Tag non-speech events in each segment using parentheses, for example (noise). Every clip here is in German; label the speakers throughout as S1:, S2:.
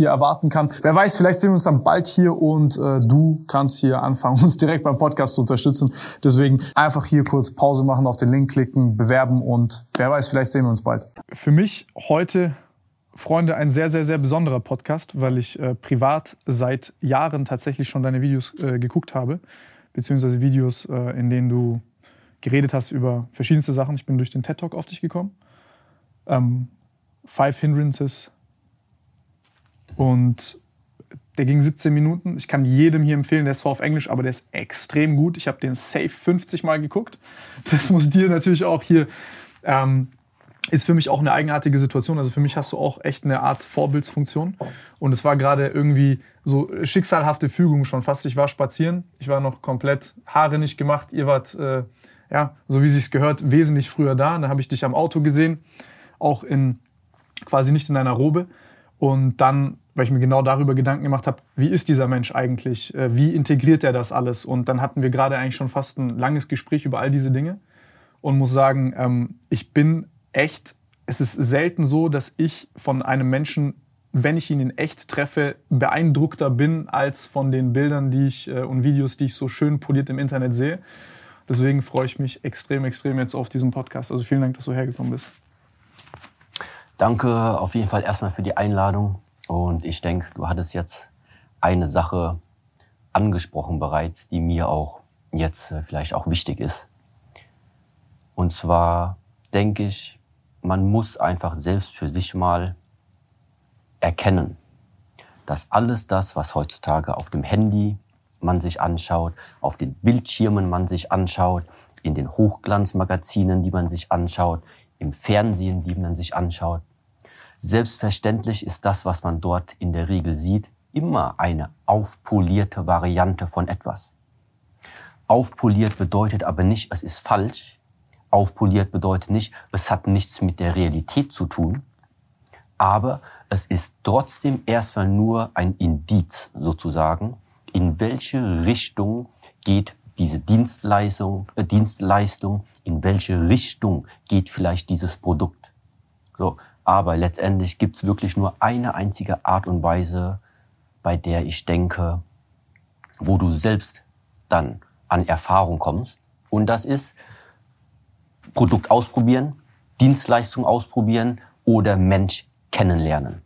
S1: hier erwarten kann. Wer weiß, vielleicht sehen wir uns dann bald hier und äh, du kannst hier anfangen, uns direkt beim Podcast zu unterstützen. Deswegen einfach hier kurz Pause machen, auf den Link klicken, bewerben und wer weiß, vielleicht sehen wir uns bald.
S2: Für mich heute Freunde, ein sehr, sehr, sehr besonderer Podcast, weil ich äh, privat seit Jahren tatsächlich schon deine Videos äh, geguckt habe, beziehungsweise Videos, äh, in denen du geredet hast über verschiedenste Sachen. Ich bin durch den TED Talk auf dich gekommen. Ähm, Five Hindrances und der ging 17 Minuten. Ich kann jedem hier empfehlen, der ist zwar auf Englisch, aber der ist extrem gut. Ich habe den safe 50 Mal geguckt. (laughs) Das muss dir natürlich auch hier. Ähm, ist für mich auch eine eigenartige Situation. Also für mich hast du auch echt eine Art Vorbildsfunktion. Und es war gerade irgendwie so schicksalhafte Fügung schon fast. Ich war spazieren, ich war noch komplett Haare nicht gemacht. Ihr wart, äh, ja, so wie sich's gehört, wesentlich früher da. Dann habe ich dich am Auto gesehen, auch in quasi nicht in deiner Robe. Und dann, weil ich mir genau darüber Gedanken gemacht habe, wie ist dieser Mensch eigentlich? Äh, wie integriert er das alles? Und dann hatten wir gerade eigentlich schon fast ein langes Gespräch über all diese Dinge und muss sagen, ähm, ich bin echt, es ist selten so, dass ich von einem Menschen, wenn ich ihn in echt treffe, beeindruckter bin als von den Bildern, die ich äh, und Videos, die ich so schön poliert im Internet sehe. Deswegen freue ich mich extrem, extrem jetzt auf diesen Podcast. Also vielen Dank, dass du hergekommen bist.
S3: Danke auf jeden Fall erstmal für die Einladung. Und ich denke, du hattest jetzt eine Sache angesprochen bereits, die mir auch jetzt äh, vielleicht auch wichtig ist. Und zwar denke ich, man muss einfach selbst für sich mal erkennen, dass alles das, was heutzutage auf dem Handy man sich anschaut, auf den Bildschirmen man sich anschaut, in den Hochglanzmagazinen, die man sich anschaut, im Fernsehen, die man sich anschaut, Selbstverständlich ist das, was man dort in der Regel sieht, immer eine aufpolierte Variante von etwas. Aufpoliert bedeutet aber nicht, es ist falsch. Aufpoliert bedeutet nicht, es hat nichts mit der Realität zu tun. Aber es ist trotzdem erstmal nur ein Indiz sozusagen, in welche Richtung geht diese Dienstleistung, äh, Dienstleistung, in welche Richtung geht vielleicht dieses Produkt. So, aber letztendlich gibt es wirklich nur eine einzige Art und Weise, bei der ich denke, wo du selbst dann an Erfahrung kommst. Und das ist Produkt ausprobieren, Dienstleistung ausprobieren oder Mensch kennenlernen.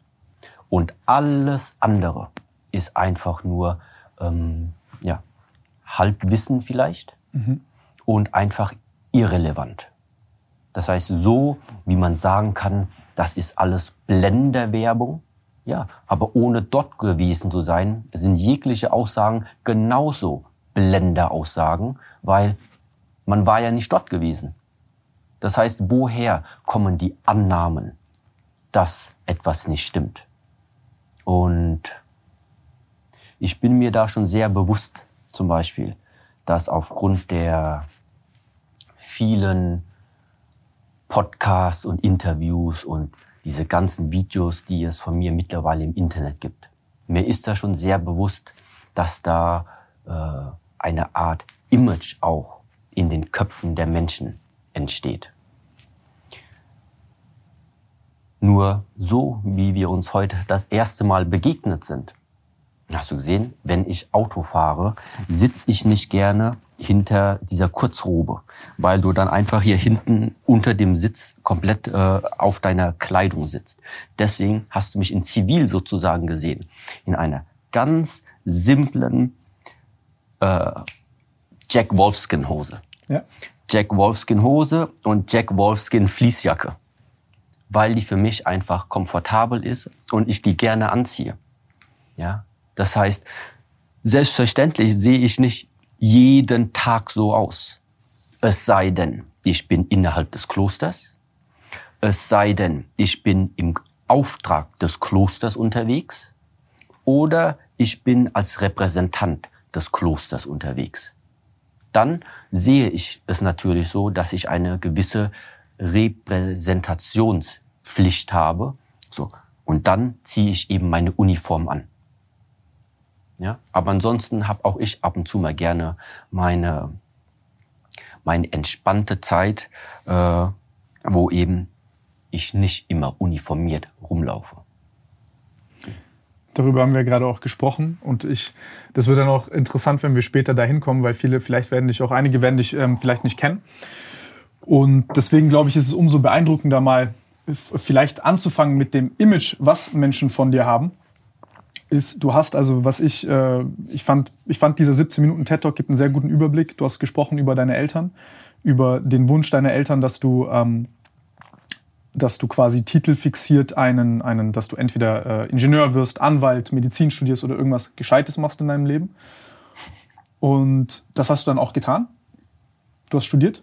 S3: Und alles andere ist einfach nur ähm, ja, Halbwissen vielleicht mhm. und einfach irrelevant. Das heißt, so wie man sagen kann, das ist alles Blenderwerbung. Ja, aber ohne dort gewesen zu sein, sind jegliche Aussagen genauso Blenderaussagen, weil man war ja nicht dort gewesen. Das heißt, woher kommen die Annahmen, dass etwas nicht stimmt? Und ich bin mir da schon sehr bewusst, zum Beispiel, dass aufgrund der vielen Podcasts und Interviews und diese ganzen Videos, die es von mir mittlerweile im Internet gibt. Mir ist da schon sehr bewusst, dass da äh, eine Art Image auch in den Köpfen der Menschen entsteht. Nur so, wie wir uns heute das erste Mal begegnet sind, hast du gesehen, wenn ich Auto fahre, sitze ich nicht gerne hinter dieser Kurzrobe, weil du dann einfach hier hinten unter dem Sitz komplett äh, auf deiner Kleidung sitzt. Deswegen hast du mich in Zivil sozusagen gesehen, in einer ganz simplen äh, Jack Wolfskin Hose. Ja. Jack Wolfskin Hose und Jack Wolfskin Fließjacke, weil die für mich einfach komfortabel ist und ich die gerne anziehe. Ja, das heißt, selbstverständlich sehe ich nicht jeden Tag so aus. Es sei denn, ich bin innerhalb des Klosters. Es sei denn, ich bin im Auftrag des Klosters unterwegs. Oder ich bin als Repräsentant des Klosters unterwegs. Dann sehe ich es natürlich so, dass ich eine gewisse Repräsentationspflicht habe. So. Und dann ziehe ich eben meine Uniform an. Ja, aber ansonsten habe auch ich ab und zu mal gerne meine, meine entspannte Zeit, äh, wo eben ich nicht immer uniformiert rumlaufe.
S2: Darüber haben wir gerade auch gesprochen und ich, das wird dann auch interessant, wenn wir später dahin kommen, weil viele, vielleicht werden dich auch einige werden dich ähm, vielleicht nicht kennen. Und deswegen glaube ich, ist es umso beeindruckender mal vielleicht anzufangen mit dem Image, was Menschen von dir haben ist, du hast also, was ich, äh, ich fand, ich fand dieser 17 Minuten TED Talk gibt einen sehr guten Überblick. Du hast gesprochen über deine Eltern, über den Wunsch deiner Eltern, dass du, ähm, dass du quasi Titel fixiert einen, einen, dass du entweder äh, Ingenieur wirst, Anwalt, Medizin studierst oder irgendwas Gescheites machst in deinem Leben. Und das hast du dann auch getan. Du hast studiert.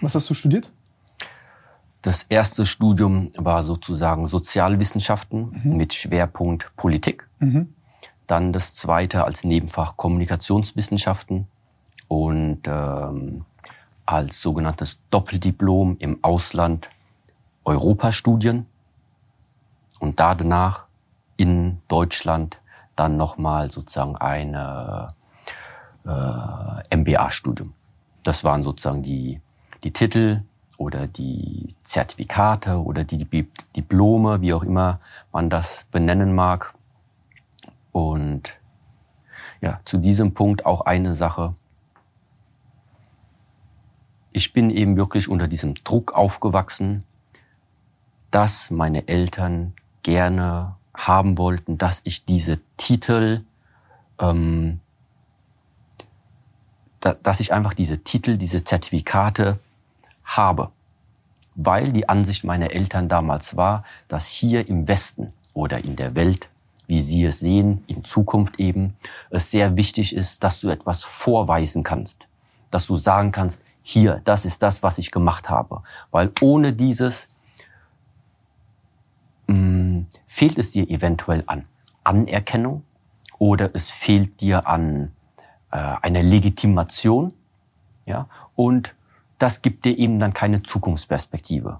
S2: Was hast du studiert?
S3: Das erste Studium war sozusagen Sozialwissenschaften mhm. mit Schwerpunkt Politik. Mhm. Dann das zweite als Nebenfach Kommunikationswissenschaften und ähm, als sogenanntes Doppeldiplom im Ausland Europastudien und da danach in Deutschland dann nochmal sozusagen ein äh, MBA-Studium. Das waren sozusagen die, die Titel, oder die Zertifikate oder die Diplome, wie auch immer man das benennen mag. Und ja, zu diesem Punkt auch eine Sache. Ich bin eben wirklich unter diesem Druck aufgewachsen, dass meine Eltern gerne haben wollten, dass ich diese Titel, ähm, da, dass ich einfach diese Titel, diese Zertifikate habe. Weil die Ansicht meiner Eltern damals war, dass hier im Westen oder in der Welt, wie sie es sehen, in Zukunft eben, es sehr wichtig ist, dass du etwas vorweisen kannst. Dass du sagen kannst, hier, das ist das, was ich gemacht habe. Weil ohne dieses mh, mm, fehlt es dir eventuell an Anerkennung oder es fehlt dir an äh, einer Legitimation. Ja, und das gibt dir eben dann keine Zukunftsperspektive.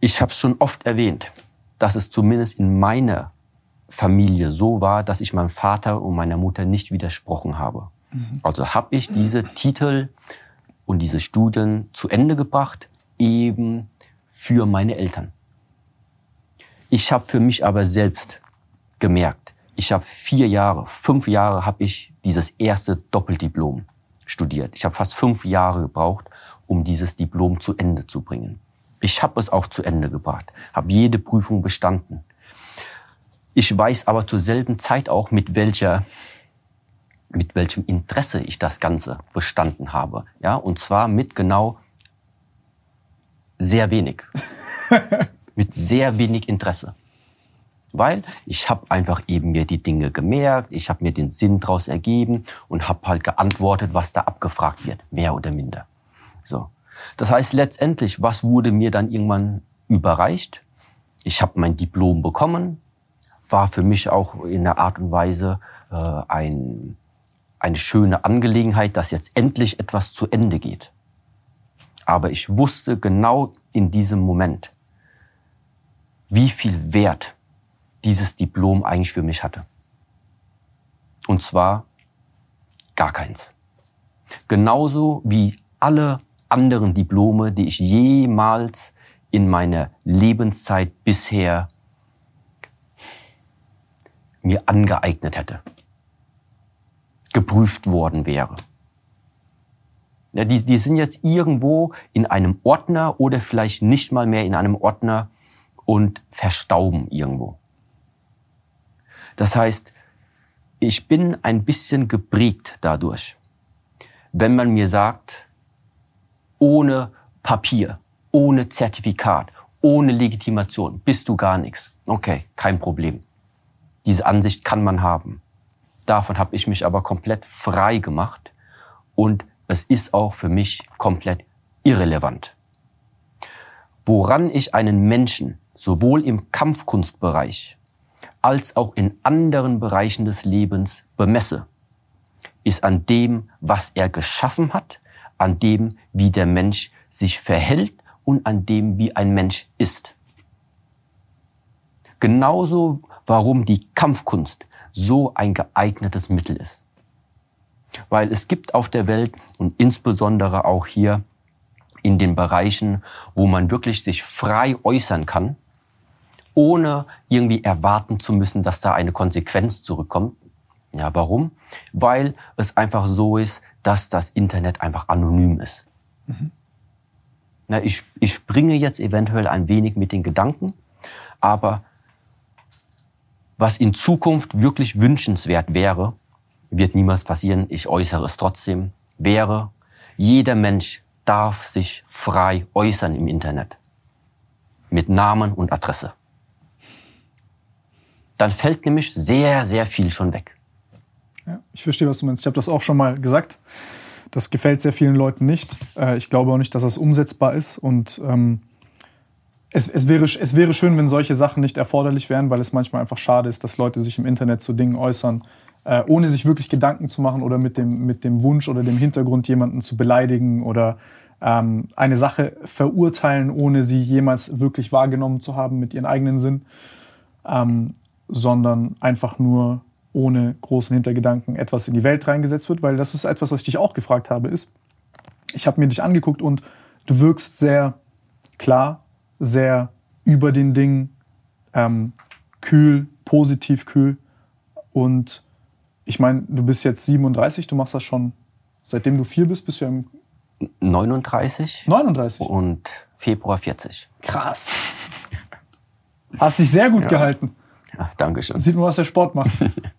S3: Ich habe es schon oft erwähnt, dass es zumindest in meiner Familie so war, dass ich meinem Vater und meiner Mutter nicht widersprochen habe. Mhm. Also habe ich diese Titel und diese Studien zu Ende gebracht, eben für meine Eltern. Ich habe für mich aber selbst gemerkt, ich habe vier Jahre, fünf Jahre habe ich dieses erste Doppeldiplom studiert. Ich habe fast fünf Jahre gebraucht, um dieses Diplom zu Ende zu bringen. Ich habe es auch zu Ende gebracht, habe jede Prüfung bestanden. Ich weiß aber zur selben Zeit auch, mit welcher mit welchem Interesse ich das Ganze bestanden habe. Ja, und zwar mit genau sehr wenig. (laughs) mit sehr wenig Interesse. Weil ich habe einfach eben mir die Dinge gemerkt, ich habe mir den Sinn draus ergeben und habe halt geantwortet, was da abgefragt wird, mehr oder minder. So. Das heißt letztendlich, was wurde mir dann irgendwann überreicht? Ich habe mein Diplom bekommen, war für mich auch in der Art und Weise äh, ein, eine schöne Angelegenheit, dass jetzt endlich etwas zu Ende geht. Aber ich wusste genau in diesem Moment, wie viel Wert dieses Diplom eigentlich für mich hatte. Und zwar gar keins. Genauso wie alle anderen Diplome, die ich jemals in meiner Lebenszeit bisher mir angeeignet hätte, geprüft worden wäre. Ja, die, die sind jetzt irgendwo in einem Ordner oder vielleicht nicht mal mehr in einem Ordner und verstauben irgendwo. Das heißt, ich bin ein bisschen geprägt dadurch. Wenn man mir sagt, ohne Papier, ohne Zertifikat, ohne Legitimation bist du gar nichts. Okay, kein Problem. Diese Ansicht kann man haben. Davon habe ich mich aber komplett frei gemacht und es ist auch für mich komplett irrelevant. Woran ich einen Menschen sowohl im Kampfkunstbereich als auch in anderen Bereichen des Lebens bemesse, ist an dem, was er geschaffen hat, an dem, wie der Mensch sich verhält und an dem, wie ein Mensch ist. Genauso, warum die Kampfkunst so ein geeignetes Mittel ist. Weil es gibt auf der Welt und insbesondere auch hier in den Bereichen, wo man wirklich sich frei äußern kann, ohne irgendwie erwarten zu müssen, dass da eine Konsequenz zurückkommt. Ja, warum? Weil es einfach so ist, dass das Internet einfach anonym ist. Mhm. Na, ich, ich springe jetzt eventuell ein wenig mit den Gedanken, aber was in Zukunft wirklich wünschenswert wäre, wird niemals passieren, ich äußere es trotzdem, wäre, jeder Mensch darf sich frei äußern im Internet. Mit Namen und Adresse. Dann fällt nämlich sehr, sehr viel schon weg.
S2: Ja, ich verstehe, was du meinst. Ich habe das auch schon mal gesagt. Das gefällt sehr vielen Leuten nicht. Äh, ich glaube auch nicht, dass das umsetzbar ist. Und ähm, es, es, wäre, es wäre schön, wenn solche Sachen nicht erforderlich wären, weil es manchmal einfach schade ist, dass Leute sich im Internet zu Dingen äußern, äh, ohne sich wirklich Gedanken zu machen oder mit dem, mit dem Wunsch oder dem Hintergrund, jemanden zu beleidigen oder ähm, eine Sache verurteilen, ohne sie jemals wirklich wahrgenommen zu haben mit ihren eigenen Sinn, ähm, sondern einfach nur ohne großen Hintergedanken etwas in die Welt reingesetzt wird, weil das ist etwas, was ich dich auch gefragt habe, ist, ich habe mir dich angeguckt und du wirkst sehr klar, sehr über den Dingen, ähm, kühl, positiv kühl und ich meine, du bist jetzt 37, du machst das schon, seitdem du vier bist, bist du ja im
S3: 39.
S2: 39.
S3: Und Februar 40.
S2: Krass. Hast dich sehr gut ja. gehalten.
S3: Ja, danke schön.
S2: Sieht man, was der Sport macht. (laughs)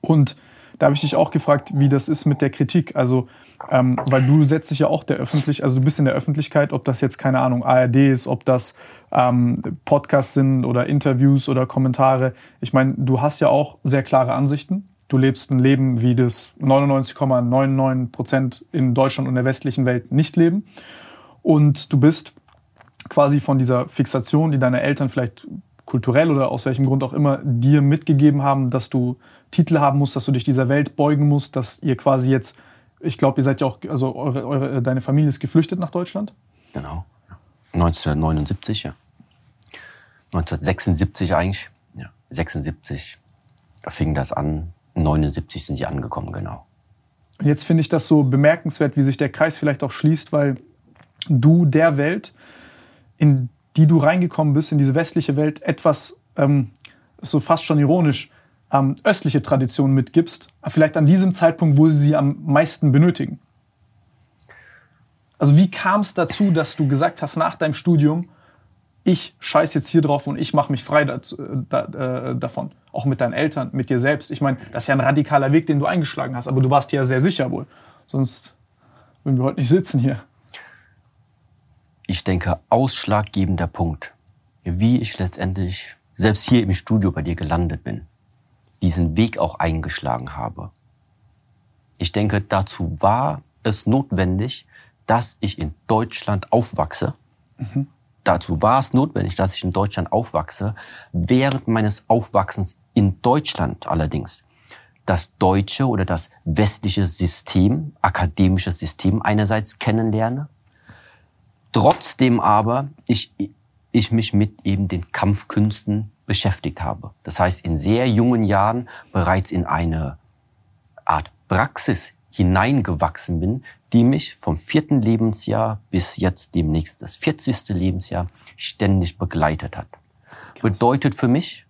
S2: Und da habe ich dich auch gefragt, wie das ist mit der Kritik. Also, ähm, weil du setzt dich ja auch der öffentlich, also du bist in der Öffentlichkeit, ob das jetzt keine Ahnung ARD ist, ob das ähm, Podcasts sind oder Interviews oder Kommentare. Ich meine, du hast ja auch sehr klare Ansichten. Du lebst ein Leben, wie das 99,99 Prozent in Deutschland und der westlichen Welt nicht leben. Und du bist quasi von dieser Fixation, die deine Eltern vielleicht kulturell oder aus welchem Grund auch immer dir mitgegeben haben, dass du Titel haben musst, dass du dich dieser Welt beugen musst, dass ihr quasi jetzt, ich glaube, ihr seid ja auch, also eure, eure, deine Familie ist geflüchtet nach Deutschland?
S3: Genau. 1979, ja. 1976 eigentlich. Ja. 76 fing das an. 79 sind sie angekommen, genau.
S2: Und jetzt finde ich das so bemerkenswert, wie sich der Kreis vielleicht auch schließt, weil du der Welt, in die du reingekommen bist, in diese westliche Welt, etwas ähm, so fast schon ironisch ähm, östliche Tradition mitgibst, vielleicht an diesem Zeitpunkt, wo sie sie am meisten benötigen. Also wie kam es dazu, dass du gesagt hast nach deinem Studium, ich scheiß jetzt hier drauf und ich mache mich frei dazu, äh, da, äh, davon. Auch mit deinen Eltern, mit dir selbst. Ich meine, das ist ja ein radikaler Weg, den du eingeschlagen hast, aber du warst dir ja sehr sicher wohl. Sonst würden wir heute nicht sitzen hier.
S3: Ich denke, ausschlaggebender Punkt, wie ich letztendlich selbst hier im Studio bei dir gelandet bin, diesen Weg auch eingeschlagen habe. Ich denke, dazu war es notwendig, dass ich in Deutschland aufwachse. Mhm dazu war es notwendig, dass ich in Deutschland aufwachse. Während meines Aufwachsens in Deutschland allerdings das deutsche oder das westliche System, akademische System einerseits kennenlerne. Trotzdem aber ich ich mich mit eben den Kampfkünsten beschäftigt habe. Das heißt, in sehr jungen Jahren bereits in eine Art Praxis hineingewachsen bin, die mich vom vierten Lebensjahr bis jetzt demnächst das 40. Lebensjahr ständig begleitet hat. Krass. Bedeutet für mich,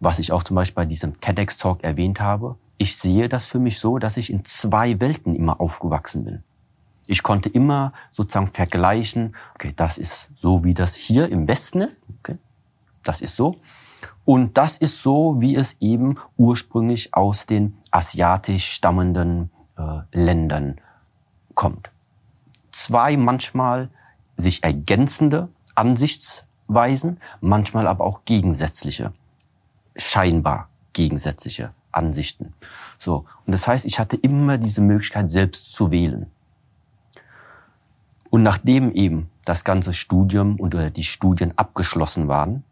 S3: was ich auch zum Beispiel bei diesem TEDx-Talk erwähnt habe, ich sehe das für mich so, dass ich in zwei Welten immer aufgewachsen bin. Ich konnte immer sozusagen vergleichen, okay, das ist so, wie das hier im Westen ist, okay, das ist so. Und das ist so, wie es eben ursprünglich aus den asiatisch stammenden äh, Ländern kommt. Zwei manchmal sich ergänzende Ansichtsweisen, manchmal aber auch gegensätzliche, scheinbar gegensätzliche Ansichten. So. Und das heißt, ich hatte immer diese Möglichkeit, selbst zu wählen. Und nachdem eben das ganze Studium und oder die Studien abgeschlossen waren,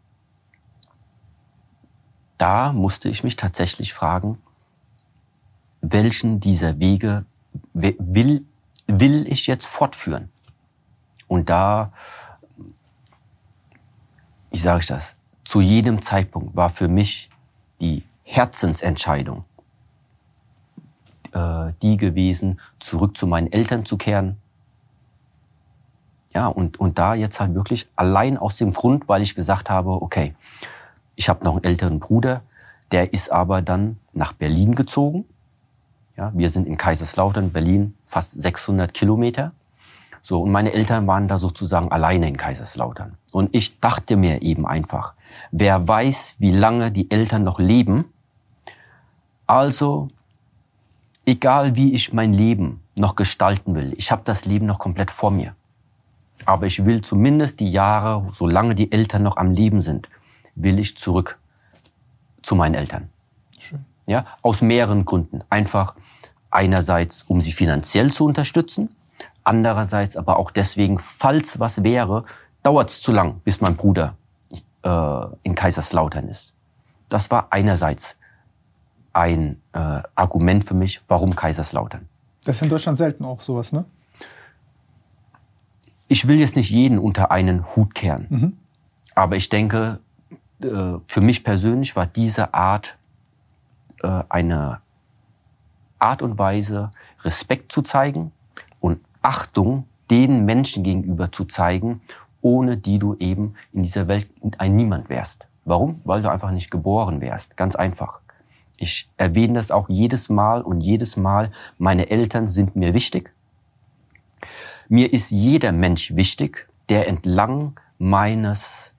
S3: da musste ich mich tatsächlich fragen, welchen dieser Wege will, will ich jetzt fortführen? Und da, wie sage ich das, zu jedem Zeitpunkt war für mich die Herzensentscheidung äh, die gewesen, zurück zu meinen Eltern zu kehren, ja, und, und da jetzt halt wirklich allein aus dem Grund, weil ich gesagt habe, okay, ich habe noch einen älteren Bruder, der ist aber dann nach Berlin gezogen. Ja, wir sind in Kaiserslautern, Berlin, fast 600 Kilometer. So, und meine Eltern waren da sozusagen alleine in Kaiserslautern. Und ich dachte mir eben einfach, wer weiß, wie lange die Eltern noch leben. Also, egal wie ich mein Leben noch gestalten will, ich habe das Leben noch komplett vor mir. Aber ich will zumindest die Jahre, solange die Eltern noch am Leben sind, will ich zurück zu meinen Eltern. Schön. Ja, aus mehreren Gründen. Einfach einerseits, um sie finanziell zu unterstützen, andererseits aber auch deswegen, falls was wäre, dauert es zu lang, bis mein Bruder äh, in Kaiserslautern ist. Das war einerseits ein äh, Argument für mich, warum Kaiserslautern.
S2: Das ist in Deutschland selten auch sowas, ne?
S3: Ich will jetzt nicht jeden unter einen Hut kehren. Mhm. Aber ich denke, äh, für mich persönlich war diese Art äh, eine Art und Weise, Respekt zu zeigen und Achtung den Menschen gegenüber zu zeigen, ohne die du eben in dieser Welt ein Niemand wärst. Warum? Weil du einfach nicht geboren wärst. Ganz einfach. Ich erwähne das auch jedes Mal und jedes Mal. Meine Eltern sind mir wichtig. Mir ist jeder Mensch wichtig, der entlang meines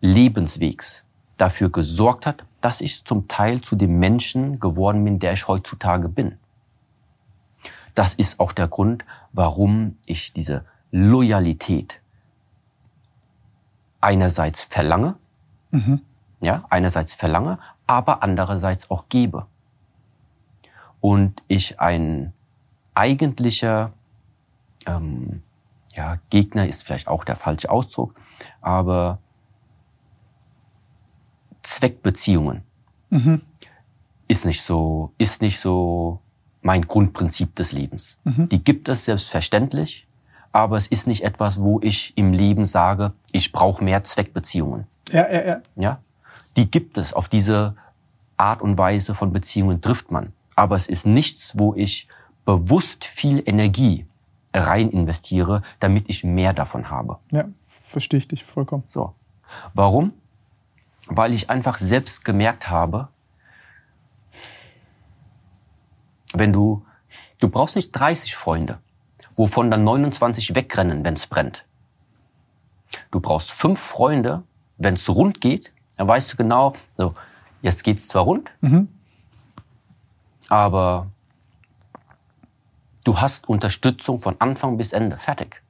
S3: Lebenswegs dafür gesorgt hat, dass ich zum Teil zu dem Menschen geworden bin, der ich heutzutage bin. Das ist auch der Grund, warum ich diese Loyalität einerseits verlange, mhm. ja, einerseits verlange, aber andererseits auch gebe. Und ich ein eigentlicher ähm, ja, Gegner ist vielleicht auch der falsche Ausdruck, aber Zweckbeziehungen mhm. ist nicht so, ist nicht so mein Grundprinzip des Lebens. Mhm. Die gibt es selbstverständlich, aber es ist nicht etwas, wo ich im Leben sage, ich brauche mehr Zweckbeziehungen.
S2: Ja, ja, ja.
S3: Ja, die gibt es. Auf diese Art und Weise von Beziehungen trifft man. Aber es ist nichts, wo ich bewusst viel Energie rein investiere, damit ich mehr davon habe.
S2: Ja, verstehe ich dich vollkommen.
S3: So. Warum? Weil ich einfach selbst gemerkt habe, wenn du, du brauchst nicht 30 Freunde, wovon dann 29 wegrennen, wenn es brennt. Du brauchst fünf Freunde, wenn es rund geht, dann weißt du genau, so, jetzt geht's zwar rund, mhm. aber Du hast Unterstützung von Anfang bis Ende. Fertig.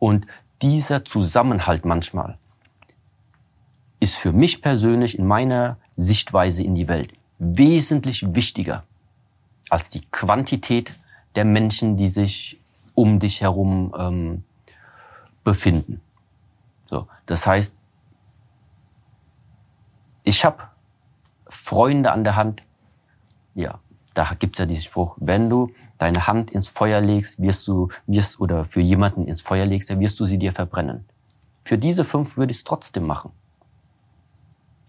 S3: Und dieser Zusammenhalt manchmal ist für mich persönlich in meiner Sichtweise in die Welt wesentlich wichtiger als die Quantität der Menschen, die sich um dich herum ähm, befinden. So, das heißt, ich habe Freunde an der Hand, ja, Da gibt's ja diesen Spruch, wenn du deine Hand ins Feuer legst, wirst du, wirst, oder für jemanden ins Feuer legst, dann wirst du sie dir verbrennen. Für diese fünf würde ich es trotzdem machen.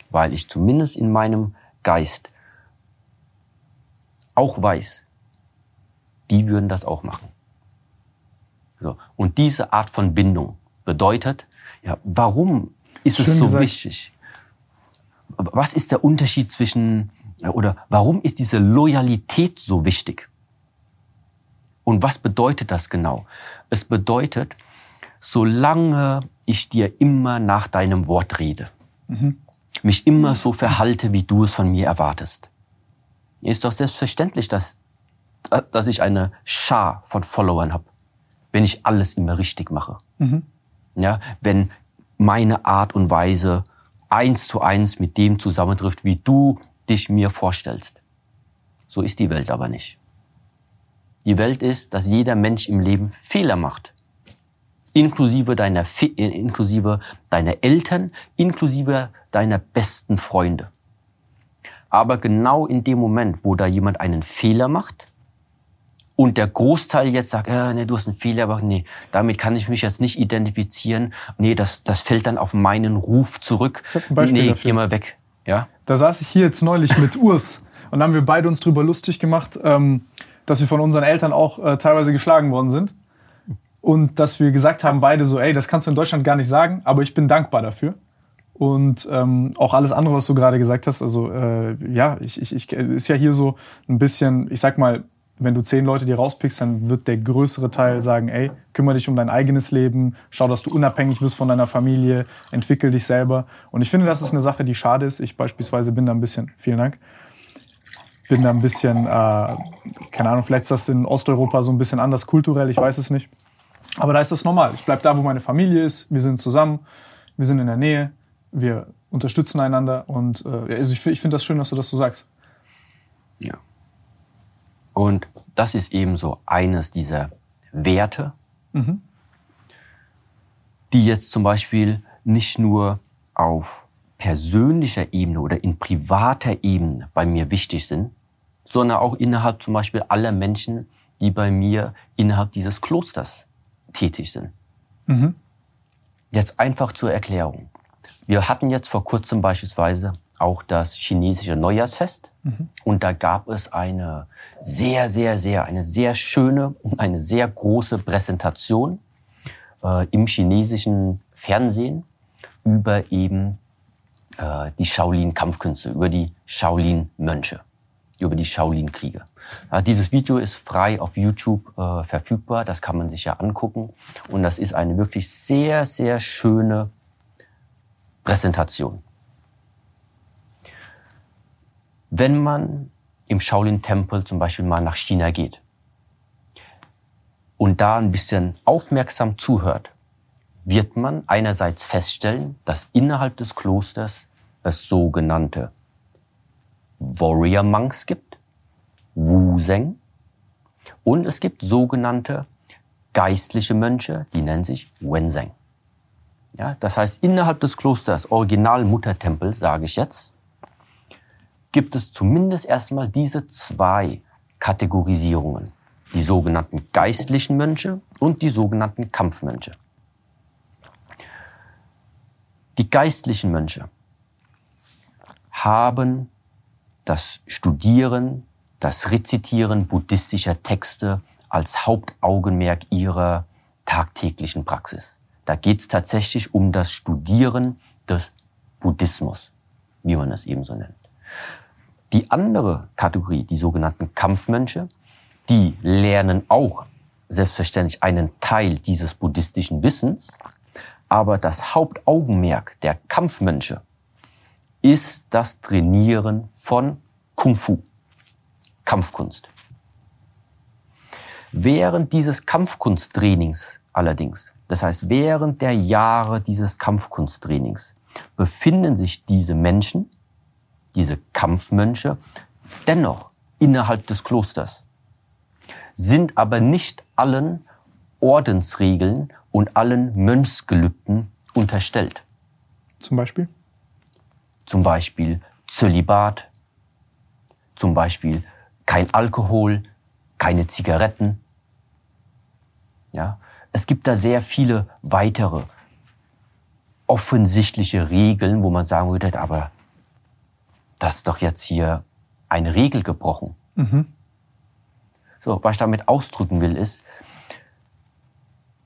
S3: Weil ich zumindest in meinem Geist auch weiß, die würden das auch machen. So. Und diese Art von Bindung bedeutet, ja, warum ist Schön es so gesagt. wichtig? Was ist der Unterschied zwischen, oder warum ist diese Loyalität so wichtig? Und was bedeutet das genau? Es bedeutet, solange ich dir immer nach deinem Wort rede, mhm. mich immer so verhalte, wie du es von mir erwartest, ist doch selbstverständlich, dass, dass ich eine Schar von Followern habe, wenn ich alles immer richtig mache. Mhm. Ja, wenn meine Art und Weise eins zu eins mit dem zusammentrifft, wie du dich mir vorstellst. So ist die Welt aber nicht. Die Welt ist, dass jeder Mensch im Leben Fehler macht. Inklusive deiner, inklusive deiner Eltern, inklusive deiner besten Freunde. Aber genau in dem Moment, wo da jemand einen Fehler macht und der Großteil jetzt sagt, äh, nee, du hast einen Fehler, aber nee, damit kann ich mich jetzt nicht identifizieren. Nee, das, das fällt dann auf meinen Ruf zurück.
S2: Ich hab ein Beispiel
S3: nee,
S2: dafür.
S3: geh mal weg. Ja?
S2: Da saß ich hier jetzt neulich mit Urs (laughs) und haben wir beide uns drüber lustig gemacht, ähm, dass wir von unseren Eltern auch äh, teilweise geschlagen worden sind. Und dass wir gesagt haben, beide so, ey, das kannst du in Deutschland gar nicht sagen, aber ich bin dankbar dafür. Und ähm, auch alles andere, was du gerade gesagt hast, also äh, ja, ich, ich, ich ist ja hier so ein bisschen, ich sag mal, wenn du zehn Leute dir rauspickst, dann wird der größere Teil sagen, ey, kümmere dich um dein eigenes Leben, schau, dass du unabhängig bist von deiner Familie, entwickel dich selber. Und ich finde, das ist eine Sache, die schade ist. Ich beispielsweise bin da ein bisschen, vielen Dank, bin da ein bisschen, äh, keine Ahnung, vielleicht ist das in Osteuropa so ein bisschen anders kulturell, ich weiß es nicht. Aber da ist das normal. Ich bleib da, wo meine Familie ist, wir sind zusammen, wir sind in der Nähe, wir unterstützen einander und äh, also ich, ich finde das schön, dass du das so sagst.
S3: Ja. Und das ist eben so eines dieser Werte, mhm. die jetzt zum Beispiel nicht nur auf persönlicher Ebene oder in privater Ebene bei mir wichtig sind, sondern auch innerhalb zum Beispiel aller Menschen, die bei mir innerhalb dieses Klosters tätig sind. Mhm. Jetzt einfach zur Erklärung. Wir hatten jetzt vor kurzem beispielsweise auch das chinesische Neujahrsfest. Mhm. Und da gab es eine sehr, sehr, sehr, eine sehr schöne und eine sehr große Präsentation äh, im chinesischen Fernsehen über eben äh, die Shaolin-Kampfkünste, über die Shaolin-Mönche, über die Shaolin-Kriege. Dieses Video ist frei auf YouTube äh, verfügbar, das kann man sich ja angucken. Und das ist eine wirklich sehr, sehr schöne Präsentation. Wenn man im Shaolin-Tempel zum Beispiel mal nach China geht und da ein bisschen aufmerksam zuhört, wird man einerseits feststellen, dass innerhalb des Klosters es sogenannte Warrior Monks gibt, Wu-Zeng, und es gibt sogenannte geistliche Mönche, die nennen sich Wenzeng. Ja, das heißt, innerhalb des Klosters, Original Muttertempel, sage ich jetzt, gibt es zumindest erstmal diese zwei Kategorisierungen. Die sogenannten geistlichen Mönche und die sogenannten Kampfmönche. Die geistlichen Mönche haben das Studieren, das Rezitieren buddhistischer Texte als Hauptaugenmerk ihrer tagtäglichen Praxis. Da geht es tatsächlich um das Studieren des Buddhismus, wie man es eben so nennt. Die andere Kategorie, die sogenannten Kampfmönche, die lernen auch selbstverständlich einen Teil dieses buddhistischen Wissens, aber das Hauptaugenmerk der Kampfmönche ist das Trainieren von Kung Fu, Kampfkunst. Während dieses Kampfkunsttrainings allerdings das heißt, während der Jahre dieses Kampfkunsttrainings befinden sich diese Menschen, diese Kampfmönche, dennoch innerhalb des Klosters, sind aber nicht allen Ordensregeln und allen Mönchsgelübden unterstellt.
S2: Zum Beispiel?
S3: Zum Beispiel Zölibat, zum Beispiel kein Alkohol, keine Zigaretten. Ja, es gibt da sehr viele weitere offensichtliche Regeln, wo man sagen würde, aber das ist doch jetzt hier eine Regel gebrochen. Mhm. So, was ich damit ausdrücken will, ist,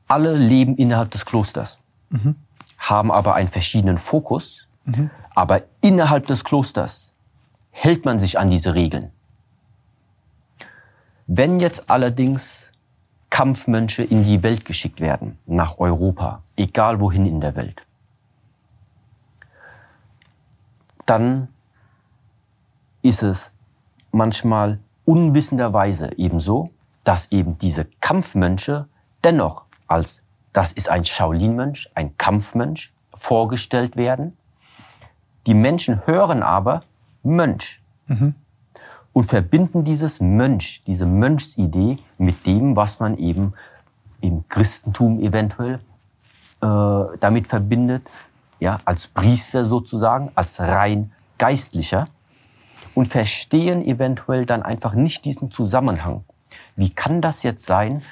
S3: alle leben innerhalb des Klosters, mhm. haben aber einen verschiedenen Fokus, mhm. aber innerhalb des Klosters hält man sich an diese Regeln. Wenn jetzt allerdings Kampfmönche in die Welt geschickt werden, nach Europa, egal wohin in der Welt, dann ist es manchmal unwissenderweise ebenso, dass eben diese Kampfmönche dennoch als das ist ein Shaolin-Mönch, ein Kampfmönch vorgestellt werden. Die Menschen hören aber Mönch mhm. und verbinden dieses Mönch, diese Mönchsidee mit dem, was man eben im Christentum eventuell äh, damit verbindet, ja, als Priester sozusagen, als rein geistlicher und verstehen eventuell dann einfach nicht diesen Zusammenhang. Wie kann das jetzt sein,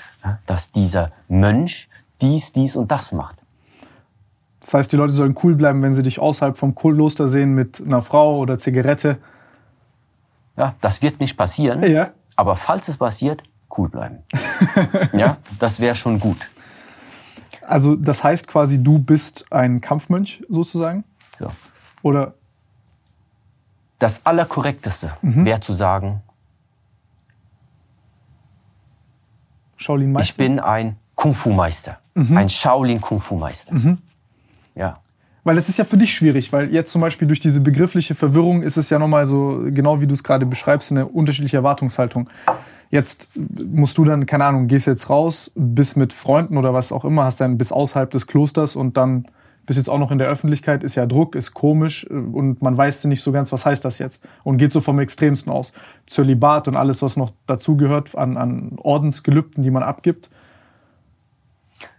S3: dass dieser Mönch dies, dies und das macht?
S2: Das heißt, die Leute sollen cool bleiben, wenn sie dich außerhalb vom Kloster sehen mit einer Frau oder Zigarette.
S3: Ja, das wird nicht passieren. Ja. Aber falls es passiert, cool bleiben. (laughs) ja, das wäre schon gut.
S2: Also das heißt quasi, du bist ein Kampfmönch sozusagen?
S3: So.
S2: Oder
S3: das Allerkorrekteste mhm. wäre zu sagen,
S2: Shaolin Meister?
S3: Ich bin ein Kung-Fu-Meister. Mhm. Ein Shaolin-Kung-Fu-Meister. Mhm.
S2: Weil es ist ja für dich schwierig, weil jetzt zum Beispiel durch diese begriffliche Verwirrung ist es ja nochmal so, genau wie du es gerade beschreibst, eine unterschiedliche Erwartungshaltung. Jetzt musst du dann, keine Ahnung, gehst jetzt raus, bist mit Freunden oder was auch immer, hast dann bis außerhalb des Klosters und dann bist jetzt auch noch in der Öffentlichkeit, ist ja Druck, ist komisch äh, und man weiß nicht so ganz, was heißt das jetzt und geht so vom Extremsten aus. Zölibat und alles, was noch dazugehört an, an Ordensgelübden, die man abgibt.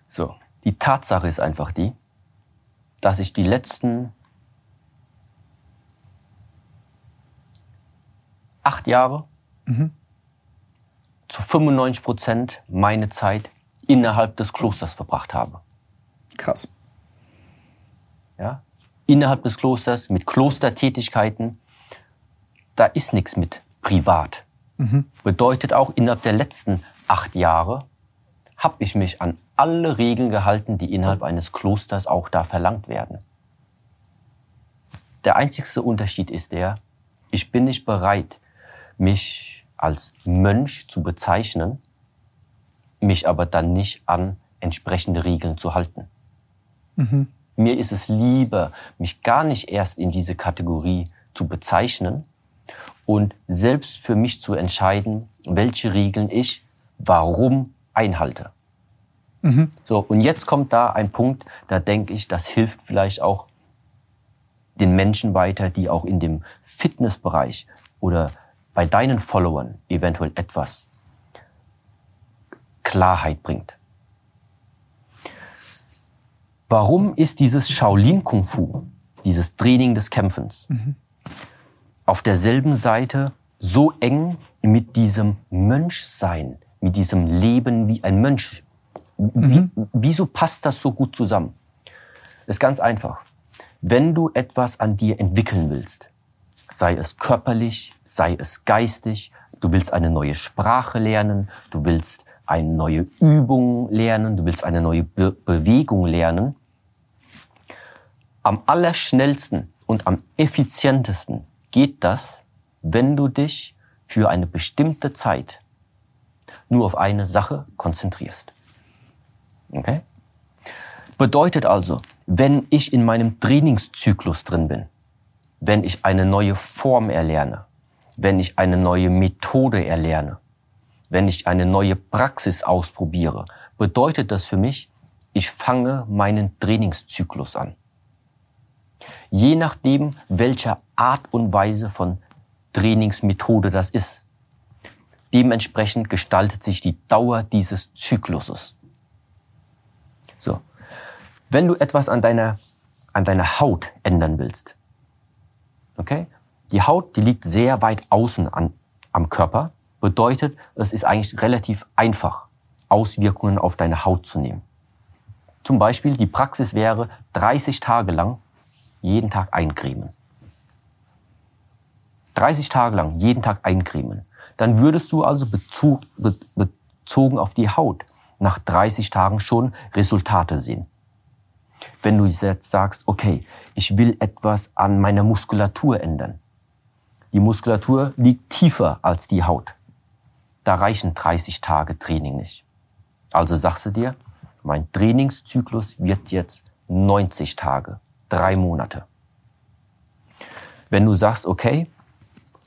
S3: So, die Tatsache ist einfach die, dass ich die letzten acht Jahre mhm. zu 95 Prozent meine Zeit innerhalb des Klosters verbracht habe.
S2: Krass
S3: ja, innerhalb des Klosters mit Klostertätigkeiten. Da ist nichts mit privat. Mhm. Bedeutet auch, innerhalb der letzten acht Jahre habe ich mich an alle Regeln gehalten, die innerhalb eines Klosters auch da verlangt werden. Der einzigste Unterschied ist der, ich bin nicht bereit, mich als Mönch zu bezeichnen, mich aber dann nicht an entsprechende Regeln zu halten. Mhm. Mir ist es lieber, mich gar nicht erst in diese Kategorie zu bezeichnen und selbst für mich zu entscheiden, welche Regeln ich warum einhalte. Mhm. So, und jetzt kommt da ein Punkt, da denke ich, das hilft vielleicht auch den Menschen weiter, die auch in dem Fitnessbereich oder bei deinen Followern eventuell etwas Klarheit bringt. Warum ist dieses Shaolin Kung Fu, dieses Training des Kämpfens, mhm. auf derselben Seite so eng mit diesem Mönchsein, mit diesem Leben wie ein Mönch? Mhm. Wie, wieso passt das so gut zusammen? Das ist ganz einfach. Wenn du etwas an dir entwickeln willst, sei es körperlich, sei es geistig, du willst eine neue Sprache lernen, du willst eine neue Übung lernen, du willst eine neue Be Bewegung lernen, am allerschnellsten und am effizientesten geht das, wenn du dich für eine bestimmte Zeit nur auf eine Sache konzentrierst. Okay? Bedeutet also, wenn ich in meinem Trainingszyklus drin bin, wenn ich eine neue Form erlerne, wenn ich eine neue Methode erlerne, wenn ich eine neue Praxis ausprobiere, bedeutet das für mich, ich fange meinen Trainingszyklus an je nachdem, welcher Art und Weise von Trainingsmethode das ist. Dementsprechend gestaltet sich die Dauer dieses Zykluses. So. Wenn du etwas an deiner, an deiner Haut ändern willst, okay? Die Haut, die liegt sehr weit außen an, am Körper Bedeutet, es ist eigentlich relativ einfach, Auswirkungen auf deine Haut zu nehmen. Zum Beispiel, die Praxis wäre 30 Tage lang jeden Tag eincremen. 30 Tage lang jeden Tag eincremen. Dann würdest du also Bezug, be, bezogen auf die Haut nach 30 Tagen schon Resultate sehen. Wenn du jetzt sagst, okay, ich will etwas an meiner Muskulatur ändern. Die Muskulatur liegt tiefer als die Haut. Da reichen 30 Tage Training nicht. Also sagst du dir, mein Trainingszyklus wird jetzt 90 Tage, drei Monate. Wenn du sagst, okay,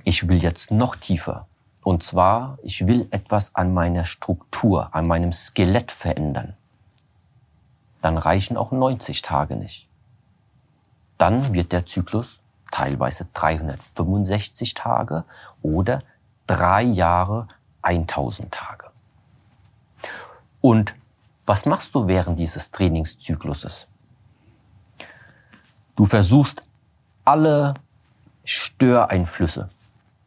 S3: ich will jetzt noch tiefer, und zwar, ich will etwas an meiner Struktur, an meinem Skelett verändern, dann reichen auch 90 Tage nicht. Dann wird der Zyklus teilweise 365 Tage oder drei Jahre 1000 Tage. Und was machst du während dieses Trainingszykluses? Du versuchst alle Störeinflüsse,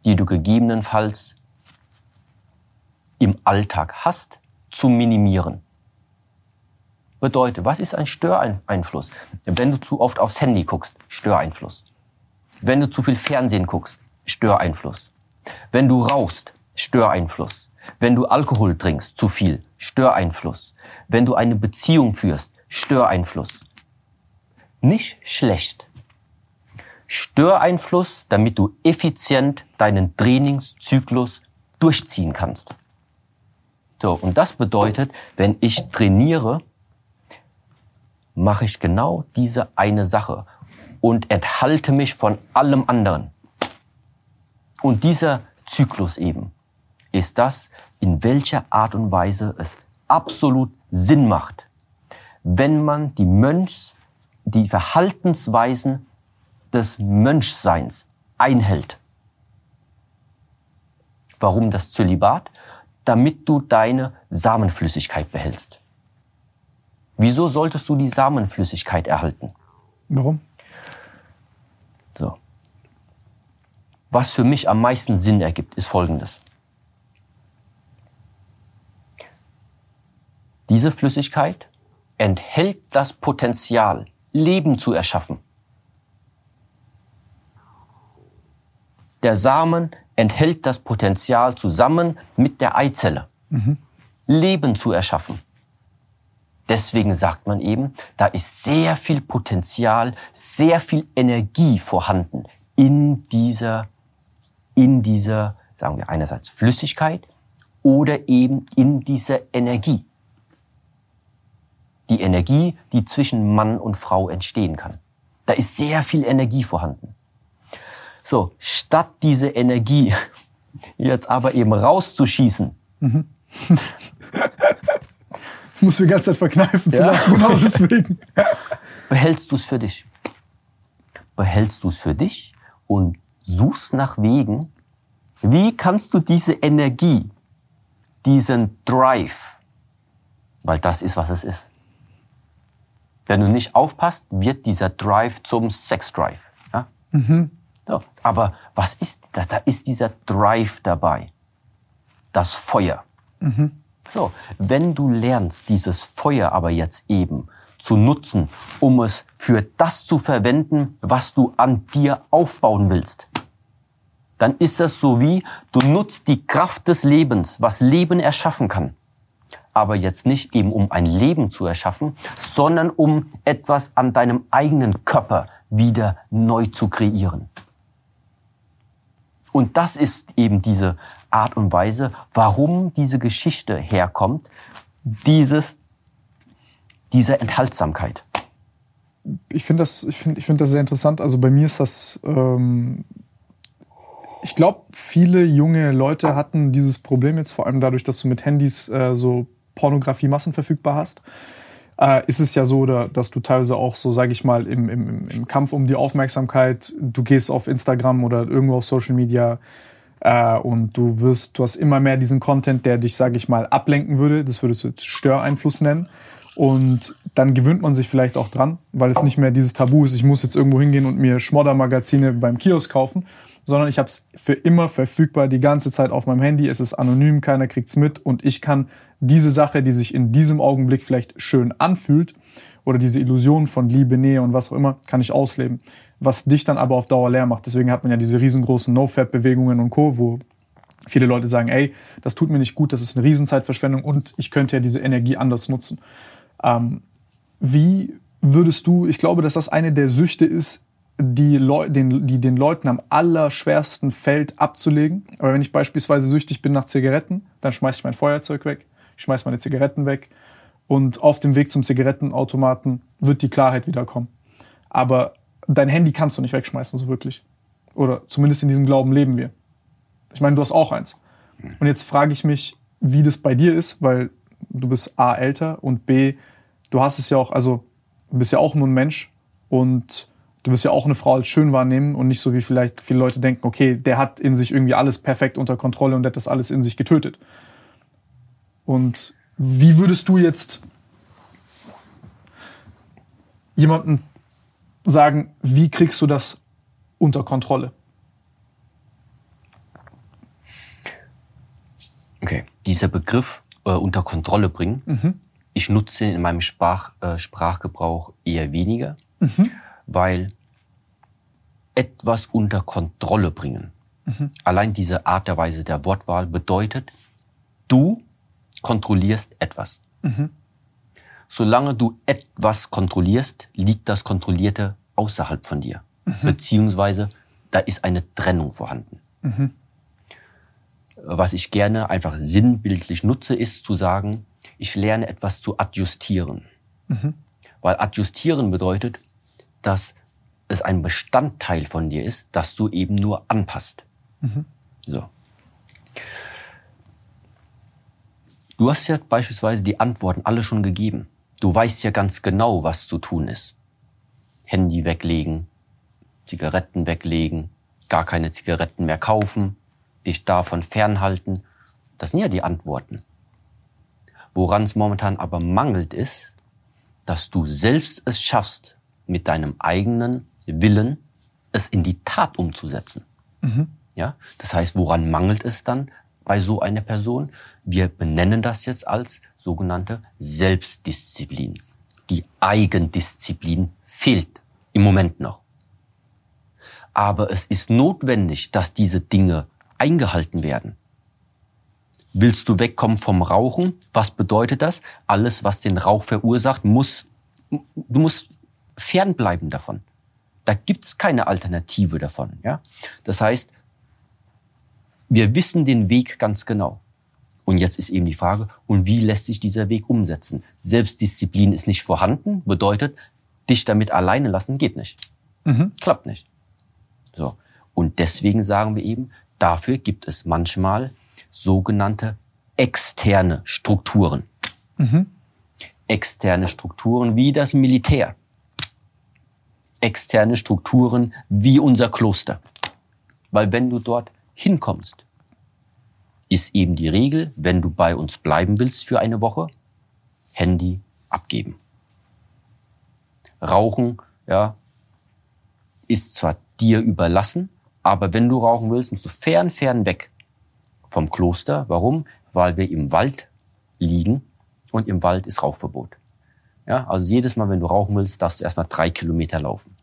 S3: die du gegebenenfalls im Alltag hast, zu minimieren. Bedeutet, was ist ein Störeinfluss? Wenn du zu oft aufs Handy guckst, Störeinfluss. Wenn du zu viel Fernsehen guckst, Störeinfluss. Wenn du rauchst, Störeinfluss. Wenn du Alkohol trinkst, zu viel, Störeinfluss. Wenn du eine Beziehung führst, Störeinfluss. Nicht schlecht. Störeinfluss, damit du effizient deinen Trainingszyklus durchziehen kannst. So, und das bedeutet, wenn ich trainiere, mache ich genau diese eine Sache und enthalte mich von allem anderen. Und dieser Zyklus eben ist das, in welcher Art und Weise es absolut Sinn macht, wenn man die Mönchs, die Verhaltensweisen des Mönchseins einhält. Warum das Zölibat? Damit du deine Samenflüssigkeit behältst. Wieso solltest du die Samenflüssigkeit erhalten?
S2: Warum?
S3: So. Was für mich am meisten Sinn ergibt, ist Folgendes. Diese Flüssigkeit enthält das Potenzial, Leben zu erschaffen. Der Samen enthält das Potenzial zusammen mit der Eizelle, mhm. Leben zu erschaffen. Deswegen sagt man eben, da ist sehr viel Potenzial, sehr viel Energie vorhanden in dieser, in dieser, sagen wir einerseits Flüssigkeit oder eben in dieser Energie. Die Energie, die zwischen Mann und Frau entstehen kann. Da ist sehr viel Energie vorhanden. So, statt diese Energie (laughs) jetzt aber eben rauszuschießen, mhm. (laughs)
S2: muss mir die ganze Zeit verkneifen zu ja. lachen, genau (laughs) deswegen.
S3: Behältst du es für dich. Behältst du es für dich und suchst nach Wegen, wie kannst du diese Energie, diesen Drive, weil das ist, was es ist. Wenn du nicht aufpasst, wird dieser Drive zum Sex-Drive. Ja? Mhm. So, aber was ist da? Da ist dieser Drive dabei. Das Feuer. Mhm. So, wenn du lernst, dieses Feuer aber jetzt eben zu nutzen, um es für das zu verwenden, was du an dir aufbauen willst, dann ist es so wie, du nutzt die Kraft des Lebens, was Leben erschaffen kann. Aber jetzt nicht eben um ein Leben zu erschaffen, sondern um etwas an deinem eigenen Körper wieder neu zu kreieren. Und das ist eben diese Art und Weise, warum diese Geschichte herkommt, dieses, diese Enthaltsamkeit.
S2: Ich finde das, ich finde, ich finde das sehr interessant. Also bei mir ist das, ähm, ich glaube, viele junge Leute hatten dieses Problem jetzt vor allem dadurch, dass du mit Handys äh, so Pornografie massenverfügbar hast. Äh, ist es ja so, dass du teilweise auch so, sage ich mal, im, im, im Kampf um die Aufmerksamkeit, du gehst auf Instagram oder irgendwo auf Social Media, äh, und du wirst, du hast immer mehr diesen Content, der dich, sage ich mal, ablenken würde. Das würdest du jetzt Störeinfluss nennen. Und dann gewöhnt man sich vielleicht auch dran, weil es nicht mehr dieses Tabu ist, ich muss jetzt irgendwo hingehen und mir Schmoddermagazine beim Kiosk kaufen, sondern ich habe es für immer verfügbar, die ganze Zeit auf meinem Handy. Es ist anonym, keiner kriegt's mit und ich kann diese Sache, die sich in diesem Augenblick vielleicht schön anfühlt oder diese Illusion von Liebe, Nähe und was auch immer, kann ich ausleben. Was dich dann aber auf Dauer leer macht. Deswegen hat man ja diese riesengroßen No-Fab-Bewegungen und Co., wo viele Leute sagen, ey, das tut mir nicht gut, das ist eine Riesenzeitverschwendung und ich könnte ja diese Energie anders nutzen. Ähm, wie würdest du, ich glaube, dass das eine der Süchte ist, die, Leu den, die den Leuten am allerschwersten fällt abzulegen. Aber wenn ich beispielsweise süchtig bin nach Zigaretten, dann schmeiße ich mein Feuerzeug weg, ich schmeiße meine Zigaretten weg und auf dem Weg zum Zigarettenautomaten wird die Klarheit wiederkommen. Aber dein Handy kannst du nicht wegschmeißen, so wirklich. Oder zumindest in diesem Glauben leben wir. Ich meine, du hast auch eins. Und jetzt frage ich mich, wie das bei dir ist, weil du bist A älter und B, du hast es ja auch, also du bist ja auch nur ein Mensch und du wirst ja auch eine Frau als schön wahrnehmen und nicht so wie vielleicht viele Leute denken, okay, der hat in sich irgendwie alles perfekt unter Kontrolle und der hat das alles in sich getötet. Und wie würdest du jetzt jemanden sagen, wie kriegst du das unter Kontrolle?
S3: Okay, dieser Begriff äh, unter Kontrolle bringen, mhm. ich nutze ihn in meinem Sprach, äh, Sprachgebrauch eher weniger, mhm. Weil etwas unter Kontrolle bringen. Mhm. Allein diese Art der Weise der Wortwahl bedeutet, du kontrollierst etwas. Mhm. Solange du etwas kontrollierst, liegt das Kontrollierte außerhalb von dir. Mhm. Beziehungsweise da ist eine Trennung vorhanden. Mhm. Was ich gerne einfach sinnbildlich nutze, ist zu sagen, ich lerne etwas zu adjustieren. Mhm. Weil adjustieren bedeutet, dass es ein Bestandteil von dir ist, dass du eben nur anpasst. Mhm. So. Du hast ja beispielsweise die Antworten alle schon gegeben. Du weißt ja ganz genau, was zu tun ist. Handy weglegen, Zigaretten weglegen, gar keine Zigaretten mehr kaufen, dich davon fernhalten. Das sind ja die Antworten. Woran es momentan aber mangelt ist, dass du selbst es schaffst, mit deinem eigenen Willen, es in die Tat umzusetzen. Mhm. Ja, das heißt, woran mangelt es dann bei so einer Person? Wir benennen das jetzt als sogenannte Selbstdisziplin. Die Eigendisziplin fehlt im Moment noch. Aber es ist notwendig, dass diese Dinge eingehalten werden. Willst du wegkommen vom Rauchen? Was bedeutet das? Alles, was den Rauch verursacht, muss, du musst fernbleiben davon. Da gibt's keine Alternative davon. Ja? Das heißt, wir wissen den Weg ganz genau. Und jetzt ist eben die Frage, und wie lässt sich dieser Weg umsetzen? Selbstdisziplin ist nicht vorhanden, bedeutet, dich damit alleine lassen geht nicht. Mhm. Klappt nicht. So. Und deswegen sagen wir eben, dafür gibt es manchmal sogenannte externe Strukturen. Mhm. Externe Strukturen wie das Militär externe Strukturen wie unser Kloster. Weil wenn du dort hinkommst, ist eben die Regel, wenn du bei uns bleiben willst für eine Woche, Handy abgeben. Rauchen, ja, ist zwar dir überlassen, aber wenn du rauchen willst, musst du fern, fern weg vom Kloster. Warum? Weil wir im Wald liegen und im Wald ist Rauchverbot. Ja, also jedes Mal, wenn du rauchen willst, darfst du erstmal drei Kilometer laufen.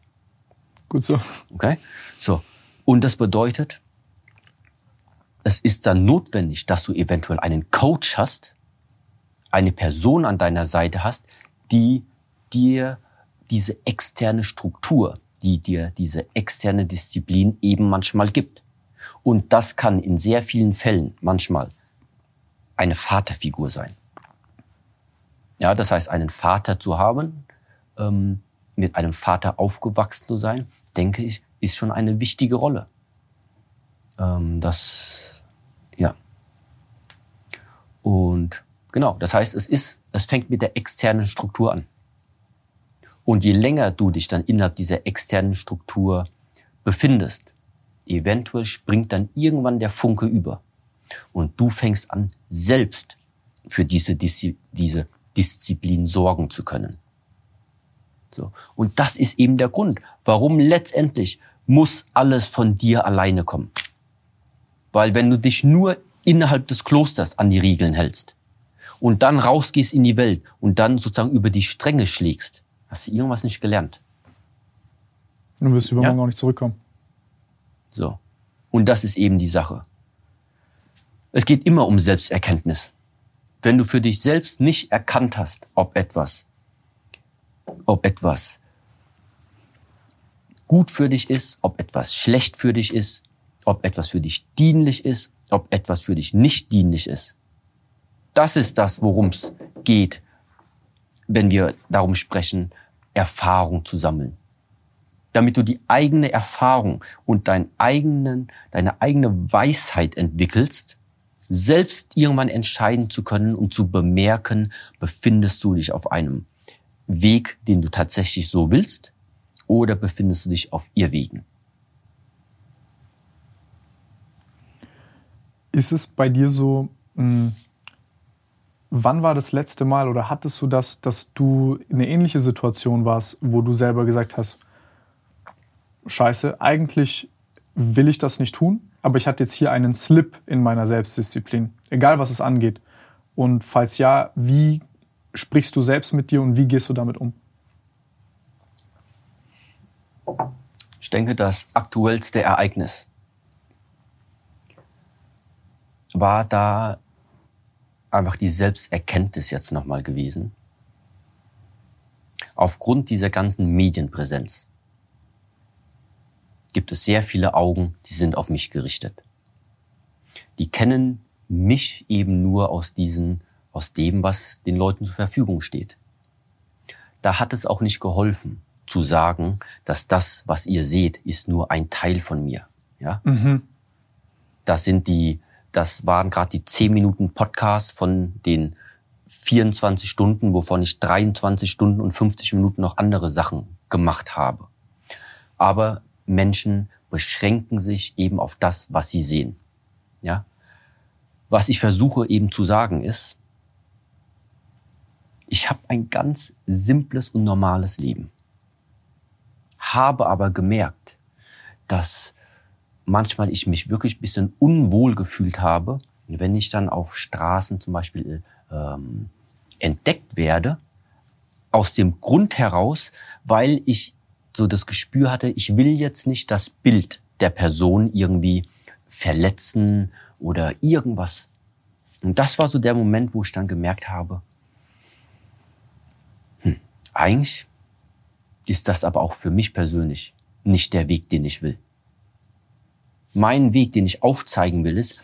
S2: Gut so.
S3: Okay? So. Und das bedeutet, es ist dann notwendig, dass du eventuell einen Coach hast, eine Person an deiner Seite hast, die dir diese externe Struktur, die dir diese externe Disziplin eben manchmal gibt. Und das kann in sehr vielen Fällen manchmal eine Vaterfigur sein. Ja, das heißt, einen Vater zu haben, ähm, mit einem Vater aufgewachsen zu sein, denke ich, ist schon eine wichtige Rolle. Ähm, das, ja. Und genau, das heißt, es ist, es fängt mit der externen Struktur an. Und je länger du dich dann innerhalb dieser externen Struktur befindest, eventuell springt dann irgendwann der Funke über. Und du fängst an, selbst für diese, diese Disziplin sorgen zu können. So. Und das ist eben der Grund, warum letztendlich muss alles von dir alleine kommen. Weil wenn du dich nur innerhalb des Klosters an die Regeln hältst und dann rausgehst in die Welt und dann sozusagen über die Stränge schlägst, hast du irgendwas nicht gelernt.
S2: Du wirst übermorgen ja? auch nicht zurückkommen.
S3: So. Und das ist eben die Sache. Es geht immer um Selbsterkenntnis. Wenn du für dich selbst nicht erkannt hast, ob etwas, ob etwas gut für dich ist, ob etwas schlecht für dich ist, ob etwas für dich dienlich ist, ob etwas für dich nicht dienlich ist. Das ist das, worum es geht, wenn wir darum sprechen, Erfahrung zu sammeln. Damit du die eigene Erfahrung und deinen eigenen, deine eigene Weisheit entwickelst, selbst irgendwann entscheiden zu können und zu bemerken, befindest du dich auf einem Weg, den du tatsächlich so willst, oder befindest du dich auf Irrwegen?
S2: Ist es bei dir so, mh, hm, wann war das letzte Mal oder hattest du das, dass du in eine ähnliche Situation warst, wo du selber gesagt hast, scheiße, eigentlich will ich das nicht tun, aber ich hatte jetzt hier einen Slip in meiner Selbstdisziplin, egal was es angeht. Und falls ja, wie sprichst du selbst mit dir und wie gehst du damit um?
S3: Ich denke, das aktuellste Ereignis war da einfach die Selbsterkenntnis jetzt nochmal gewesen. Aufgrund dieser ganzen Medienpräsenz gibt es sehr viele Augen, die sind auf mich gerichtet. Die kennen mich eben nur aus diesen, aus dem, was den Leuten zur Verfügung steht. Da hat es auch nicht geholfen, zu sagen, dass das, was ihr seht, ist nur ein Teil von mir. Ja, mhm. das sind die, das waren gerade die 10 Minuten Podcast von den 24 Stunden, wovon ich 23 Stunden und 50 Minuten noch andere Sachen gemacht habe. Aber Menschen beschränken sich eben auf das, was sie sehen. Ja? Was ich versuche eben zu sagen ist, ich habe ein ganz simples und normales Leben habe aber gemerkt, dass manchmal ich mich wirklich ein bisschen unwohl gefühlt habe, wenn ich dann auf Straßen zum Beispiel ähm, entdeckt werde, aus dem Grund heraus, weil ich so das Gespür hatte, ich will jetzt nicht das Bild der Person irgendwie verletzen oder irgendwas. Und das war so der Moment, wo ich dann gemerkt habe, hm, eigentlich ist das aber auch für mich persönlich nicht der Weg, den ich will. Mein Weg, den ich aufzeigen will, ist,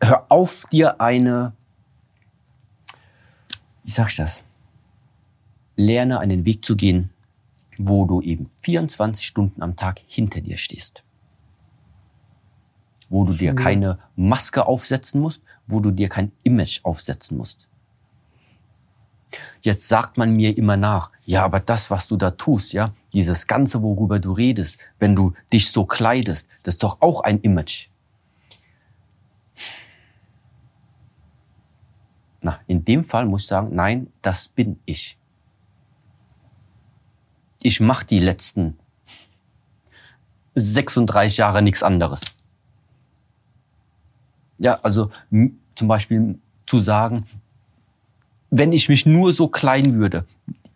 S3: hör auf dir eine, wie sag ich das? Lerne einen Weg zu gehen, wo du eben 24 Stunden am Tag hinter dir stehst. Wo du dir keine Maske aufsetzen musst, wo du dir kein Image aufsetzen musst. Jetzt sagt man mir immer nach, ja, aber das, was du da tust, ja, dieses Ganze, worüber du redest, wenn du dich so kleidest, das ist doch auch ein Image. Na, in dem Fall muss ich sagen, nein, das bin ich. Ich mache die letzten 36 Jahre nichts anderes. Ja, also zum Beispiel zu sagen, wenn ich mich nur so klein würde,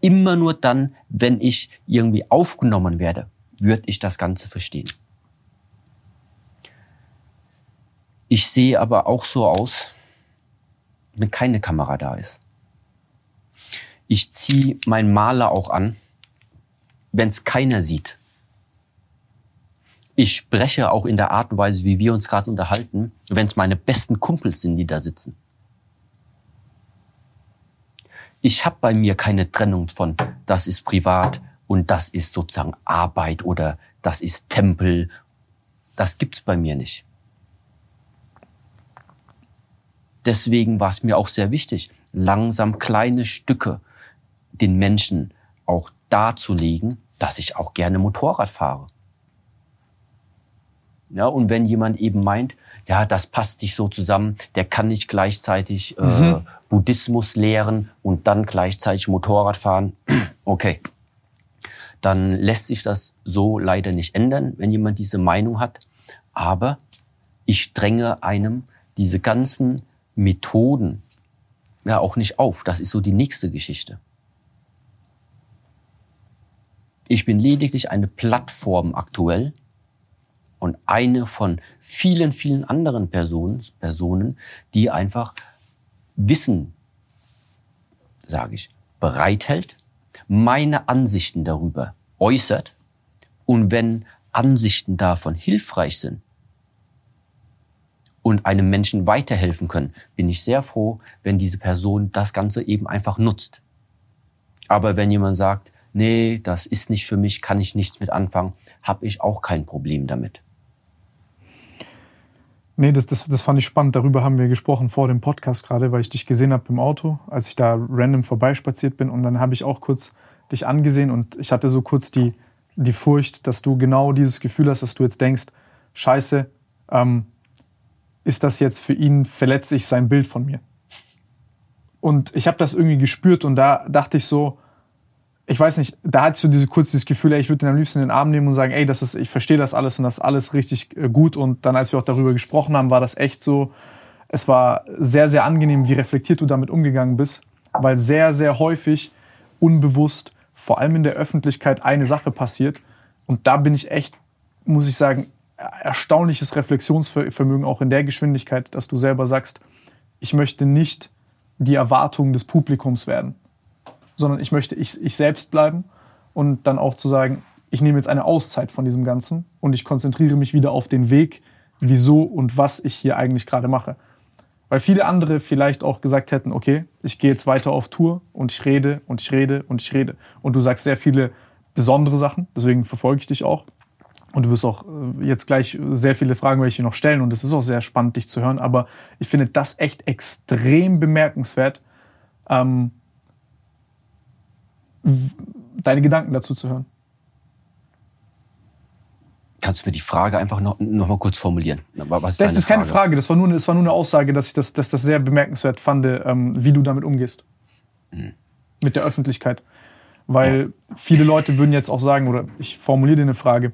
S3: immer nur dann, wenn ich irgendwie aufgenommen werde, würde ich das Ganze verstehen. Ich sehe aber auch so aus, wenn keine Kamera da ist. Ich ziehe meinen Maler auch an, wenn es keiner sieht. Ich spreche auch in der Art und Weise, wie wir uns gerade unterhalten, wenn es meine besten Kumpels sind, die da sitzen ich habe bei mir keine Trennung von, das ist privat und das ist sozusagen Arbeit oder das ist Tempel. Das gibt's bei mir nicht. Deswegen war es mir auch sehr wichtig, langsam kleine Stücke den Menschen auch darzulegen, dass ich auch gerne Motorrad fahre. Ja, und wenn jemand eben meint, ja, das passt sich so zusammen, der kann nicht gleichzeitig äh, mhm. Buddhismus lehren und dann gleichzeitig Motorrad fahren, (clears throat) okay. dann lässt sich das so leider nicht ändern, wenn jemand diese Meinung hat. Aber ich dränge einem diese ganzen Methoden ja auch nicht auf. Das ist so die nächste Geschichte. Ich bin lediglich eine Plattform aktuell und eine von vielen, vielen anderen Personen, Personen die einfach Wissen, sage ich, bereithält, meine Ansichten darüber äußert und wenn Ansichten davon hilfreich sind und einem Menschen weiterhelfen können, bin ich sehr froh, wenn diese Person das Ganze eben einfach nutzt. Aber wenn jemand sagt, nee, das ist nicht für mich, kann ich nichts mit anfangen, habe ich auch kein Problem damit.
S2: Nee, das, das, das fand ich spannend. Darüber haben wir gesprochen vor dem Podcast gerade, weil ich dich gesehen habe im Auto, als ich da random vorbeispaziert bin. Und dann habe ich auch kurz dich angesehen und ich hatte so kurz die, die Furcht, dass du genau dieses Gefühl hast, dass du jetzt denkst, scheiße, ähm, ist das jetzt für ihn, verletze ich sein Bild von mir. Und ich habe das irgendwie gespürt und da dachte ich so, ich weiß nicht, da hatte ich so diese kurz dieses Gefühl, ey, ich würde ihn am liebsten in den Arm nehmen und sagen, ey, das ist, ich verstehe das alles und das ist alles richtig äh, gut. Und dann, als wir auch darüber gesprochen haben, war das echt so, es war sehr, sehr angenehm, wie reflektiert du damit umgegangen bist, weil sehr, sehr häufig unbewusst, vor allem in der Öffentlichkeit, eine Sache passiert. Und da bin ich echt, muss ich sagen, erstaunliches Reflexionsvermögen auch in der Geschwindigkeit, dass du selber sagst, ich möchte nicht die Erwartungen des Publikums werden sondern ich möchte ich, ich selbst bleiben und dann auch zu sagen, ich nehme jetzt eine Auszeit von diesem Ganzen und ich konzentriere mich wieder auf den Weg, wieso und was ich hier eigentlich gerade mache. Weil viele andere vielleicht auch gesagt hätten, okay, ich gehe jetzt weiter auf Tour und ich rede und ich rede und ich rede. Und du sagst sehr viele besondere Sachen, deswegen verfolge ich dich auch. Und du wirst auch äh, jetzt gleich sehr viele Fragen welche noch stellen und es ist auch sehr spannend, dich zu hören. Aber ich finde das echt extrem bemerkenswert, ähm, deine Gedanken dazu zu hören.
S3: Kannst du mir die Frage einfach noch, noch mal kurz formulieren?
S2: Was ist das ist keine Frage, das war, nur, das war nur eine Aussage, dass ich das, dass das sehr bemerkenswert fand, ähm, wie du damit umgehst. Mhm. Mit der Öffentlichkeit. Weil ja. viele Leute würden jetzt auch sagen, oder ich formuliere dir eine Frage,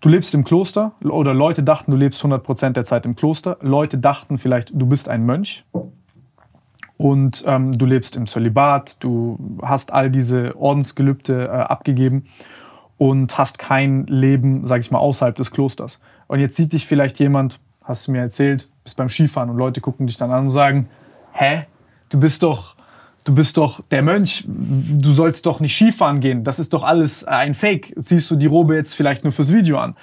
S2: du lebst im Kloster, oder Leute dachten, du lebst 100% der Zeit im Kloster, Leute dachten vielleicht, du bist ein Mönch, und ähm, du lebst im Zölibat, du hast all diese Ordensgelübde äh, abgegeben und hast kein Leben, sag ich mal, außerhalb des Klosters. Und jetzt sieht dich vielleicht jemand, hast du mir erzählt, bist beim Skifahren und Leute gucken dich dann an und sagen, hä, du bist doch, du bist doch der Mönch, du sollst doch nicht Skifahren gehen, das ist doch alles ein Fake. Ziehst du die Robe jetzt vielleicht nur fürs Video an?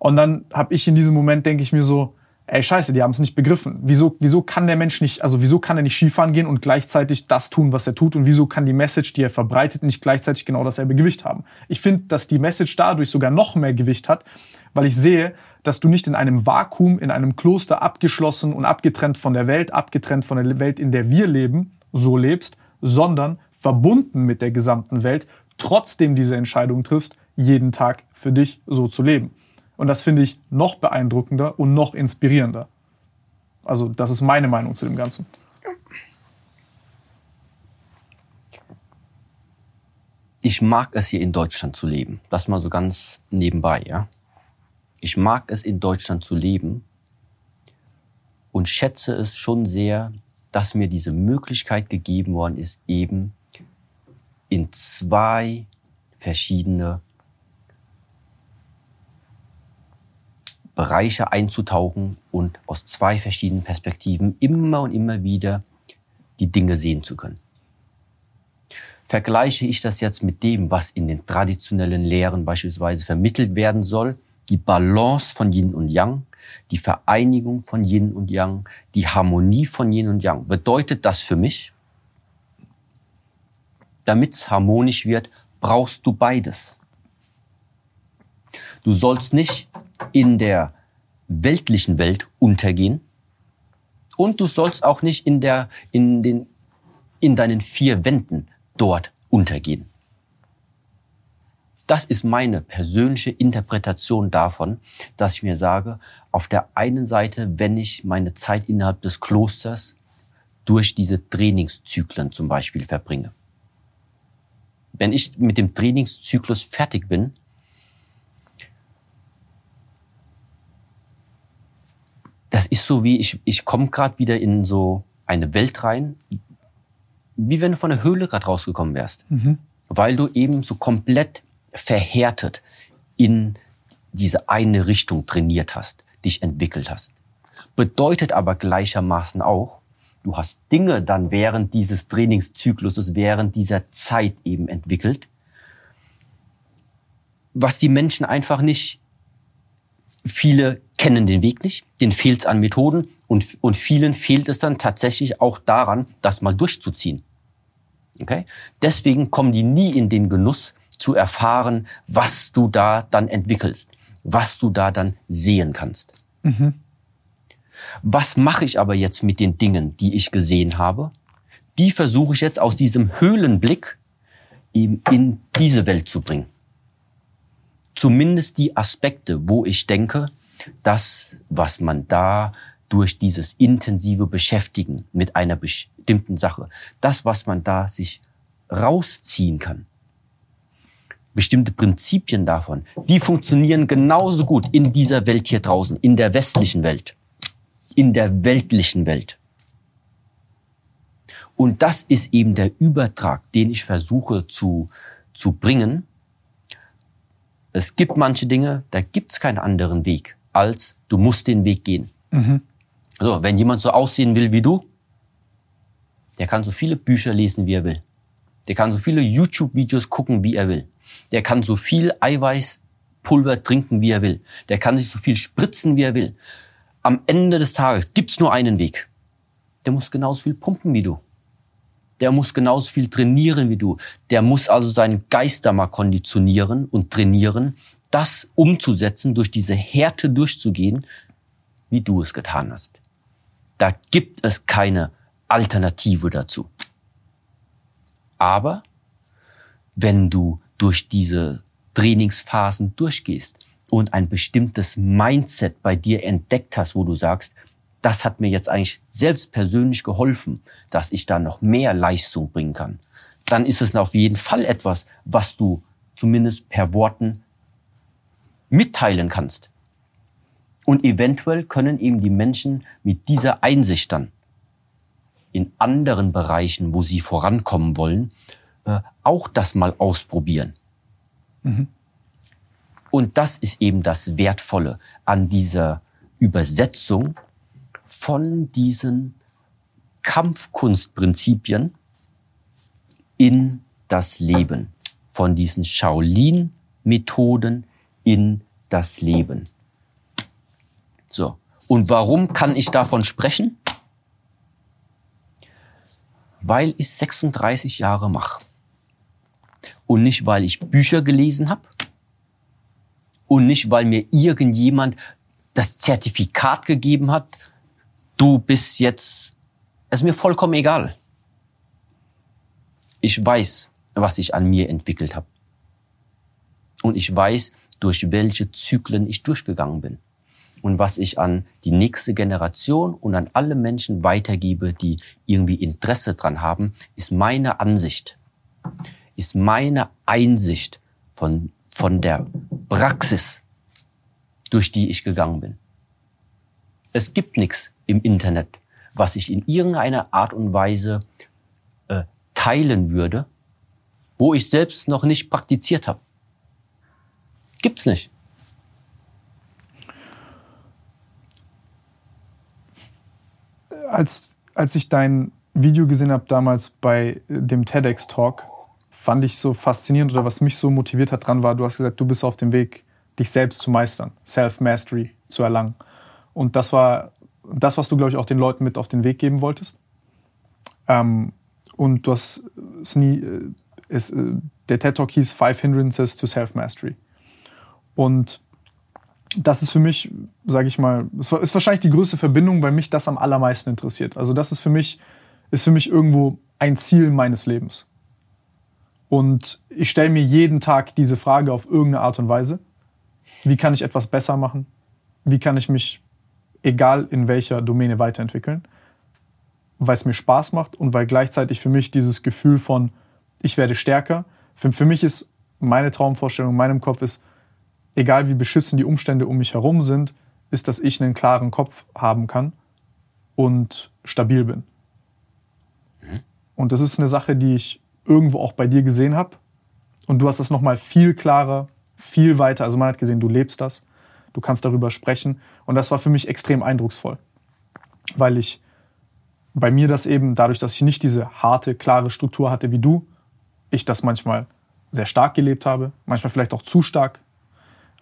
S2: Und dann habe ich in diesem Moment, denke ich mir so, ey scheiße, die haben es nicht begriffen. Wieso, wieso kann der Mensch nicht, also wieso kann er nicht Skifahren gehen und gleichzeitig das tun, was er tut? Und wieso kann die Message, die er verbreitet, nicht gleichzeitig genau dasselbe Gewicht haben? Ich finde, dass die Message dadurch sogar noch mehr Gewicht hat, weil ich sehe, dass du nicht in einem Vakuum, in einem Kloster abgeschlossen und abgetrennt von der Welt, abgetrennt von der Welt, in der wir leben, so lebst, sondern verbunden mit der gesamten Welt, trotzdem diese Entscheidung triffst, jeden Tag für dich so zu leben. Und das finde ich noch beeindruckender und noch inspirierender. Also das ist meine Meinung zu dem Ganzen.
S3: Ich mag es hier in Deutschland zu leben. Das mal so ganz nebenbei, ja. Ich mag es in Deutschland zu leben und schätze es schon sehr, dass mir diese Möglichkeit gegeben worden ist, eben in zwei verschiedene Bereiche einzutauchen und aus zwei verschiedenen Perspektiven immer und immer wieder die Dinge sehen zu können. Vergleiche ich das jetzt mit dem, was in den traditionellen Lehren beispielsweise vermittelt werden soll, die Balance von Yin und Yang, die Vereinigung von Yin und Yang, die Harmonie von Yin und Yang, bedeutet das für mich, damit es harmonisch wird, brauchst du beides. Du sollst nicht in der weltlichen Welt untergehen und du sollst auch nicht in der, in den, in deinen vier Wänden dort untergehen. Das ist meine persönliche Interpretation davon, dass ich mir sage, auf der einen Seite, wenn ich meine Zeit innerhalb des Klosters durch diese Trainingszyklen zum Beispiel verbringe, wenn ich mit dem Trainingszyklus fertig bin, das ist so wie, ich, ich komme gerade wieder in so eine Welt rein, wie wenn du von der Höhle gerade rausgekommen wärst. Mhm. Weil du eben so komplett verhärtet in diese eine Richtung trainiert hast, dich entwickelt hast. Bedeutet aber gleichermaßen auch, du hast Dinge dann während dieses Trainingszykluses, während dieser Zeit eben entwickelt, was die Menschen einfach nicht, viele kennen den Weg nicht, denen fehlt es an Methoden und, und vielen fehlt es dann tatsächlich auch daran, das mal durchzuziehen. Okay? Deswegen kommen die nie in den Genuss zu erfahren, was du da dann entwickelst, was du da dann sehen kannst. Mhm. Was mache ich aber jetzt mit den Dingen, die ich gesehen habe? Die versuche ich jetzt aus diesem Höhlenblick eben in diese Welt zu bringen. Zumindest die Aspekte, wo ich denke, das, was man da durch dieses intensive Beschäftigen mit einer bestimmten Sache, das, was man da sich rausziehen kann, bestimmte Prinzipien davon, die funktionieren genauso gut in dieser Welt hier draußen, in der westlichen Welt in der weltlichen Welt. Und das ist eben der Übertrag, den ich versuche zu, zu bringen. Es gibt manche Dinge, da gibt es keinen anderen Weg, als du musst den Weg gehen. Mhm. Also, wenn jemand so aussehen will wie du, der kann so viele Bücher lesen, wie er will. Der kann so viele YouTube-Videos gucken, wie er will. Der kann so viel Eiweißpulver trinken, wie er will. Der kann sich so viel spritzen, wie er will am Ende des Tages gibt's nur einen Weg. Der muss genauso viel pumpen wie du. Der muss genauso viel trainieren wie du. Der muss also seinen Geist da mal konditionieren und trainieren, das umzusetzen, durch diese Härte durchzugehen, wie du es getan hast. Da gibt es keine Alternative dazu. Aber wenn du durch diese Trainingsphasen durchgehst, und ein bestimmtes Mindset bei dir entdeckt hast, wo du sagst, das hat mir jetzt eigentlich selbst persönlich geholfen, dass ich da noch mehr Leistung bringen kann, dann ist es auf jeden Fall etwas, was du zumindest per Worten mitteilen kannst. Und eventuell können eben die Menschen mit dieser Einsicht dann in anderen Bereichen, wo sie vorankommen wollen, äh, auch das mal ausprobieren. Mhm. Und das ist eben das Wertvolle an dieser Übersetzung von diesen Kampfkunstprinzipien in das Leben, von diesen Shaolin-Methoden in das Leben. So. Und warum kann ich davon sprechen? Weil ich 36 Jahre mache. Und nicht, weil ich Bücher gelesen habe, und nicht, weil mir irgendjemand das Zertifikat gegeben hat, du bist jetzt, es ist mir vollkommen egal. Ich weiß, was ich an mir entwickelt habe. Und ich weiß, durch welche Zyklen ich durchgegangen bin. Und was ich an die nächste Generation und an alle Menschen weitergebe, die irgendwie Interesse dran haben, ist meine Ansicht, ist meine Einsicht von von der Praxis, durch die ich gegangen bin. Es gibt nichts im Internet, was ich in irgendeiner Art und Weise äh, teilen würde, wo ich selbst noch nicht praktiziert habe. Gibt's nicht.
S2: Als, als ich dein Video gesehen habe damals bei dem TEDx-Talk, fand ich so faszinierend oder was mich so motiviert hat dran war, du hast gesagt, du bist auf dem Weg, dich selbst zu meistern, Self-Mastery zu erlangen. Und das war das, was du, glaube ich, auch den Leuten mit auf den Weg geben wolltest. Ähm, und du hast es nie, äh, es, äh, der TED Talk hieß Five Hindrances to Self-Mastery. Und das ist für mich, sage ich mal, ist wahrscheinlich die größte Verbindung, weil mich das am allermeisten interessiert. Also das ist für mich, ist für mich irgendwo ein Ziel meines Lebens. Und ich stelle mir jeden Tag diese Frage auf irgendeine Art und Weise. Wie kann ich etwas besser machen? Wie kann ich mich, egal in welcher Domäne, weiterentwickeln? Weil es mir Spaß macht und weil gleichzeitig für mich dieses Gefühl von, ich werde stärker, Für, für mich ist meine Traumvorstellung in meinem Kopf ist, egal wie beschissen die Umstände um mich herum sind, ist, dass ich einen klaren Kopf haben kann und stabil bin. Mhm. Und das ist eine Sache, die ich irgendwo auch bei dir gesehen habe. Und du hast das nochmal viel klarer, viel weiter. Also man hat gesehen, du lebst das, du kannst darüber sprechen. Und das war für mich extrem eindrucksvoll, weil ich bei mir das eben, dadurch, dass ich nicht diese harte, klare Struktur hatte wie du, ich das manchmal sehr stark gelebt habe, manchmal vielleicht auch zu stark.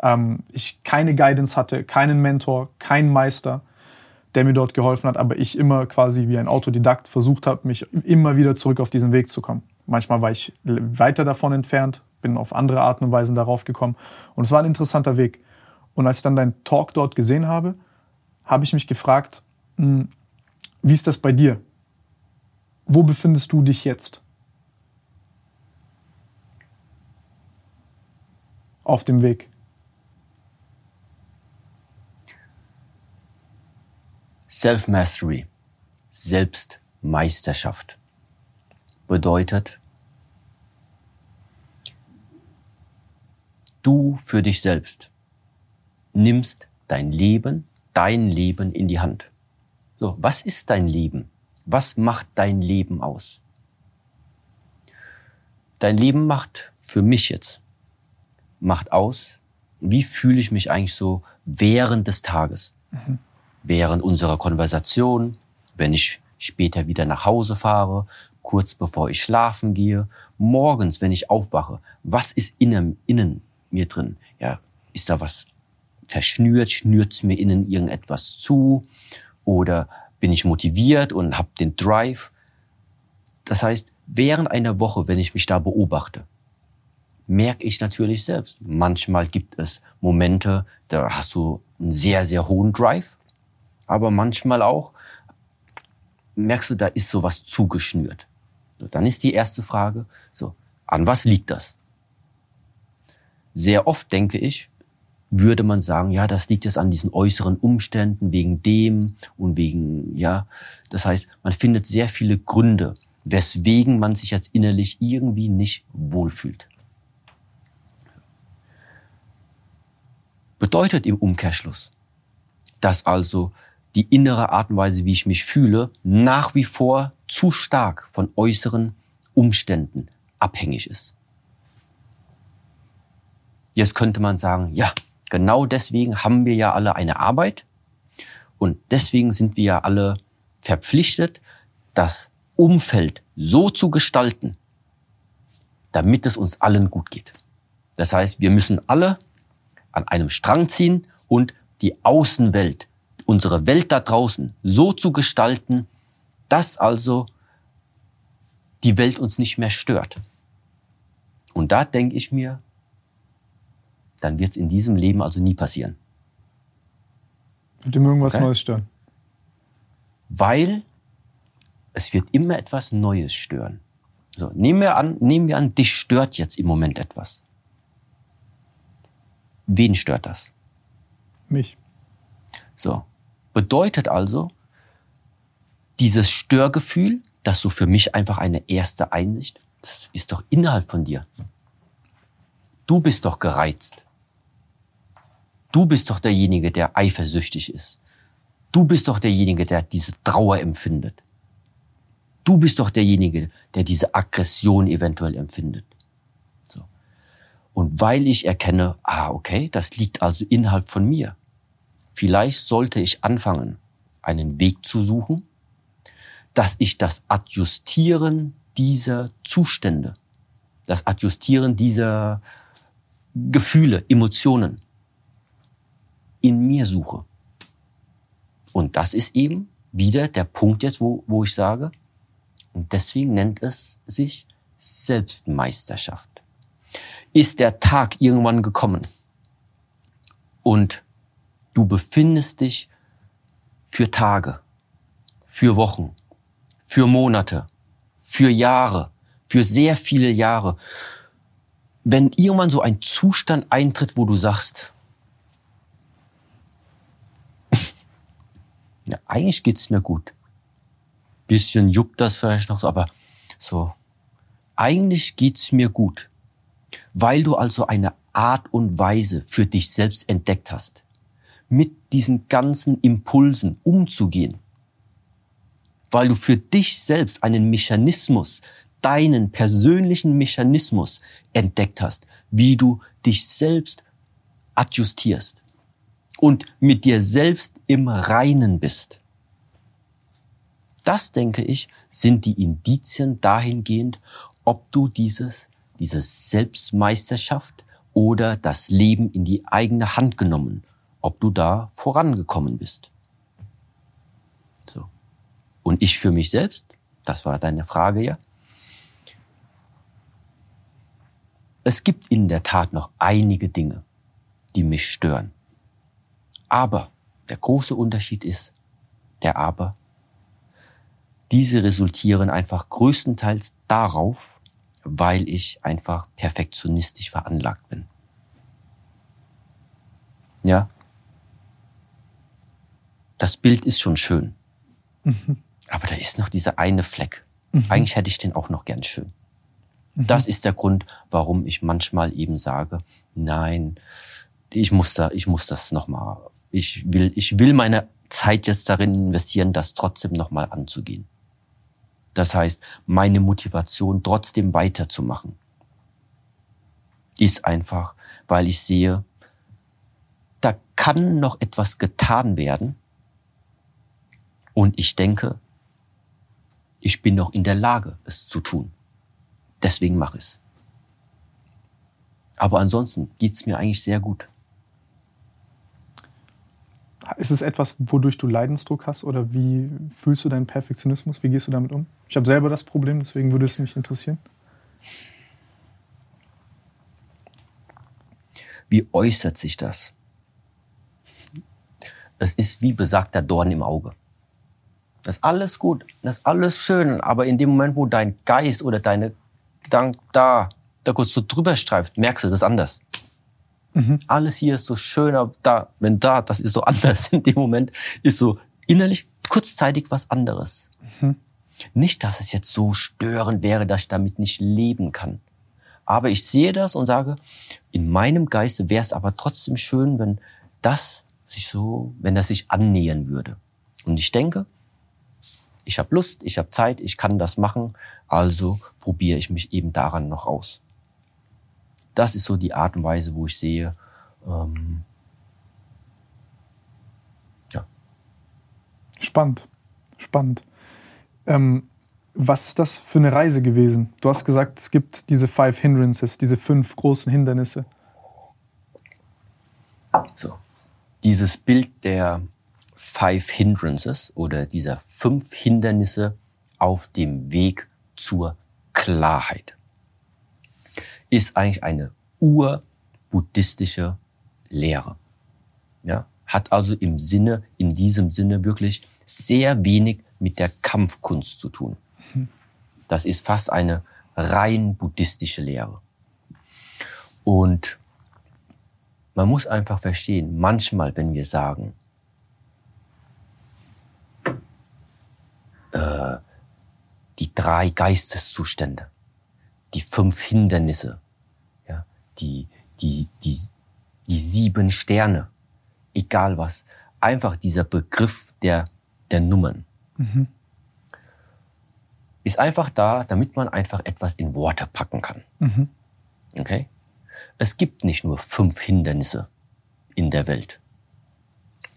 S2: Ähm, ich keine Guidance hatte, keinen Mentor, keinen Meister, der mir dort geholfen hat, aber ich immer quasi wie ein Autodidakt versucht habe, mich immer wieder zurück auf diesen Weg zu kommen. Manchmal war ich weiter davon entfernt, bin auf andere Arten und Weisen darauf gekommen. Und es war ein interessanter Weg. Und als ich dann deinen Talk dort gesehen habe, habe ich mich gefragt, hm, wie ist das bei dir? Wo befindest du dich jetzt? Auf dem Weg.
S3: Self-Mastery, Selbstmeisterschaft, bedeutet, du für dich selbst nimmst dein Leben, dein Leben in die Hand. So, was ist dein Leben? Was macht dein Leben aus? Dein Leben macht für mich jetzt, macht aus, wie fühle ich mich eigentlich so während des Tages, mhm. Während unserer Konversation, wenn ich später wieder nach Hause fahre, kurz bevor ich schlafen gehe, morgens, wenn ich aufwache, was ist innen, innen mir drin? Ja, ist da was verschnürt, schnürt mir innen irgendetwas zu oder bin ich motiviert und habe den Drive. Das heißt, während einer Woche, wenn ich mich da beobachte, merke ich natürlich selbst. Manchmal gibt es Momente, da hast du einen sehr, sehr hohen Drive, aber manchmal auch merkst du, da ist sowas zugeschnürt. Dann ist die erste Frage, so, an was liegt das? Sehr oft denke ich, würde man sagen, ja, das liegt jetzt an diesen äußeren Umständen, wegen dem und wegen, ja. Das heißt, man findet sehr viele Gründe, weswegen man sich jetzt innerlich irgendwie nicht wohlfühlt. Bedeutet im Umkehrschluss, dass also die innere Art und Weise, wie ich mich fühle, nach wie vor zu stark von äußeren Umständen abhängig ist. Jetzt könnte man sagen, ja, Genau deswegen haben wir ja alle eine Arbeit und deswegen sind wir ja alle verpflichtet, das Umfeld so zu gestalten, damit es uns allen gut geht. Das heißt, wir müssen alle an einem Strang ziehen und die Außenwelt, unsere Welt da draußen so zu gestalten, dass also die Welt uns nicht mehr stört. Und da denke ich mir, dann wird es in diesem Leben also nie passieren.
S2: Wird ihm irgendwas okay? Neues stören?
S3: Weil es wird immer etwas Neues stören. So, nehmen wir an, nehmen wir an, dich stört jetzt im Moment etwas. Wen stört das?
S2: Mich.
S3: So. Bedeutet also, dieses Störgefühl, das so für mich einfach eine erste Einsicht, das ist doch innerhalb von dir. Du bist doch gereizt. Du bist doch derjenige, der eifersüchtig ist. Du bist doch derjenige, der diese Trauer empfindet. Du bist doch derjenige, der diese Aggression eventuell empfindet. So. Und weil ich erkenne, ah, okay, das liegt also innerhalb von mir. Vielleicht sollte ich anfangen, einen Weg zu suchen, dass ich das Adjustieren dieser Zustände, das Adjustieren dieser Gefühle, Emotionen, in mir suche. Und das ist eben wieder der Punkt jetzt, wo, wo ich sage, und deswegen nennt es sich Selbstmeisterschaft. Ist der Tag irgendwann gekommen und du befindest dich für Tage, für Wochen, für Monate, für Jahre, für sehr viele Jahre, wenn irgendwann so ein Zustand eintritt, wo du sagst, (laughs) ja, eigentlich geht's mir gut. Bisschen juckt das vielleicht noch so, aber so, eigentlich geht's mir gut. Weil du also eine Art und Weise für dich selbst entdeckt hast, mit diesen ganzen Impulsen umzugehen. Weil du für dich selbst einen Mechanismus, deinen persönlichen Mechanismus entdeckt hast, wie du dich selbst adjustierst und mit dir selbst im Reinen bist. Das, denke ich, sind die Indizien dahingehend, ob du dieses, diese Selbstmeisterschaft oder das Leben in die eigene Hand genommen, ob du da vorangekommen bist. So. Und ich für mich selbst, das war deine Frage ja, es gibt in der Tat noch einige Dinge, die mich stören. Aber der große Unterschied ist, der Aber, diese resultieren einfach größtenteils darauf, weil ich einfach perfektionistisch veranlagt bin. Ja. Das Bild ist schon schön. Mhm. Aber da ist noch dieser eine Fleck. Mhm. Eigentlich hätte ich den auch noch gern schön. Mhm. Das ist der Grund, warum ich manchmal eben sage, nein, ich muss da, ich muss das nochmal, ich will, ich will meine Zeit jetzt darin investieren, das trotzdem nochmal anzugehen. Das heißt, meine Motivation trotzdem weiterzumachen ist einfach, weil ich sehe, da kann noch etwas getan werden. Und ich denke, ich bin noch in der Lage, es zu tun. Deswegen mache ich es. Aber ansonsten geht's mir eigentlich sehr gut.
S2: Ist es etwas, wodurch du Leidensdruck hast oder wie fühlst du deinen Perfektionismus? Wie gehst du damit um? Ich habe selber das Problem, deswegen würde es mich interessieren.
S3: Wie äußert sich das? Es ist wie besagter Dorn im Auge. Das ist alles gut, das ist alles schön, aber in dem Moment, wo dein Geist oder deine Gedanken da, da kurz so drüber streift, merkst du, das ist anders. Mhm. Alles hier ist so schön, aber da, wenn da, das ist so (laughs) anders in dem Moment, ist so innerlich kurzzeitig was anderes. Mhm. Nicht, dass es jetzt so störend wäre, dass ich damit nicht leben kann. Aber ich sehe das und sage, in meinem Geiste wäre es aber trotzdem schön, wenn das sich so, wenn das sich annähern würde. Und ich denke, ich habe Lust, ich habe Zeit, ich kann das machen, also probiere ich mich eben daran noch aus. Das ist so die Art und Weise, wo ich sehe, ähm,
S2: ja. Spannend, spannend. Ähm, was ist das für eine Reise gewesen? Du hast gesagt, es gibt diese Five Hindrances, diese fünf großen Hindernisse.
S3: So, dieses Bild der Five Hindrances oder dieser fünf Hindernisse auf dem Weg zur Klarheit ist eigentlich eine urbuddhistische Lehre. Ja, hat also im Sinne, in diesem Sinne wirklich sehr wenig mit der Kampfkunst zu tun. Das ist fast eine rein buddhistische Lehre. Und man muss einfach verstehen, manchmal, wenn wir sagen, äh, die drei Geisteszustände, die fünf Hindernisse, ja, die, die, die, die sieben Sterne, egal was, einfach dieser Begriff der, der Nummern. Mhm. Ist einfach da, damit man einfach etwas in Worte packen kann. Mhm. Okay? Es gibt nicht nur fünf Hindernisse in der Welt.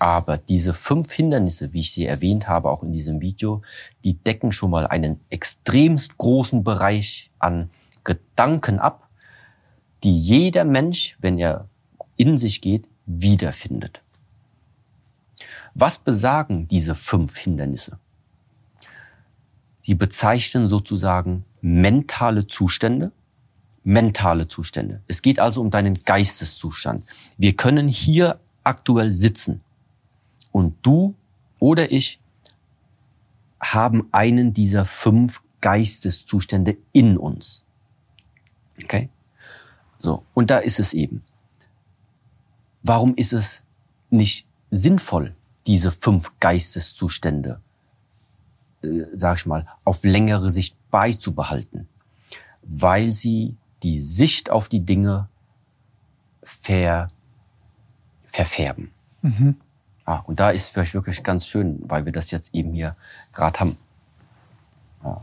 S3: Aber diese fünf Hindernisse, wie ich sie erwähnt habe, auch in diesem Video, die decken schon mal einen extremst großen Bereich an Gedanken ab, die jeder Mensch, wenn er in sich geht, wiederfindet. Was besagen diese fünf Hindernisse? Sie bezeichnen sozusagen mentale Zustände, mentale Zustände. Es geht also um deinen Geisteszustand. Wir können hier aktuell sitzen und du oder ich haben einen dieser fünf Geisteszustände in uns. Okay? So. Und da ist es eben. Warum ist es nicht sinnvoll, diese fünf Geisteszustände, äh, sag ich mal, auf längere Sicht beizubehalten? Weil sie die Sicht auf die Dinge ver, verfärben. Mhm. Ah, und da ist für euch wirklich ganz schön, weil wir das jetzt eben hier gerade haben.
S2: Ah.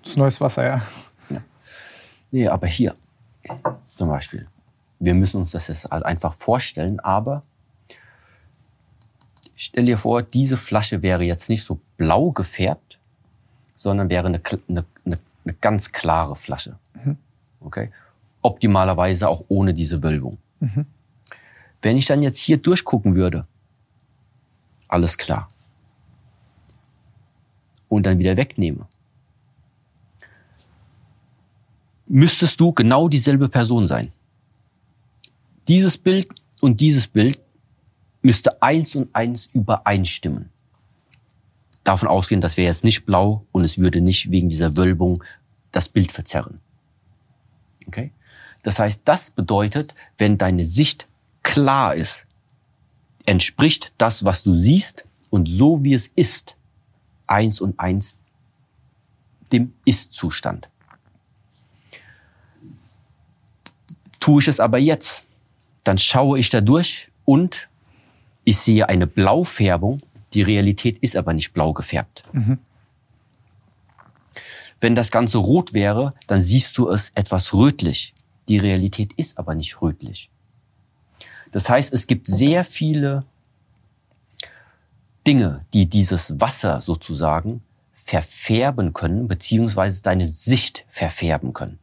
S2: Das ist neues Wasser, ja. ja.
S3: Nee, aber hier zum Beispiel. Wir müssen uns das jetzt halt einfach vorstellen, aber stell dir vor, diese Flasche wäre jetzt nicht so blau gefärbt, sondern wäre eine, eine, eine, eine ganz klare Flasche. Mhm. Okay? Optimalerweise auch ohne diese Wölbung. Mhm. Wenn ich dann jetzt hier durchgucken würde, alles klar. Und dann wieder wegnehme, müsstest du genau dieselbe Person sein. Dieses Bild und dieses Bild müsste eins und eins übereinstimmen. Davon ausgehen, das wäre jetzt nicht blau und es würde nicht wegen dieser Wölbung das Bild verzerren. Okay? Das heißt, das bedeutet, wenn deine Sicht klar ist, entspricht das, was du siehst und so wie es ist, eins und eins dem Ist-Zustand. Tue ich es aber jetzt, dann schaue ich da durch und ich sehe eine Blaufärbung. Die Realität ist aber nicht blau gefärbt. Mhm. Wenn das Ganze rot wäre, dann siehst du es etwas rötlich. Die Realität ist aber nicht rötlich. Das heißt, es gibt sehr viele Dinge, die dieses Wasser sozusagen verfärben können, beziehungsweise deine Sicht verfärben können.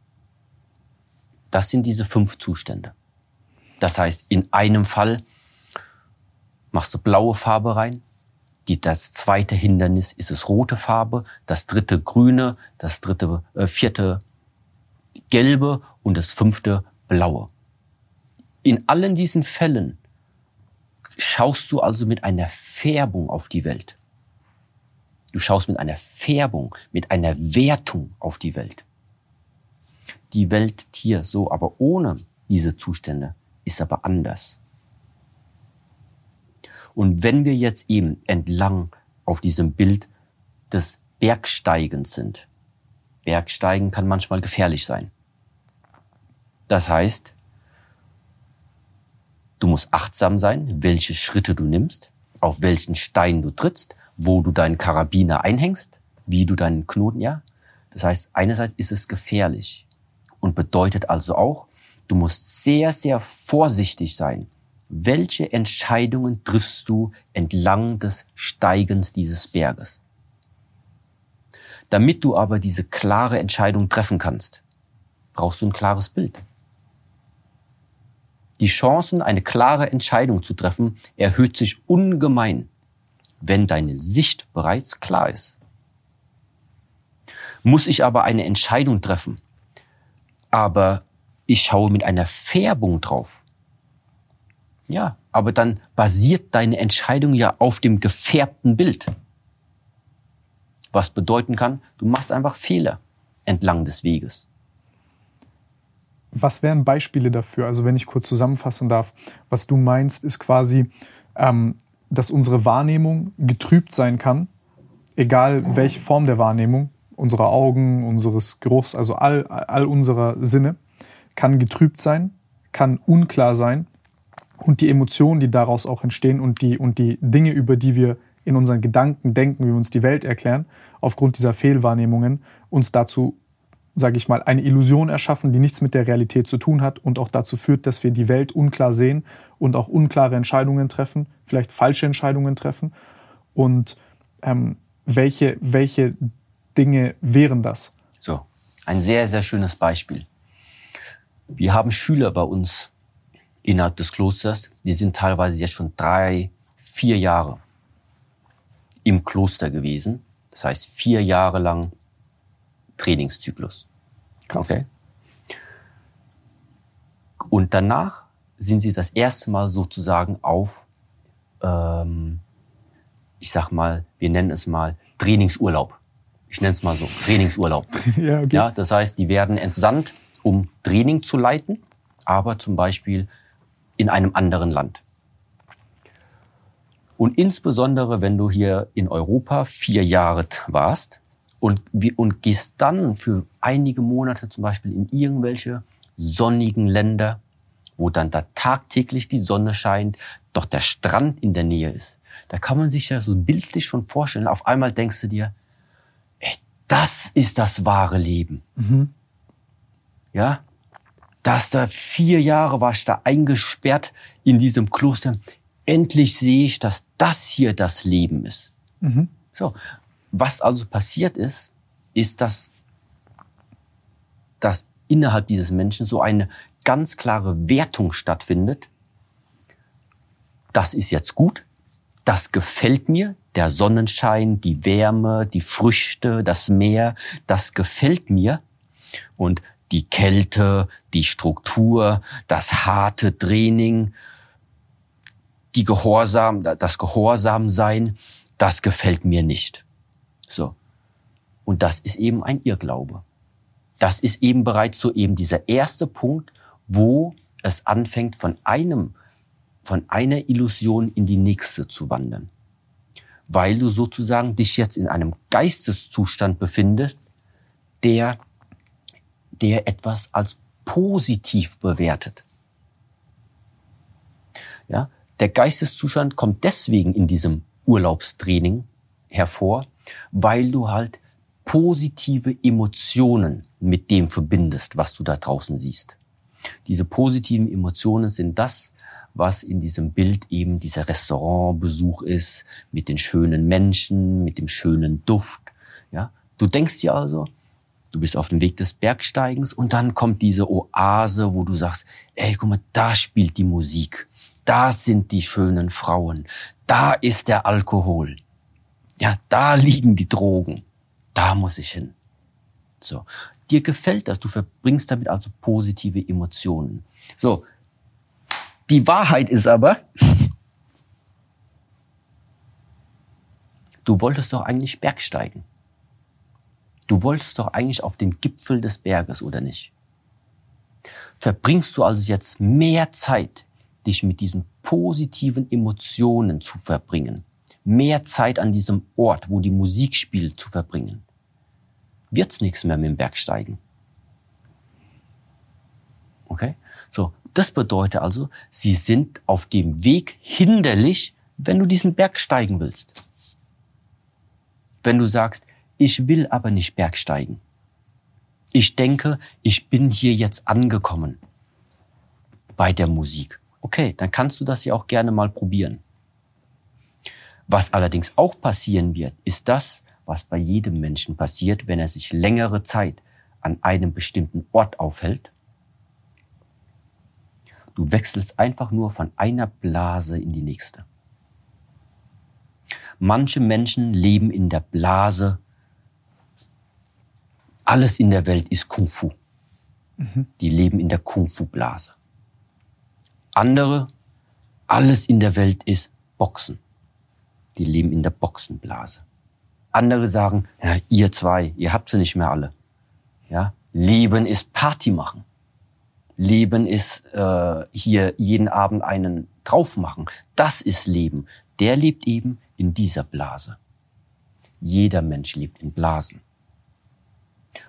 S3: Das sind diese fünf Zustände. Das heißt, in einem Fall machst du blaue Farbe rein, die, das zweite Hindernis ist es rote Farbe, das dritte grüne, das dritte, äh, vierte gelbe und das fünfte blaue. In allen diesen Fällen schaust du also mit einer Färbung auf die Welt. Du schaust mit einer Färbung, mit einer Wertung auf die Welt. Die Welt hier so, aber ohne diese Zustände ist aber anders. Und wenn wir jetzt eben entlang auf diesem Bild des Bergsteigens sind, Bergsteigen kann manchmal gefährlich sein. Das heißt, du musst achtsam sein, welche Schritte du nimmst, auf welchen Stein du trittst, wo du deinen Karabiner einhängst, wie du deinen Knoten, ja. Das heißt, einerseits ist es gefährlich und bedeutet also auch, du musst sehr, sehr vorsichtig sein, welche Entscheidungen triffst du entlang des Steigens dieses Berges? Damit du aber diese klare Entscheidung treffen kannst, brauchst du ein klares Bild. Die Chancen, eine klare Entscheidung zu treffen, erhöht sich ungemein, wenn deine Sicht bereits klar ist. Muss ich aber eine Entscheidung treffen, aber ich schaue mit einer Färbung drauf, ja, aber dann basiert deine Entscheidung ja auf dem gefärbten Bild. Was bedeuten kann, du machst einfach Fehler entlang des Weges.
S2: Was wären Beispiele dafür? Also wenn ich kurz zusammenfassen darf, was du meinst, ist quasi, ähm, dass unsere Wahrnehmung getrübt sein kann, egal welche Form der Wahrnehmung, unsere Augen, unseres Geruchs, also all, all unserer Sinne, kann getrübt sein, kann unklar sein und die Emotionen, die daraus auch entstehen und die, und die Dinge, über die wir in unseren Gedanken denken, wie wir uns die Welt erklären, aufgrund dieser Fehlwahrnehmungen uns dazu, sage ich mal, eine Illusion erschaffen, die nichts mit der Realität zu tun hat und auch dazu führt, dass wir die Welt unklar sehen und auch unklare Entscheidungen treffen, vielleicht falsche Entscheidungen treffen. Und ähm, welche, welche Dinge wären das?
S3: So, ein sehr, sehr schönes Beispiel. Wir haben Schüler bei uns innerhalb des Klosters. Die sind teilweise jetzt schon drei, vier Jahre im Kloster gewesen. Das heißt vier Jahre lang Trainingszyklus.
S2: Krass. Okay.
S3: Und danach sind sie das erste Mal sozusagen auf, ähm, ich sag mal, wir nennen es mal Trainingsurlaub. Ich nenne es mal so, Trainingsurlaub. (laughs) ja, okay. ja, das heißt, die werden entsandt, um Training zu leiten, aber zum Beispiel in einem anderen Land. Und insbesondere, wenn du hier in Europa vier Jahre warst und, und gehst dann für einige Monate zum Beispiel in irgendwelche sonnigen Länder, wo dann da tagtäglich die Sonne scheint, doch der Strand in der Nähe ist. Da kann man sich ja so bildlich schon vorstellen. Auf einmal denkst du dir, ey, das ist das wahre Leben. Mhm. Ja, dass da vier Jahre war ich da eingesperrt in diesem Kloster. Endlich sehe ich, dass das hier das Leben ist. Mhm. So, was also passiert ist, ist, dass, dass innerhalb dieses Menschen so eine ganz klare Wertung stattfindet. Das ist jetzt gut, das gefällt mir, der Sonnenschein, die Wärme, die Früchte, das Meer, das gefällt mir. Und die Kälte, die Struktur, das harte Training, die Gehorsam, das Gehorsamsein, das gefällt mir nicht. So. Und das ist eben ein Irrglaube. Das ist eben bereits so eben dieser erste Punkt, wo es anfängt von einem, von einer Illusion in die nächste zu wandern. Weil du sozusagen dich jetzt in einem Geisteszustand befindest, der der etwas als positiv bewertet. Ja, der Geisteszustand kommt deswegen in diesem Urlaubstraining hervor, weil du halt positive Emotionen mit dem verbindest, was du da draußen siehst. Diese positiven Emotionen sind das, was in diesem Bild eben dieser Restaurantbesuch ist, mit den schönen Menschen, mit dem schönen Duft. Ja, du denkst dir also, Du bist auf dem Weg des Bergsteigens und dann kommt diese Oase, wo du sagst, ey, guck mal, da spielt die Musik. Da sind die schönen Frauen. Da ist der Alkohol. Ja, da liegen die Drogen. Da muss ich hin. So. Dir gefällt das. Du verbringst damit also positive Emotionen. So. Die Wahrheit ist aber, du wolltest doch eigentlich Bergsteigen. Du wolltest doch eigentlich auf den Gipfel des Berges, oder nicht? Verbringst du also jetzt mehr Zeit, dich mit diesen positiven Emotionen zu verbringen, mehr Zeit an diesem Ort, wo die Musik spielt, zu verbringen, wird's nichts mehr mit dem Bergsteigen. Okay? So, das bedeutet also, sie sind auf dem Weg hinderlich, wenn du diesen Berg steigen willst. Wenn du sagst, ich will aber nicht bergsteigen. Ich denke, ich bin hier jetzt angekommen bei der Musik. Okay, dann kannst du das ja auch gerne mal probieren. Was allerdings auch passieren wird, ist das, was bei jedem Menschen passiert, wenn er sich längere Zeit an einem bestimmten Ort aufhält. Du wechselst einfach nur von einer Blase in die nächste. Manche Menschen leben in der Blase alles in der Welt ist Kung Fu. Mhm. Die leben in der Kung Fu-Blase. Andere, alles in der Welt ist Boxen. Die leben in der Boxenblase. Andere sagen, ja, ihr zwei, ihr habt sie nicht mehr alle. Ja, Leben ist Party machen. Leben ist äh, hier jeden Abend einen drauf machen. Das ist Leben. Der lebt eben in dieser Blase. Jeder Mensch lebt in Blasen.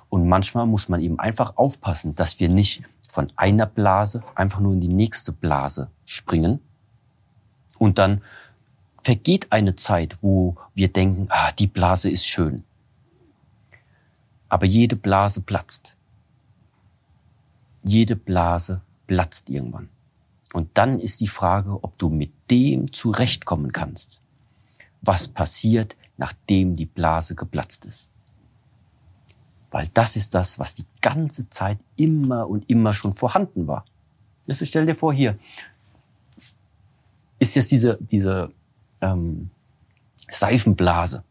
S3: Und manchmal muss man eben einfach aufpassen, dass wir nicht von einer Blase einfach nur in die nächste Blase springen. Und dann vergeht eine Zeit, wo wir denken, ah, die Blase ist schön. Aber jede Blase platzt. Jede Blase platzt irgendwann. Und dann ist die Frage, ob du mit dem zurechtkommen kannst. Was passiert, nachdem die Blase geplatzt ist? Weil das ist das, was die ganze Zeit immer und immer schon vorhanden war. Also stell dir vor, hier ist jetzt diese, diese ähm, Seifenblase.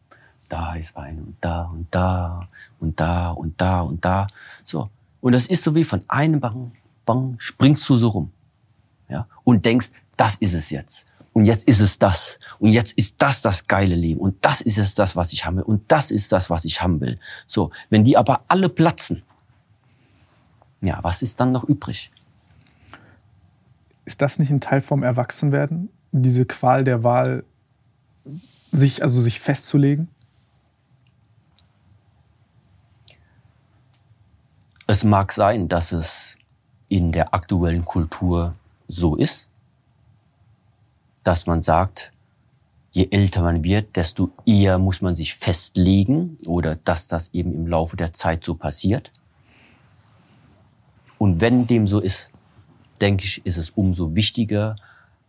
S3: Da ist eine und da und da und da und da und da. So. Und das ist so wie von einem Bang, Bang, springst du so rum. Ja? Und denkst, das ist es jetzt und jetzt ist es das. Und jetzt ist das das geile Leben. Und das ist es das, was ich haben will. Und das ist das, was ich haben will. So, wenn die aber alle platzen, ja, was ist dann noch übrig?
S2: Ist das nicht ein Teil vom Erwachsenwerden? Diese Qual der Wahl, sich, also sich festzulegen?
S3: Es mag sein, dass es in der aktuellen Kultur so ist, dass man sagt, je älter man wird, desto eher muss man sich festlegen oder dass das eben im Laufe der Zeit so passiert. Und wenn dem so ist, denke ich, ist es umso wichtiger,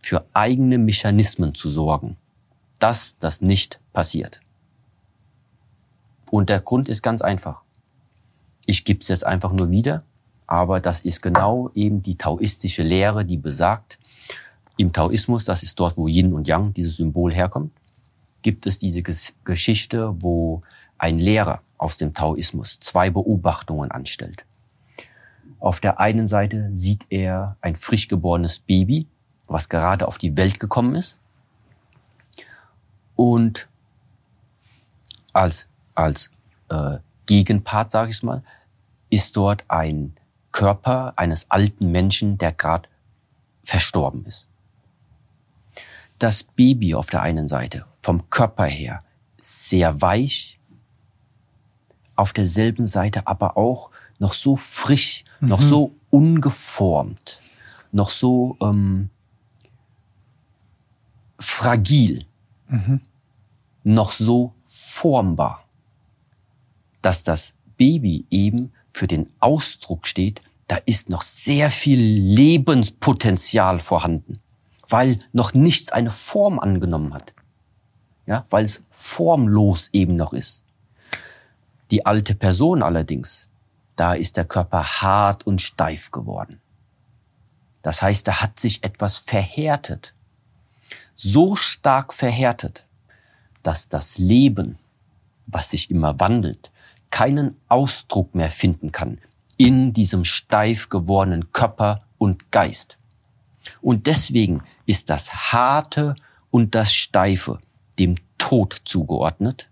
S3: für eigene Mechanismen zu sorgen, dass das nicht passiert. Und der Grund ist ganz einfach. Ich gebe es jetzt einfach nur wieder, aber das ist genau eben die taoistische Lehre, die besagt, im Taoismus, das ist dort, wo Yin und Yang, dieses Symbol herkommt, gibt es diese Geschichte, wo ein Lehrer aus dem Taoismus zwei Beobachtungen anstellt. Auf der einen Seite sieht er ein frisch geborenes Baby, was gerade auf die Welt gekommen ist. Und als, als äh, Gegenpart, sage ich mal, ist dort ein Körper eines alten Menschen, der gerade verstorben ist. Das Baby auf der einen Seite, vom Körper her, sehr weich, auf derselben Seite aber auch noch so frisch, mhm. noch so ungeformt, noch so ähm, fragil, mhm. noch so formbar, dass das Baby eben für den Ausdruck steht, da ist noch sehr viel Lebenspotenzial vorhanden, weil noch nichts eine Form angenommen hat. Ja, weil es formlos eben noch ist. Die alte Person allerdings, da ist der Körper hart und steif geworden. Das heißt, da hat sich etwas verhärtet. So stark verhärtet, dass das Leben, was sich immer wandelt, keinen Ausdruck mehr finden kann in diesem steif gewordenen Körper und Geist. Und deswegen ist das Harte und das Steife dem Tod zugeordnet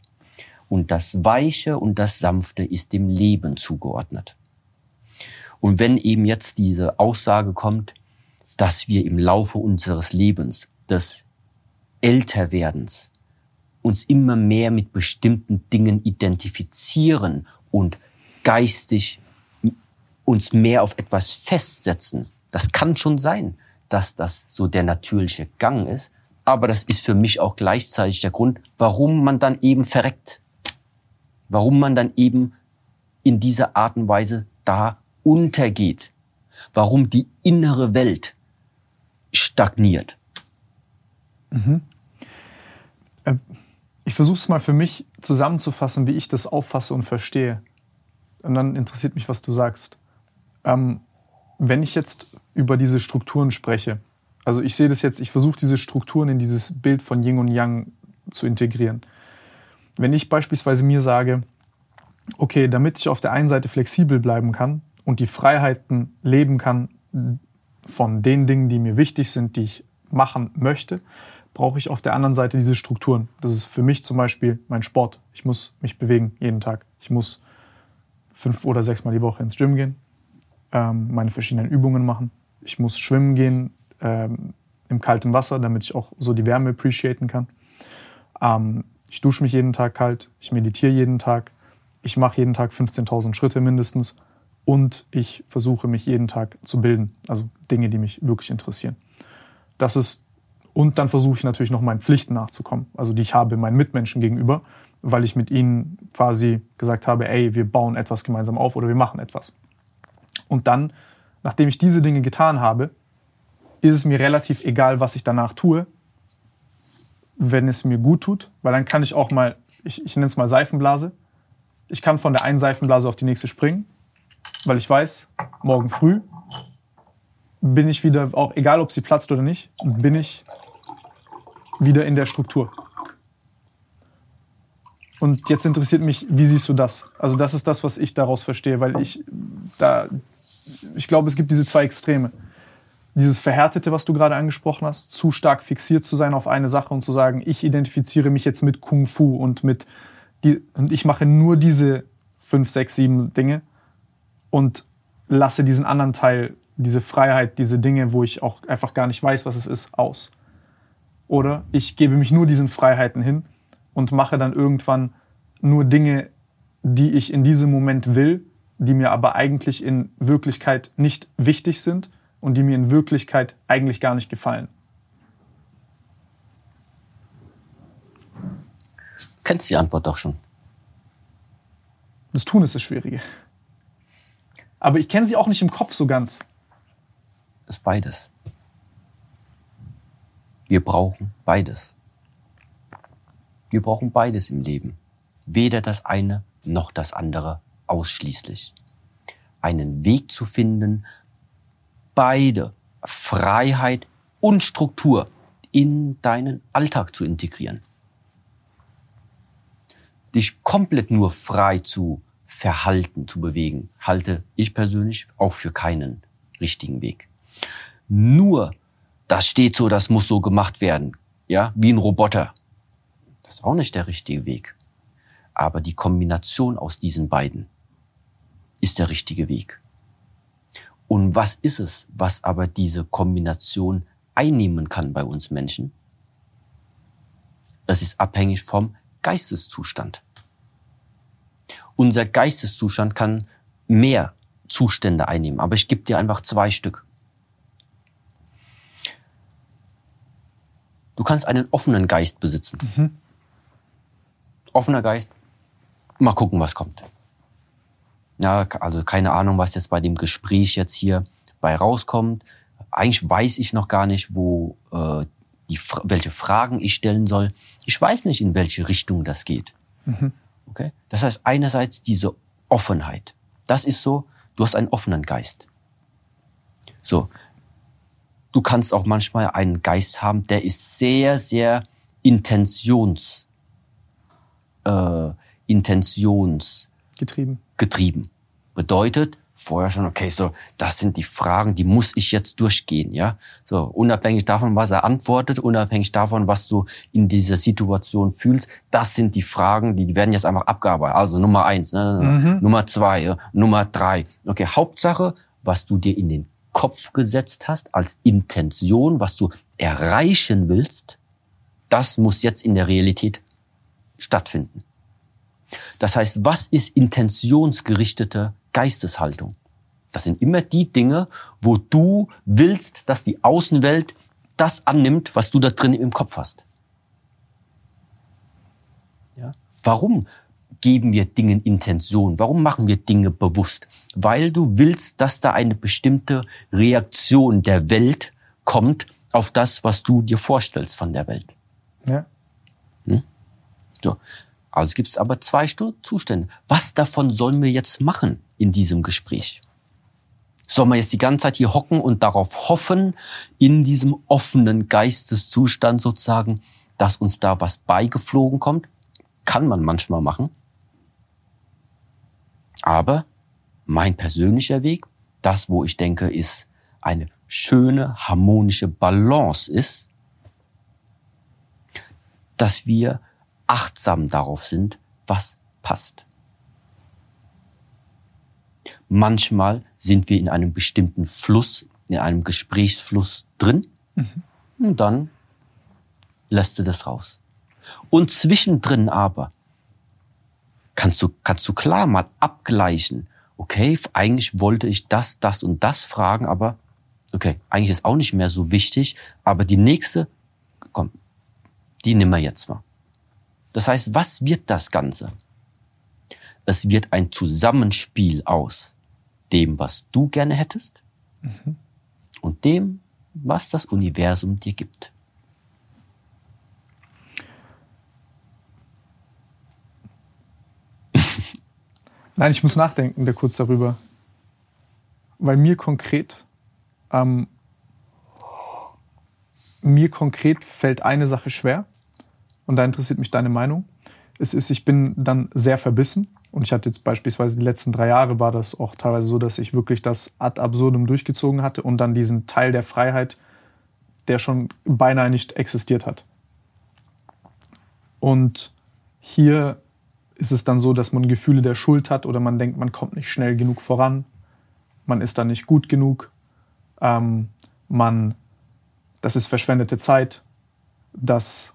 S3: und das Weiche und das Sanfte ist dem Leben zugeordnet. Und wenn eben jetzt diese Aussage kommt, dass wir im Laufe unseres Lebens, des Älterwerdens, uns immer mehr mit bestimmten Dingen identifizieren und geistig uns mehr auf etwas festsetzen. Das kann schon sein, dass das so der natürliche Gang ist, aber das ist für mich auch gleichzeitig der Grund, warum man dann eben verreckt. Warum man dann eben in dieser Art und Weise da untergeht. Warum die innere Welt stagniert.
S2: Mhm. Äh, ich versuche es mal für mich zusammenzufassen, wie ich das auffasse und verstehe. Und dann interessiert mich, was du sagst. Ähm, wenn ich jetzt über diese Strukturen spreche, also ich sehe das jetzt, ich versuche diese Strukturen in dieses Bild von Yin und Yang zu integrieren. Wenn ich beispielsweise mir sage, okay, damit ich auf der einen Seite flexibel bleiben kann und die Freiheiten leben kann von den Dingen, die mir wichtig sind, die ich machen möchte, brauche ich auf der anderen Seite diese Strukturen. Das ist für mich zum Beispiel mein Sport. Ich muss mich bewegen jeden Tag. Ich muss fünf oder sechs Mal die Woche ins Gym gehen, ähm, meine verschiedenen Übungen machen. Ich muss schwimmen gehen ähm, im kalten Wasser, damit ich auch so die Wärme appreciaten kann. Ähm, ich dusche mich jeden Tag kalt. Ich meditiere jeden Tag. Ich mache jeden Tag 15.000 Schritte mindestens. Und ich versuche mich jeden Tag zu bilden. Also Dinge, die mich wirklich interessieren. Das ist und dann versuche ich natürlich noch meinen Pflichten nachzukommen, also die ich habe meinen Mitmenschen gegenüber, weil ich mit ihnen quasi gesagt habe, ey, wir bauen etwas gemeinsam auf oder wir machen etwas. Und dann, nachdem ich diese Dinge getan habe, ist es mir relativ egal, was ich danach tue, wenn es mir gut tut, weil dann kann ich auch mal, ich, ich nenne es mal Seifenblase, ich kann von der einen Seifenblase auf die nächste springen, weil ich weiß, morgen früh bin ich wieder, auch egal ob sie platzt oder nicht, bin ich wieder in der Struktur. Und jetzt interessiert mich, wie siehst du das? Also das ist das, was ich daraus verstehe, weil ich da, ich glaube, es gibt diese zwei Extreme. Dieses Verhärtete, was du gerade angesprochen hast, zu stark fixiert zu sein auf eine Sache und zu sagen, ich identifiziere mich jetzt mit Kung Fu und mit die, und ich mache nur diese fünf, sechs, sieben Dinge und lasse diesen anderen Teil diese Freiheit, diese Dinge, wo ich auch einfach gar nicht weiß, was es ist, aus. Oder ich gebe mich nur diesen Freiheiten hin und mache dann irgendwann nur Dinge, die ich in diesem Moment will, die mir aber eigentlich in Wirklichkeit nicht wichtig sind und die mir in Wirklichkeit eigentlich gar nicht gefallen?
S3: Kennst die Antwort doch schon.
S2: Das Tun ist das Schwierige. Aber ich kenne sie auch nicht im Kopf so ganz.
S3: Ist beides. Wir brauchen beides. Wir brauchen beides im Leben. Weder das eine noch das andere ausschließlich. Einen Weg zu finden, beide Freiheit und Struktur in deinen Alltag zu integrieren. Dich komplett nur frei zu verhalten, zu bewegen, halte ich persönlich auch für keinen richtigen Weg. Nur, das steht so, das muss so gemacht werden, ja, wie ein Roboter. Das ist auch nicht der richtige Weg. Aber die Kombination aus diesen beiden ist der richtige Weg. Und was ist es, was aber diese Kombination einnehmen kann bei uns Menschen? Es ist abhängig vom Geisteszustand. Unser Geisteszustand kann mehr Zustände einnehmen, aber ich gebe dir einfach zwei Stück. Du kannst einen offenen Geist besitzen. Mhm. Offener Geist, mal gucken, was kommt. Ja, also keine Ahnung, was jetzt bei dem Gespräch jetzt hier bei rauskommt. Eigentlich weiß ich noch gar nicht, wo äh, die, welche Fragen ich stellen soll. Ich weiß nicht, in welche Richtung das geht. Mhm. Okay? Das heißt, einerseits diese Offenheit. Das ist so, du hast einen offenen Geist. So. Du kannst auch manchmal einen Geist haben, der ist sehr, sehr intentions, äh, intentions
S2: getrieben.
S3: getrieben. Bedeutet, vorher schon, okay, so, das sind die Fragen, die muss ich jetzt durchgehen, ja. So, unabhängig davon, was er antwortet, unabhängig davon, was du in dieser Situation fühlst, das sind die Fragen, die, die werden jetzt einfach abgearbeitet. Also Nummer eins, ne? Mhm. Nummer zwei, ja? Nummer drei. Okay, Hauptsache, was du dir in den Kopf gesetzt hast als Intention, was du erreichen willst, das muss jetzt in der Realität stattfinden. Das heißt, was ist intentionsgerichtete Geisteshaltung. Das sind immer die Dinge, wo du willst, dass die Außenwelt das annimmt, was du da drin im Kopf hast. Ja? Warum geben wir Dingen Intention? Warum machen wir Dinge bewusst? Weil du willst, dass da eine bestimmte Reaktion der Welt kommt auf das, was du dir vorstellst von der Welt.
S2: Ja.
S3: Hm? So. Also gibt es aber zwei Zustände. Was davon sollen wir jetzt machen in diesem Gespräch? Sollen wir jetzt die ganze Zeit hier hocken und darauf hoffen, in diesem offenen Geisteszustand sozusagen, dass uns da was beigeflogen kommt? Kann man manchmal machen. Aber mein persönlicher Weg, das, wo ich denke, ist eine schöne, harmonische Balance ist, dass wir achtsam darauf sind, was passt. Manchmal sind wir in einem bestimmten Fluss, in einem Gesprächsfluss drin mhm. und dann lässt du das raus. Und zwischendrin aber kannst du, kannst du klar mal abgleichen. Okay, eigentlich wollte ich das, das und das fragen, aber okay, eigentlich ist auch nicht mehr so wichtig, aber die nächste, komm, die nehmen wir jetzt mal. Das heißt, was wird das Ganze? Es wird ein Zusammenspiel aus dem, was du gerne hättest mhm. und dem, was das Universum dir gibt.
S2: Nein, ich muss nachdenken, der kurz darüber. Weil mir konkret, ähm, mir konkret fällt eine Sache schwer und da interessiert mich deine Meinung. Es ist, ich bin dann sehr verbissen und ich hatte jetzt beispielsweise die letzten drei Jahre war das auch teilweise so, dass ich wirklich das ad absurdum durchgezogen hatte und dann diesen Teil der Freiheit, der schon beinahe nicht existiert hat. Und hier ist es dann so, dass man Gefühle der Schuld hat oder man denkt, man kommt nicht schnell genug voran, man ist dann nicht gut genug, ähm, man, das ist verschwendete Zeit, das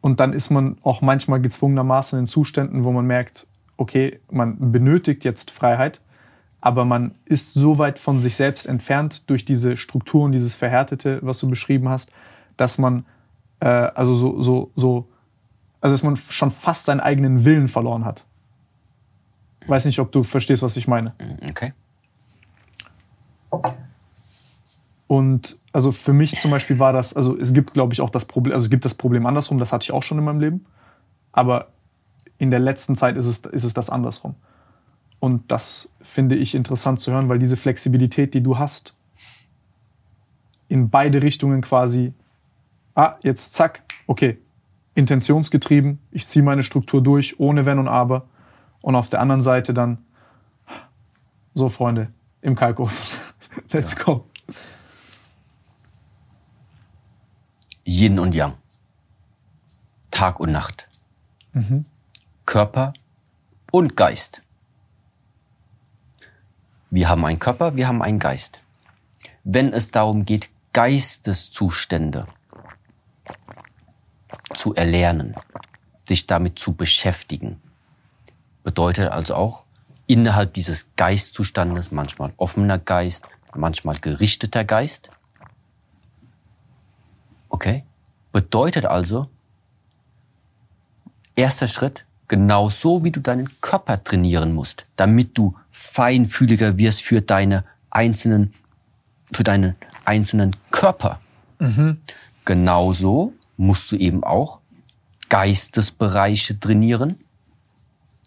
S2: und dann ist man auch manchmal gezwungenermaßen in Zuständen, wo man merkt, okay, man benötigt jetzt Freiheit, aber man ist so weit von sich selbst entfernt durch diese Strukturen, dieses Verhärtete, was du beschrieben hast, dass man äh, also so, so, so, also dass man schon fast seinen eigenen Willen verloren hat. Weiß nicht, ob du verstehst, was ich meine.
S3: Mm, okay.
S2: Und also für mich zum Beispiel war das, also es gibt, glaube ich, auch das Problem, also es gibt das Problem andersrum, das hatte ich auch schon in meinem Leben. Aber in der letzten Zeit ist es, ist es das andersrum. Und das finde ich interessant zu hören, weil diese Flexibilität, die du hast, in beide Richtungen quasi, ah, jetzt zack, okay, intentionsgetrieben, ich ziehe meine Struktur durch, ohne Wenn und Aber. Und auf der anderen Seite dann, so Freunde, im Kalkofen, (laughs) let's ja. go.
S3: Yin und Yang. Tag und Nacht. Mhm. Körper und Geist. Wir haben einen Körper, wir haben einen Geist. Wenn es darum geht, Geisteszustände zu erlernen, sich damit zu beschäftigen, bedeutet also auch innerhalb dieses Geistzustandes manchmal offener Geist, manchmal gerichteter Geist. Okay? Bedeutet also, erster Schritt, genauso wie du deinen Körper trainieren musst, damit du feinfühliger wirst für deine einzelnen, für deinen einzelnen Körper. Mhm. Genauso musst du eben auch Geistesbereiche trainieren,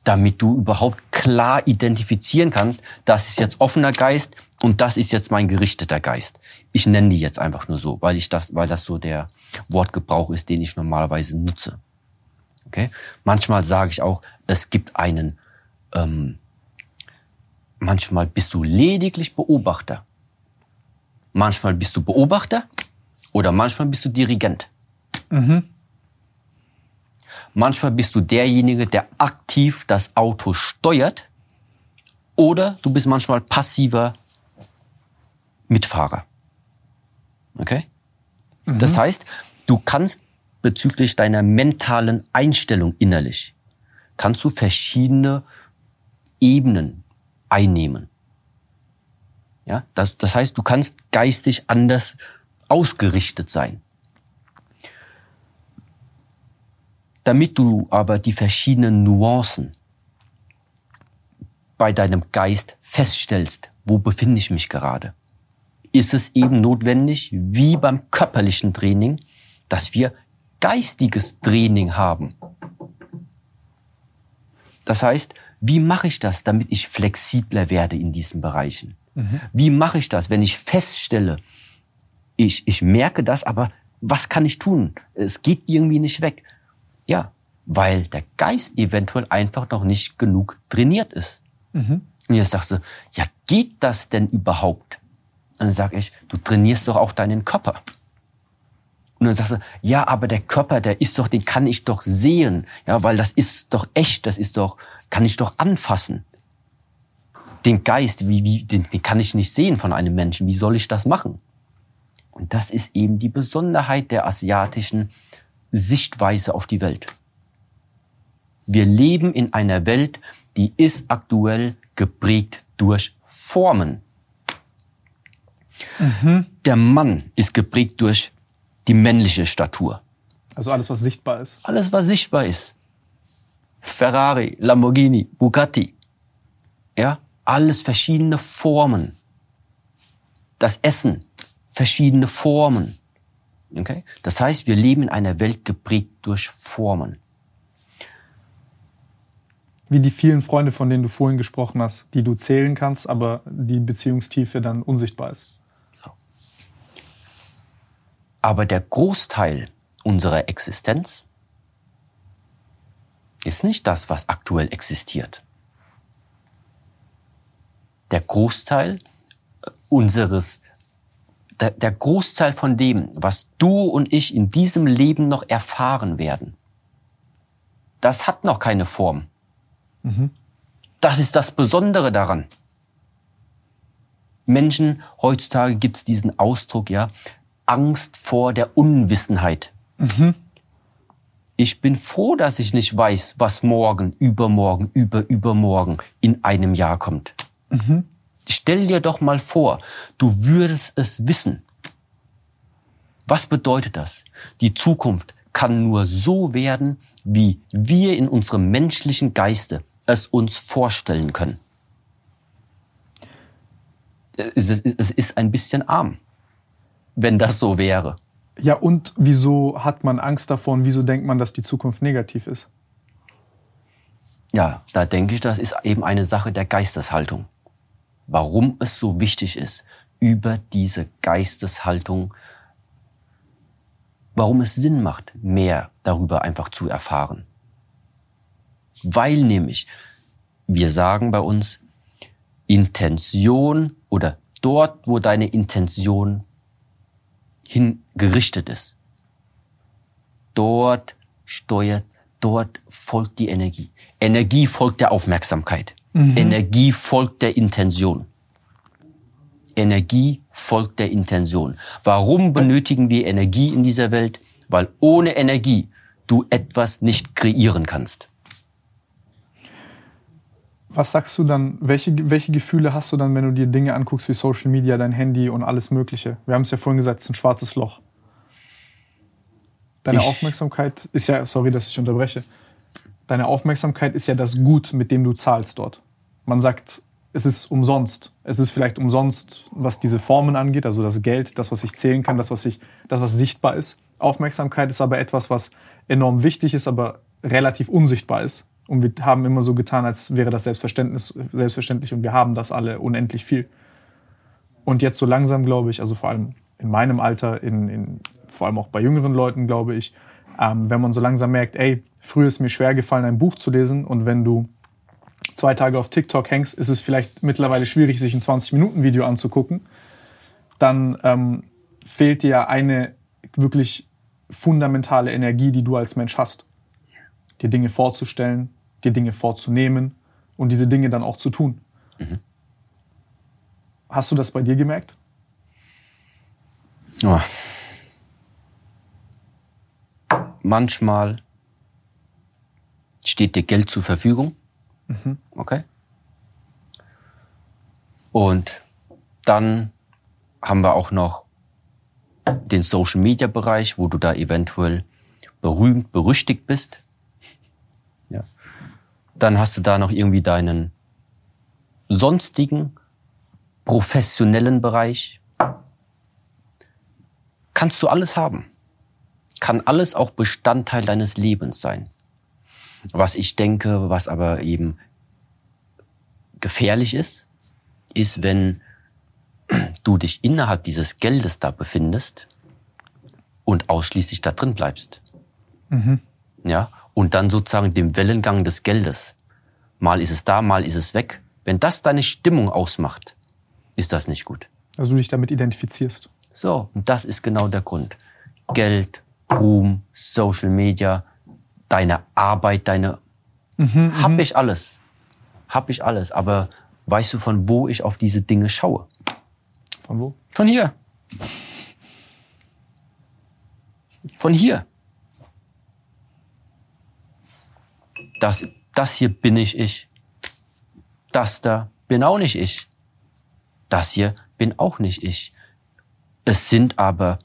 S3: damit du überhaupt klar identifizieren kannst, das ist jetzt offener Geist und das ist jetzt mein gerichteter Geist. Ich nenne die jetzt einfach nur so, weil ich das, weil das so der Wortgebrauch ist, den ich normalerweise nutze. Okay? Manchmal sage ich auch, es gibt einen, ähm, manchmal bist du lediglich Beobachter. Manchmal bist du Beobachter oder manchmal bist du Dirigent. Mhm. Manchmal bist du derjenige, der aktiv das Auto steuert oder du bist manchmal passiver Mitfahrer. Okay? Mhm. Das heißt, du kannst bezüglich deiner mentalen Einstellung innerlich, kannst du verschiedene Ebenen einnehmen. Ja, das, das heißt, du kannst geistig anders ausgerichtet sein. Damit du aber die verschiedenen Nuancen bei deinem Geist feststellst, wo befinde ich mich gerade, ist es eben notwendig, wie beim körperlichen Training, dass wir geistiges Training haben. Das heißt, wie mache ich das, damit ich flexibler werde in diesen Bereichen? Mhm. Wie mache ich das, wenn ich feststelle, ich, ich merke das, aber was kann ich tun? Es geht irgendwie nicht weg. Ja, weil der Geist eventuell einfach noch nicht genug trainiert ist. Mhm. Und jetzt sagst du, ja, geht das denn überhaupt? Und dann sage ich, du trainierst doch auch deinen Körper. Und dann sagst du, ja, aber der Körper, der ist doch, den kann ich doch sehen, ja, weil das ist doch echt, das ist doch, kann ich doch anfassen. Den Geist, wie, wie, den, den kann ich nicht sehen von einem Menschen. Wie soll ich das machen? Und das ist eben die Besonderheit der asiatischen Sichtweise auf die Welt. Wir leben in einer Welt, die ist aktuell geprägt durch Formen. Mhm. Der Mann ist geprägt durch die männliche Statur.
S2: Also alles, was sichtbar ist.
S3: Alles, was sichtbar ist. Ferrari, Lamborghini, Bugatti. Ja, alles verschiedene Formen. Das Essen, verschiedene Formen. Okay? Das heißt, wir leben in einer Welt geprägt durch Formen.
S2: Wie die vielen Freunde, von denen du vorhin gesprochen hast, die du zählen kannst, aber die Beziehungstiefe dann unsichtbar ist.
S3: Aber der Großteil unserer Existenz ist nicht das, was aktuell existiert. Der Großteil unseres, der, der Großteil von dem, was du und ich in diesem Leben noch erfahren werden, das hat noch keine Form. Mhm. Das ist das Besondere daran. Menschen, heutzutage gibt es diesen Ausdruck, ja, Angst vor der Unwissenheit. Mhm. Ich bin froh, dass ich nicht weiß, was morgen, übermorgen, über, übermorgen in einem Jahr kommt. Mhm. Stell dir doch mal vor, du würdest es wissen. Was bedeutet das? Die Zukunft kann nur so werden, wie wir in unserem menschlichen Geiste es uns vorstellen können. Es ist ein bisschen arm, wenn das so wäre.
S2: Ja, und wieso hat man Angst davor und wieso denkt man, dass die Zukunft negativ ist?
S3: Ja, da denke ich, das ist eben eine Sache der Geisteshaltung. Warum es so wichtig ist, über diese Geisteshaltung, warum es Sinn macht, mehr darüber einfach zu erfahren. Weil nämlich, wir sagen bei uns, Intention oder dort, wo deine Intention hingerichtet ist, dort steuert dort folgt die Energie. Energie folgt der Aufmerksamkeit. Mhm. Energie folgt der Intention. Energie folgt der Intention. Warum benötigen wir Energie in dieser Welt? Weil ohne Energie du etwas nicht kreieren kannst.
S2: Was sagst du dann, welche, welche Gefühle hast du dann, wenn du dir Dinge anguckst wie Social Media, dein Handy und alles Mögliche? Wir haben es ja vorhin gesagt, es ist ein schwarzes Loch. Deine ich, Aufmerksamkeit ist ja, sorry, dass ich unterbreche. Deine Aufmerksamkeit ist ja das Gut, mit dem du zahlst dort. Man sagt, es ist umsonst. Es ist vielleicht umsonst, was diese Formen angeht, also das Geld, das, was ich zählen kann, das, was ich, das, was sichtbar ist. Aufmerksamkeit ist aber etwas, was enorm wichtig ist, aber relativ unsichtbar ist. Und wir haben immer so getan, als wäre das Selbstverständnis, selbstverständlich und wir haben das alle unendlich viel. Und jetzt so langsam, glaube ich, also vor allem in meinem Alter, in, in vor allem auch bei jüngeren Leuten, glaube ich, ähm, wenn man so langsam merkt, ey, früher ist mir schwer gefallen, ein Buch zu lesen und wenn du zwei Tage auf TikTok hängst, ist es vielleicht mittlerweile schwierig, sich ein 20-Minuten-Video anzugucken, dann ähm, fehlt dir eine wirklich fundamentale Energie, die du als Mensch hast. Dir Dinge vorzustellen, dir Dinge vorzunehmen und diese Dinge dann auch zu tun. Mhm. Hast du das bei dir gemerkt?
S3: Oh, manchmal steht dir Geld zur Verfügung. Mhm. Okay. Und dann haben wir auch noch den Social Media Bereich, wo du da eventuell berühmt, berüchtigt bist. Ja. Dann hast du da noch irgendwie deinen sonstigen professionellen Bereich. Kannst du alles haben kann alles auch Bestandteil deines Lebens sein. Was ich denke, was aber eben gefährlich ist, ist, wenn du dich innerhalb dieses Geldes da befindest und ausschließlich da drin bleibst. Mhm. Ja, und dann sozusagen dem Wellengang des Geldes. Mal ist es da, mal ist es weg. Wenn das deine Stimmung ausmacht, ist das nicht gut.
S2: Also du dich damit identifizierst.
S3: So, und das ist genau der Grund. Geld, Ruhm, Social Media, deine Arbeit, deine. Mhm, hab mhm. ich alles. Hab ich alles. Aber weißt du, von wo ich auf diese Dinge schaue?
S2: Von wo?
S3: Von hier. Von hier. Das, das hier bin ich ich. Das da bin auch nicht ich. Das hier bin auch nicht ich. Es sind aber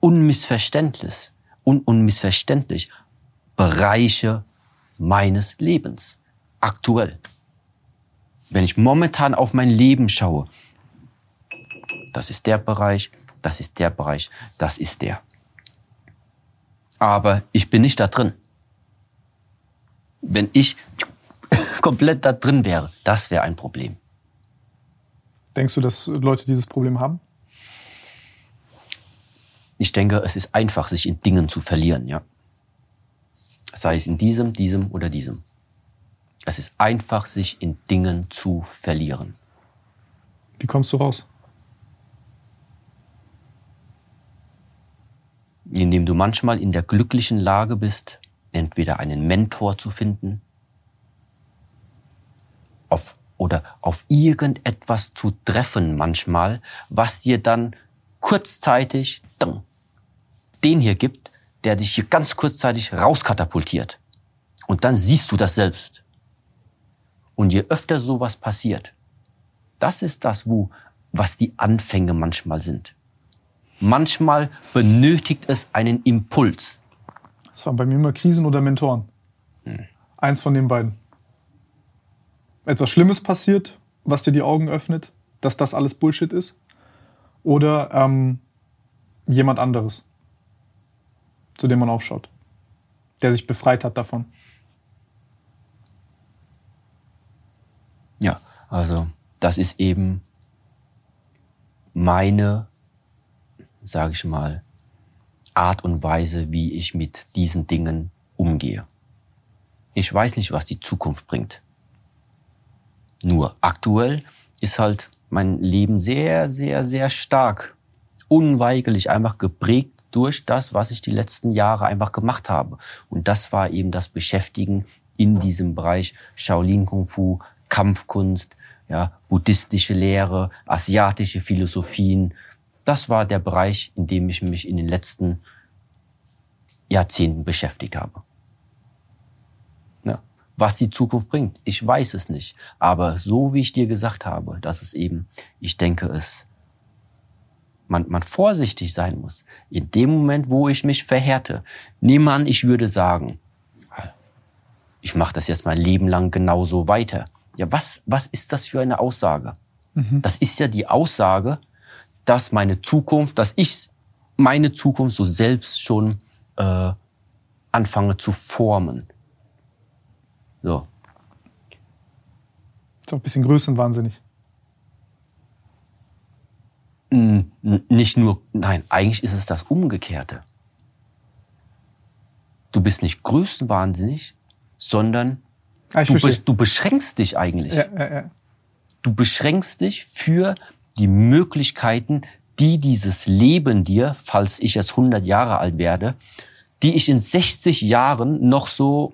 S3: unmissverständlich, un unmissverständlich Bereiche meines Lebens. Aktuell. Wenn ich momentan auf mein Leben schaue, das ist der Bereich, das ist der Bereich, das ist der. Aber ich bin nicht da drin. Wenn ich (laughs) komplett da drin wäre, das wäre ein Problem.
S2: Denkst du, dass Leute dieses Problem haben?
S3: ich denke, es ist einfach, sich in Dingen zu verlieren, ja. Sei es in diesem, diesem oder diesem. Es ist einfach, sich in Dingen zu verlieren.
S2: Wie kommst du raus?
S3: Indem du manchmal in der glücklichen Lage bist, entweder einen Mentor zu finden auf, oder auf irgendetwas zu treffen manchmal, was dir dann kurzzeitig den hier gibt, der dich hier ganz kurzzeitig rauskatapultiert. Und dann siehst du das selbst. Und je öfter sowas passiert, Das ist das, wo, was die Anfänge manchmal sind. Manchmal benötigt es einen Impuls.
S2: Das waren bei mir immer Krisen oder Mentoren. Hm. Eins von den beiden. Etwas Schlimmes passiert, was dir die Augen öffnet, dass das alles Bullshit ist. Oder ähm, jemand anderes, zu dem man aufschaut, der sich befreit hat davon.
S3: Ja, also das ist eben meine, sage ich mal, Art und Weise, wie ich mit diesen Dingen umgehe. Ich weiß nicht, was die Zukunft bringt. Nur aktuell ist halt mein Leben sehr, sehr, sehr stark, unweigerlich einfach geprägt durch das, was ich die letzten Jahre einfach gemacht habe. Und das war eben das Beschäftigen in diesem Bereich Shaolin Kung Fu, Kampfkunst, ja, buddhistische Lehre, asiatische Philosophien. Das war der Bereich, in dem ich mich in den letzten Jahrzehnten beschäftigt habe. Ja. Was die Zukunft bringt, ich weiß es nicht. Aber so wie ich dir gesagt habe, dass es eben, ich denke, es man, man vorsichtig sein muss. In dem Moment, wo ich mich verhärte, nehme an, ich würde sagen, ich mache das jetzt mein Leben lang genauso weiter. Ja, was, was ist das für eine Aussage? Mhm. Das ist ja die Aussage, dass meine Zukunft, dass ich meine Zukunft so selbst schon äh, anfange zu formen. So.
S2: Ist auch ein bisschen größenwahnsinnig.
S3: Nicht nur, nein, eigentlich ist es das Umgekehrte. Du bist nicht größenwahnsinnig, sondern Ah, du, bist, du, beschränkst dich eigentlich. Ja, ja, ja. Du beschränkst dich für die Möglichkeiten, die dieses Leben dir, falls ich jetzt 100 Jahre alt werde, die ich in 60 Jahren noch so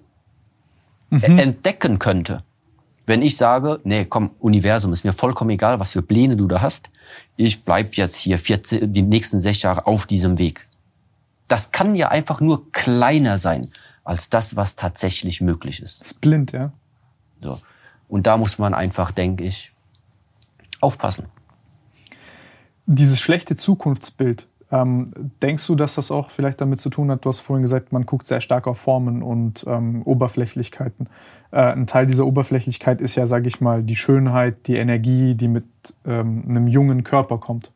S3: mhm. entdecken könnte. Wenn ich sage, nee, komm, Universum, ist mir vollkommen egal, was für Pläne du da hast. Ich bleib jetzt hier 14, die nächsten sechs Jahre auf diesem Weg. Das kann ja einfach nur kleiner sein als das, was tatsächlich möglich ist.
S2: Das ist blind, ja.
S3: So. Und da muss man einfach, denke ich, aufpassen.
S2: Dieses schlechte Zukunftsbild, ähm, denkst du, dass das auch vielleicht damit zu tun hat, du hast vorhin gesagt, man guckt sehr stark auf Formen und ähm, Oberflächlichkeiten. Äh, ein Teil dieser Oberflächlichkeit ist ja, sage ich mal, die Schönheit, die Energie, die mit ähm, einem jungen Körper kommt.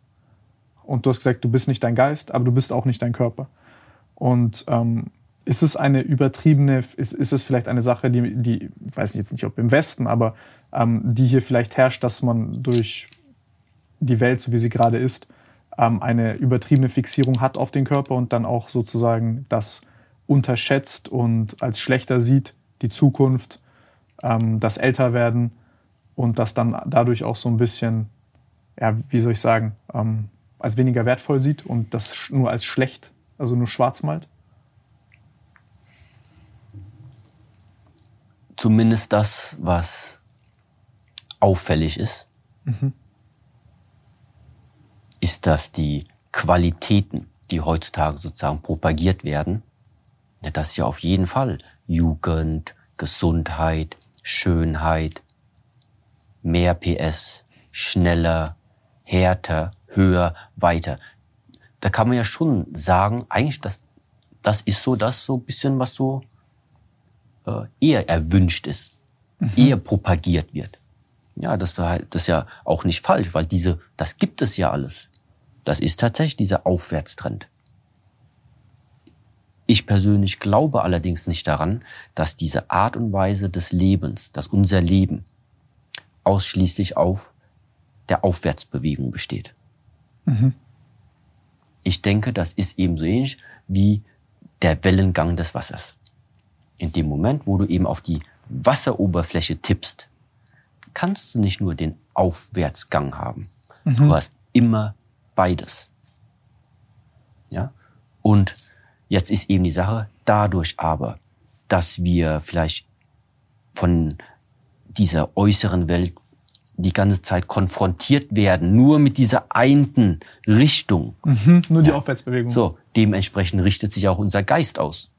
S2: Und du hast gesagt, du bist nicht dein Geist, aber du bist auch nicht dein Körper. Und ähm, ist es eine übertriebene, ist, ist es vielleicht eine Sache, die, die, ich weiß jetzt nicht, ob im Westen, aber ähm, die hier vielleicht herrscht, dass man durch die Welt, so wie sie gerade ist, ähm, eine übertriebene Fixierung hat auf den Körper und dann auch sozusagen das unterschätzt und als schlechter sieht, die Zukunft, ähm, das Älterwerden und das dann dadurch auch so ein bisschen, ja, wie soll ich sagen, ähm, als weniger wertvoll sieht und das nur als schlecht, also nur schwarz malt?
S3: zumindest das, was auffällig ist, mhm. ist, dass die Qualitäten, die heutzutage sozusagen propagiert werden, ja, das ist ja auf jeden Fall Jugend, Gesundheit, Schönheit, mehr PS, schneller, härter, höher, weiter. Da kann man ja schon sagen, eigentlich das, das ist so das so ein bisschen, was so äh, eher erwünscht ist, mhm. eher propagiert wird. Ja, das, das ist ja auch nicht falsch, weil diese, das gibt es ja alles. Das ist tatsächlich dieser Aufwärtstrend. Ich persönlich glaube allerdings nicht daran, dass diese Art und Weise des Lebens, dass unser Leben ausschließlich auf der Aufwärtsbewegung besteht. Mhm. Ich denke, das ist ebenso ähnlich wie der Wellengang des Wassers in dem Moment, wo du eben auf die Wasseroberfläche tippst, kannst du nicht nur den Aufwärtsgang haben. Mhm. Du hast immer beides. Ja? Und jetzt ist eben die Sache, dadurch aber, dass wir vielleicht von dieser äußeren Welt die ganze Zeit konfrontiert werden, nur mit dieser einen Richtung.
S2: Mhm, nur die ja. Aufwärtsbewegung.
S3: So, dementsprechend richtet sich auch unser Geist aus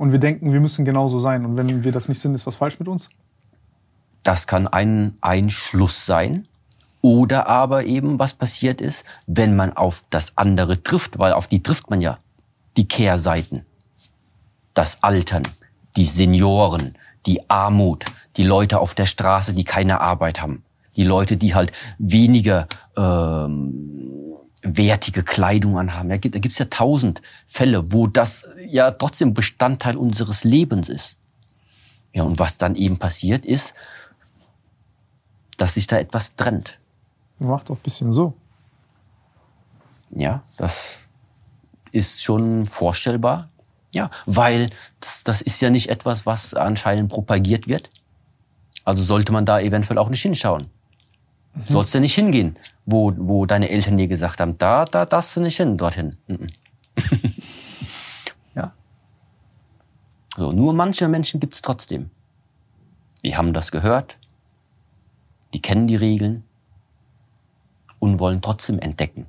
S2: und wir denken, wir müssen genauso sein. Und wenn wir das nicht sind, ist was falsch mit uns?
S3: Das kann ein Einschluss sein. Oder aber eben, was passiert ist, wenn man auf das andere trifft, weil auf die trifft man ja, die Kehrseiten. Das Altern, die Senioren, die Armut, die Leute auf der Straße, die keine Arbeit haben, die Leute, die halt weniger ähm, wertige Kleidung anhaben. Ja, da gibt's ja tausend Fälle, wo das ja trotzdem Bestandteil unseres Lebens ist. Ja, und was dann eben passiert ist, dass sich da etwas trennt.
S2: Macht doch ein bisschen so.
S3: Ja, das ist schon vorstellbar. Ja, weil das, ist ja nicht etwas, was anscheinend propagiert wird. Also sollte man da eventuell auch nicht hinschauen. Mhm. Sollst du nicht hingehen, wo, wo deine Eltern dir gesagt haben, da, da darfst du nicht hin, dorthin. Mhm. (laughs) ja. So, nur manche Menschen gibt's trotzdem. Die haben das gehört, die kennen die Regeln und wollen trotzdem entdecken.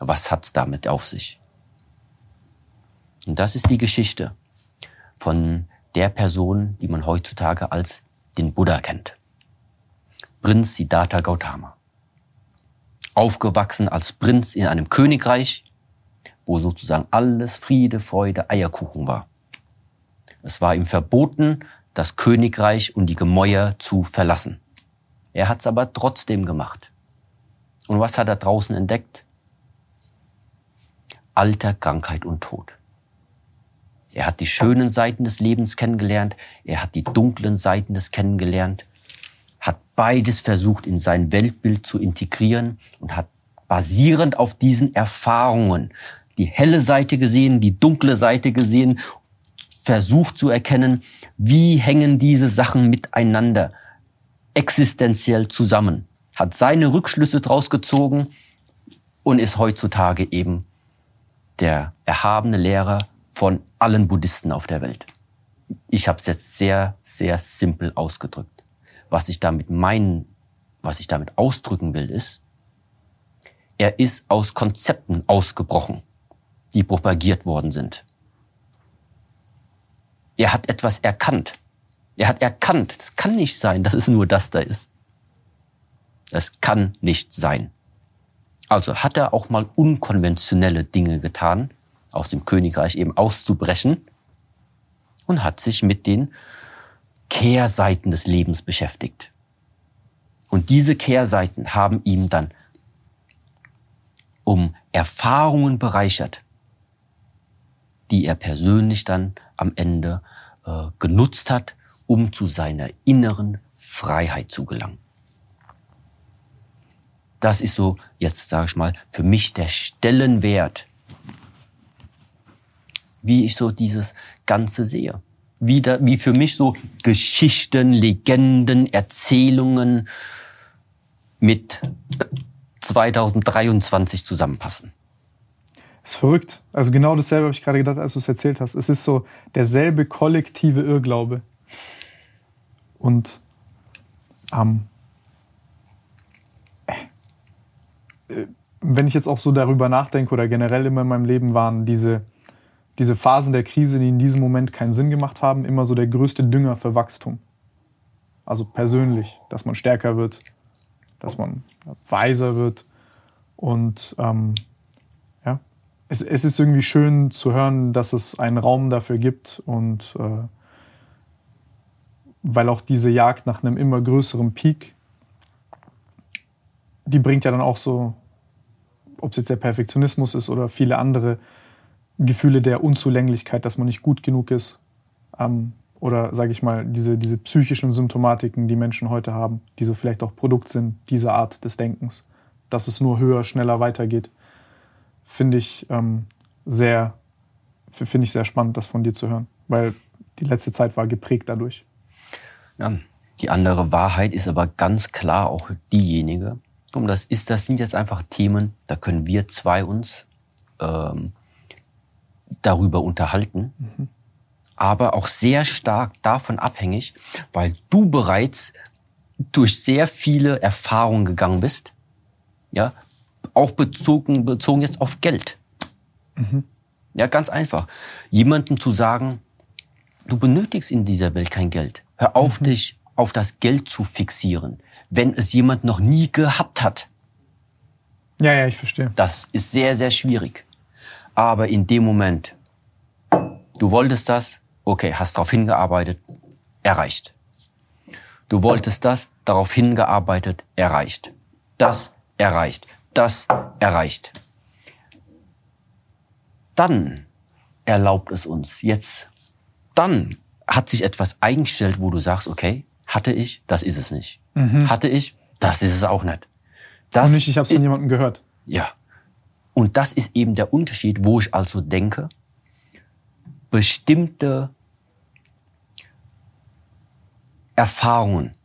S3: Was hat's damit auf sich? Und das ist die Geschichte von der Person, die man heutzutage als den Buddha kennt. Prinz Siddhartha Gautama. Aufgewachsen als Prinz in einem Königreich, wo sozusagen alles Friede, Freude, Eierkuchen war. Es war ihm verboten, das Königreich und die Gemäuer zu verlassen. Er hat es aber trotzdem gemacht. Und was hat er draußen entdeckt? Alter, Krankheit und Tod. Er hat die schönen Seiten des Lebens kennengelernt, er hat die dunklen Seiten des kennengelernt, hat beides versucht in sein Weltbild zu integrieren und hat basierend auf diesen Erfahrungen die helle Seite gesehen, die dunkle Seite gesehen, versucht zu erkennen, wie hängen diese Sachen miteinander existenziell zusammen, hat seine Rückschlüsse draus gezogen und ist heutzutage eben der erhabene Lehrer von allen Buddhisten auf der Welt. Ich habe es jetzt sehr, sehr simpel ausgedrückt. Was ich damit meinen, was ich damit ausdrücken will, ist, er ist aus Konzepten ausgebrochen, die propagiert worden sind. Er hat etwas erkannt. Er hat erkannt, es kann nicht sein, dass es nur das da ist. Es kann nicht sein. Also hat er auch mal unkonventionelle Dinge getan, aus dem Königreich eben auszubrechen und hat sich mit den Kehrseiten des Lebens beschäftigt. Und diese Kehrseiten haben ihm dann um Erfahrungen bereichert, die er persönlich dann am Ende äh, genutzt hat, um zu seiner inneren Freiheit zu gelangen. Das ist so, jetzt sage ich mal, für mich der Stellenwert, wie ich so dieses Ganze sehe wie, da, wie für mich so Geschichten, Legenden, Erzählungen mit 2023 zusammenpassen.
S2: Das ist verrückt. Also genau dasselbe habe ich gerade gedacht, als du es erzählt hast. Es ist so derselbe kollektive Irrglaube. Und ähm, äh, wenn ich jetzt auch so darüber nachdenke oder generell immer in meinem Leben waren diese diese Phasen der Krise, die in diesem Moment keinen Sinn gemacht haben, immer so der größte Dünger für Wachstum. Also persönlich, dass man stärker wird, dass man weiser wird. Und ähm, ja, es, es ist irgendwie schön zu hören, dass es einen Raum dafür gibt und äh, weil auch diese Jagd nach einem immer größeren Peak, die bringt ja dann auch so, ob es jetzt der Perfektionismus ist oder viele andere Gefühle der Unzulänglichkeit, dass man nicht gut genug ist. Ähm, oder sage ich mal, diese, diese psychischen Symptomatiken, die Menschen heute haben, die so vielleicht auch Produkt sind dieser Art des Denkens, dass es nur höher, schneller weitergeht, finde ich ähm, sehr, finde ich sehr spannend, das von dir zu hören, weil die letzte Zeit war geprägt dadurch.
S3: Ja, die andere Wahrheit ist aber ganz klar auch diejenige. Und das ist, das sind jetzt einfach Themen, da können wir zwei uns ähm, darüber unterhalten, mhm. aber auch sehr stark davon abhängig, weil du bereits durch sehr viele Erfahrungen gegangen bist, ja, auch bezogen, bezogen jetzt auf Geld. Mhm. Ja, ganz einfach. Jemandem zu sagen, du benötigst in dieser Welt kein Geld. Hör auf, mhm. dich auf das Geld zu fixieren, wenn es jemand noch nie gehabt hat.
S2: Ja, ja, ich verstehe.
S3: Das ist sehr, sehr schwierig. Aber in dem Moment, du wolltest das, okay, hast darauf hingearbeitet, erreicht. Du wolltest das, darauf hingearbeitet, erreicht. Das erreicht. Das erreicht. Dann erlaubt es uns jetzt, dann hat sich etwas eingestellt, wo du sagst, okay, hatte ich, das ist es nicht.
S2: Mhm.
S3: Hatte ich, das ist es auch nicht.
S2: Das Und nicht, ich habe es von jemandem gehört.
S3: Ja. Und das ist eben der Unterschied, wo ich also denke, bestimmte Erfahrungen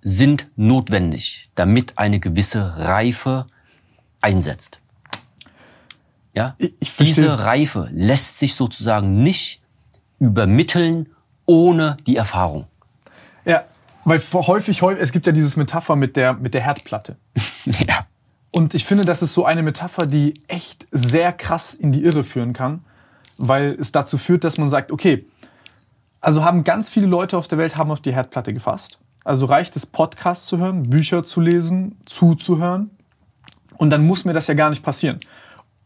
S3: sind notwendig, damit eine gewisse Reife einsetzt. Ja? Diese Reife lässt sich sozusagen nicht übermitteln ohne die Erfahrung.
S2: Ja, weil häufig, häufig, es gibt ja dieses Metapher mit der, mit der Herdplatte. (laughs)
S3: ja.
S2: Und ich finde, das ist so eine Metapher, die echt sehr krass in die Irre führen kann, weil es dazu führt, dass man sagt, okay, also haben ganz viele Leute auf der Welt haben auf die Herdplatte gefasst. Also reicht es, Podcasts zu hören, Bücher zu lesen, zuzuhören. Und dann muss mir das ja gar nicht passieren.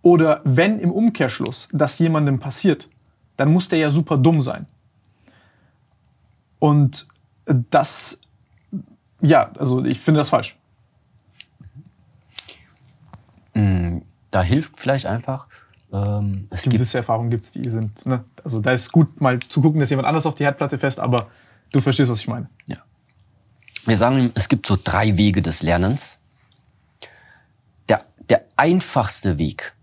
S2: Oder wenn im Umkehrschluss das jemandem passiert, dann muss der ja super dumm sein. Und das, ja, also ich finde das falsch.
S3: Mm, da hilft vielleicht einfach. Ähm,
S2: es Gewisse gibt Erfahrungen gibt es, die sind. Ne? Also da ist gut, mal zu gucken, dass jemand anders auf die Herdplatte fest, aber du verstehst, was ich meine.
S3: Ja. Wir sagen, es gibt so drei Wege des Lernens. Der, der einfachste Weg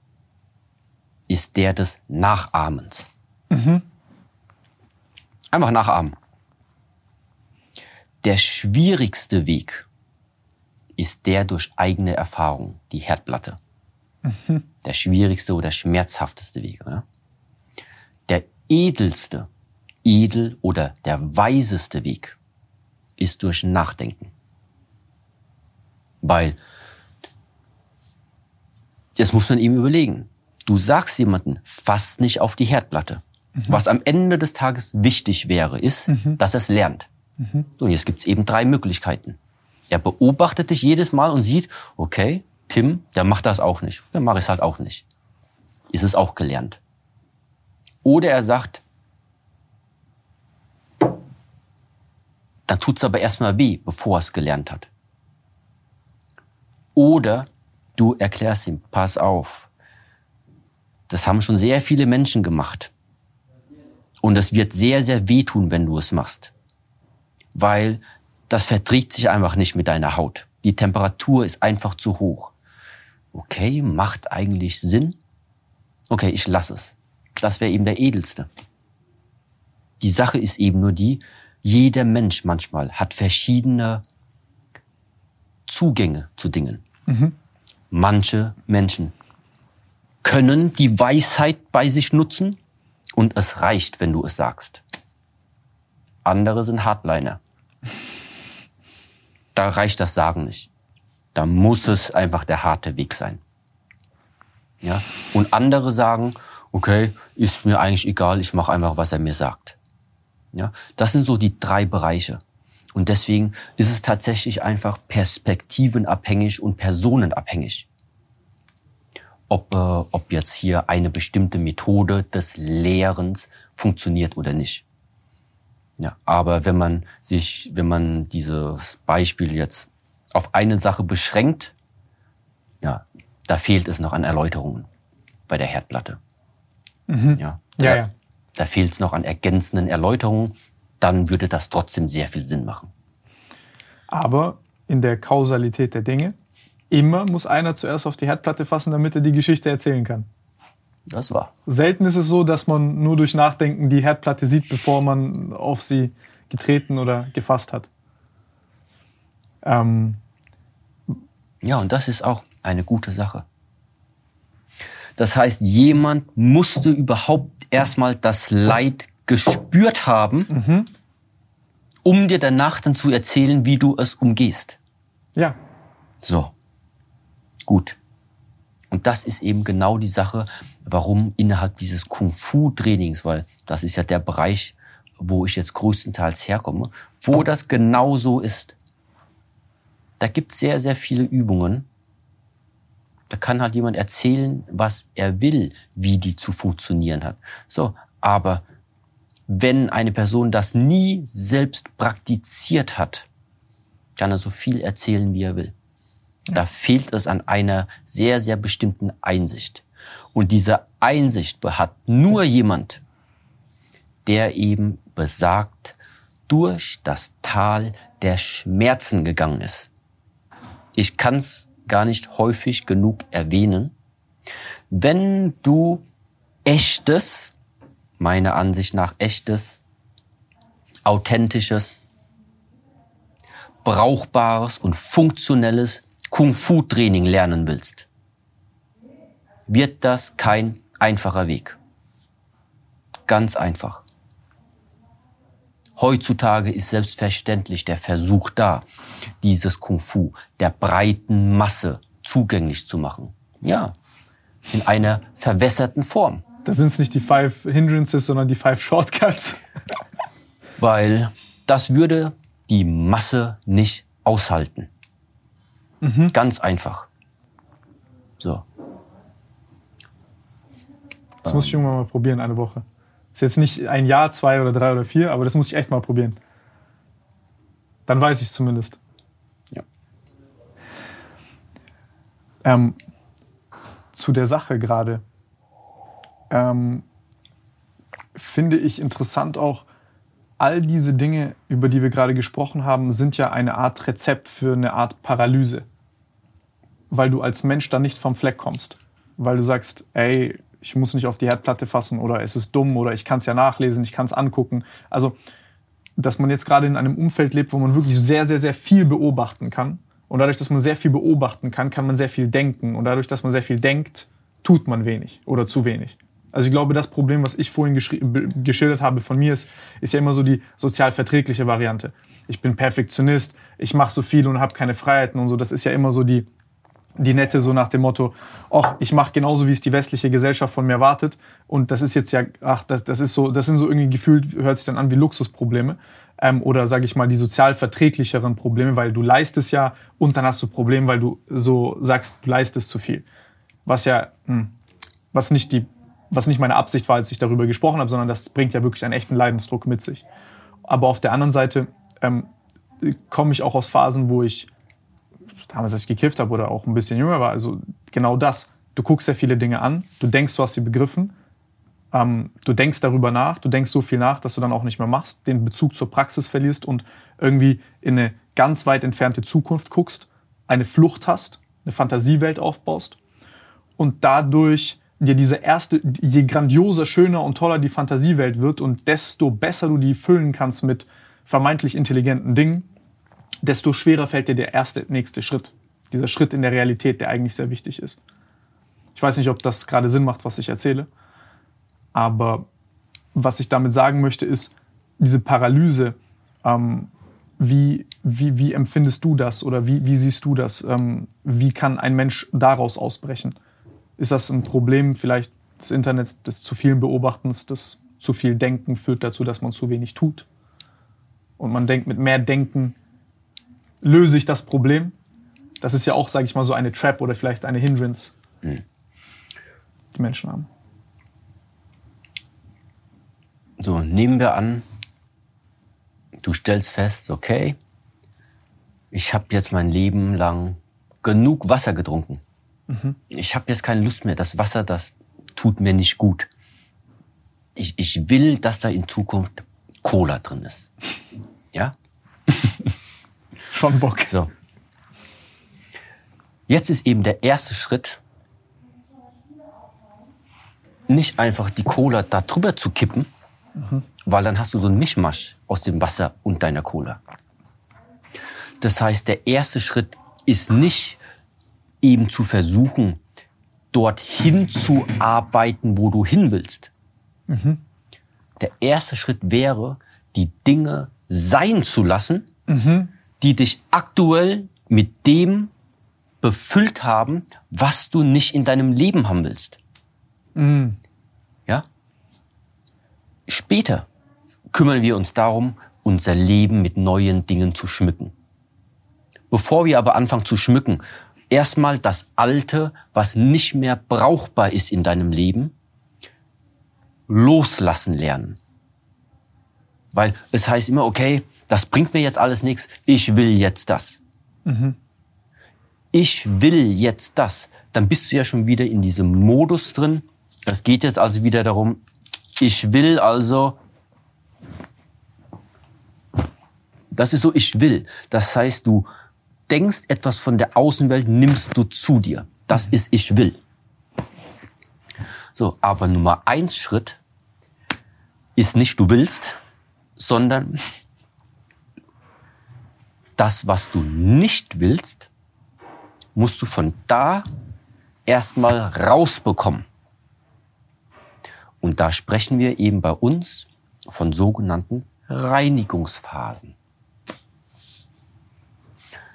S3: ist der des Nachahmens. Mhm. Einfach nachahmen. Der schwierigste Weg ist der durch eigene Erfahrung, die Herdplatte. Der schwierigste oder schmerzhafteste Weg. Ja? Der edelste, edel oder der weiseste Weg ist durch Nachdenken. Weil, jetzt muss man ihm überlegen, du sagst jemanden, fast nicht auf die Herdplatte. Mhm. Was am Ende des Tages wichtig wäre, ist, mhm. dass er es lernt. Mhm. Und jetzt gibt es eben drei Möglichkeiten. Er beobachtet dich jedes Mal und sieht, okay, Tim, der macht das auch nicht. Dann mache ich es halt auch nicht. Ist es auch gelernt. Oder er sagt, dann tut es aber erstmal weh, bevor er es gelernt hat. Oder du erklärst ihm, pass auf, das haben schon sehr viele Menschen gemacht. Und es wird sehr, sehr wehtun, wenn du es machst. Weil das verträgt sich einfach nicht mit deiner Haut. Die Temperatur ist einfach zu hoch. Okay, macht eigentlich Sinn. Okay, ich lasse es. Das wäre eben der edelste. Die Sache ist eben nur die, jeder Mensch manchmal hat verschiedene Zugänge zu Dingen. Mhm. Manche Menschen können die Weisheit bei sich nutzen und es reicht, wenn du es sagst. Andere sind Hardliner. Da reicht das Sagen nicht. Da muss es einfach der harte Weg sein. Ja? Und andere sagen, okay, ist mir eigentlich egal, ich mache einfach, was er mir sagt. Ja? Das sind so die drei Bereiche. Und deswegen ist es tatsächlich einfach perspektivenabhängig und personenabhängig. Ob, äh, ob jetzt hier eine bestimmte Methode des Lehrens funktioniert oder nicht. Ja, aber wenn man sich, wenn man dieses Beispiel jetzt auf eine Sache beschränkt, ja, da fehlt es noch an Erläuterungen bei der Herdplatte.
S2: Mhm. Ja,
S3: da,
S2: ja, ja.
S3: da fehlt es noch an ergänzenden Erläuterungen. Dann würde das trotzdem sehr viel Sinn machen.
S2: Aber in der Kausalität der Dinge, immer muss einer zuerst auf die Herdplatte fassen, damit er die Geschichte erzählen kann.
S3: Das war.
S2: Selten ist es so, dass man nur durch Nachdenken die Herdplatte sieht, bevor man auf sie getreten oder gefasst hat. Ähm,
S3: ja, und das ist auch eine gute Sache. Das heißt, jemand musste überhaupt erstmal das Leid gespürt haben, mhm. um dir danach dann zu erzählen, wie du es umgehst.
S2: Ja.
S3: So. Gut. Und das ist eben genau die Sache, warum innerhalb dieses Kung-Fu-Trainings, weil das ist ja der Bereich, wo ich jetzt größtenteils herkomme, wo das genauso ist. Da gibt es sehr, sehr viele Übungen. Da kann halt jemand erzählen, was er will, wie die zu funktionieren hat. So, aber wenn eine Person das nie selbst praktiziert hat, kann er so viel erzählen, wie er will. Da fehlt es an einer sehr, sehr bestimmten Einsicht. Und diese Einsicht hat nur jemand, der eben besagt, durch das Tal der Schmerzen gegangen ist. Ich kann es gar nicht häufig genug erwähnen. Wenn du echtes, meiner Ansicht nach echtes, authentisches, brauchbares und funktionelles Kung-Fu-Training lernen willst, wird das kein einfacher Weg. Ganz einfach. Heutzutage ist selbstverständlich der Versuch da, dieses Kung-Fu der breiten Masse zugänglich zu machen. Ja, in einer verwässerten Form.
S2: Da sind es nicht die Five Hindrances, sondern die Five Shortcuts.
S3: Weil das würde die Masse nicht aushalten. Mhm. Ganz einfach. So.
S2: Das muss ich irgendwann mal probieren, eine Woche. Ist jetzt nicht ein Jahr, zwei oder drei oder vier, aber das muss ich echt mal probieren. Dann weiß ich es zumindest.
S3: Ja.
S2: Ähm, zu der Sache gerade ähm, finde ich interessant auch, all diese Dinge, über die wir gerade gesprochen haben, sind ja eine Art Rezept für eine Art Paralyse weil du als Mensch dann nicht vom Fleck kommst. Weil du sagst, ey, ich muss nicht auf die Herdplatte fassen oder es ist dumm oder ich kann es ja nachlesen, ich kann es angucken. Also, dass man jetzt gerade in einem Umfeld lebt, wo man wirklich sehr, sehr, sehr viel beobachten kann. Und dadurch, dass man sehr viel beobachten kann, kann man sehr viel denken. Und dadurch, dass man sehr viel denkt, tut man wenig oder zu wenig. Also ich glaube, das Problem, was ich vorhin geschildert habe von mir, ist, ist ja immer so die sozial verträgliche Variante. Ich bin Perfektionist, ich mache so viel und habe keine Freiheiten und so. Das ist ja immer so die, die nette so nach dem Motto, ach, ich mache genauso, wie es die westliche Gesellschaft von mir erwartet. Und das ist jetzt ja, ach, das, das ist so, das sind so irgendwie gefühlt, hört sich dann an wie Luxusprobleme. Ähm, oder sage ich mal, die sozial verträglicheren Probleme, weil du leistest ja und dann hast du Probleme, weil du so sagst, du leistest zu viel. Was ja, hm, was nicht die, was nicht meine Absicht war, als ich darüber gesprochen habe, sondern das bringt ja wirklich einen echten Leidensdruck mit sich. Aber auf der anderen Seite ähm, komme ich auch aus Phasen, wo ich damals, als ich gekifft habe oder auch ein bisschen jünger war, also genau das. Du guckst sehr viele Dinge an, du denkst, du hast sie begriffen, ähm, du denkst darüber nach, du denkst so viel nach, dass du dann auch nicht mehr machst, den Bezug zur Praxis verlierst und irgendwie in eine ganz weit entfernte Zukunft guckst, eine Flucht hast, eine Fantasiewelt aufbaust und dadurch dir diese erste, je grandioser, schöner und toller die Fantasiewelt wird und desto besser du die füllen kannst mit vermeintlich intelligenten Dingen, desto schwerer fällt dir der erste, nächste Schritt. Dieser Schritt in der Realität, der eigentlich sehr wichtig ist. Ich weiß nicht, ob das gerade Sinn macht, was ich erzähle. Aber was ich damit sagen möchte, ist, diese Paralyse, ähm, wie, wie, wie empfindest du das oder wie, wie siehst du das? Ähm, wie kann ein Mensch daraus ausbrechen? Ist das ein Problem vielleicht des Internets, des zu vielen Beobachtens, des zu viel Denken führt dazu, dass man zu wenig tut? Und man denkt, mit mehr Denken löse ich das Problem? Das ist ja auch, sage ich mal, so eine Trap oder vielleicht eine Hindrance, mhm. die Menschen haben.
S3: So, nehmen wir an, du stellst fest, okay, ich habe jetzt mein Leben lang genug Wasser getrunken. Mhm. Ich habe jetzt keine Lust mehr. Das Wasser, das tut mir nicht gut. Ich, ich will, dass da in Zukunft Cola drin ist. Ja? (laughs)
S2: Schon Bock.
S3: So. Jetzt ist eben der erste Schritt, nicht einfach die Cola da drüber zu kippen, mhm. weil dann hast du so einen Mischmasch aus dem Wasser und deiner Cola. Das heißt, der erste Schritt ist nicht eben zu versuchen, dorthin zu arbeiten, wo du hin willst. Mhm. Der erste Schritt wäre, die Dinge sein zu lassen, mhm die dich aktuell mit dem befüllt haben, was du nicht in deinem Leben haben willst. Mhm. Ja? Später, kümmern wir uns darum, unser Leben mit neuen Dingen zu schmücken. Bevor wir aber anfangen zu schmücken, erstmal das Alte, was nicht mehr brauchbar ist in deinem Leben, loslassen lernen. Weil es heißt immer, okay, das bringt mir jetzt alles nichts, ich will jetzt das. Mhm. Ich will jetzt das. Dann bist du ja schon wieder in diesem Modus drin. Das geht jetzt also wieder darum, ich will also, das ist so, ich will. Das heißt, du denkst etwas von der Außenwelt, nimmst du zu dir. Das ist ich will. So, aber Nummer eins Schritt ist nicht du willst, sondern das, was du nicht willst, musst du von da erstmal rausbekommen. Und da sprechen wir eben bei uns von sogenannten Reinigungsphasen.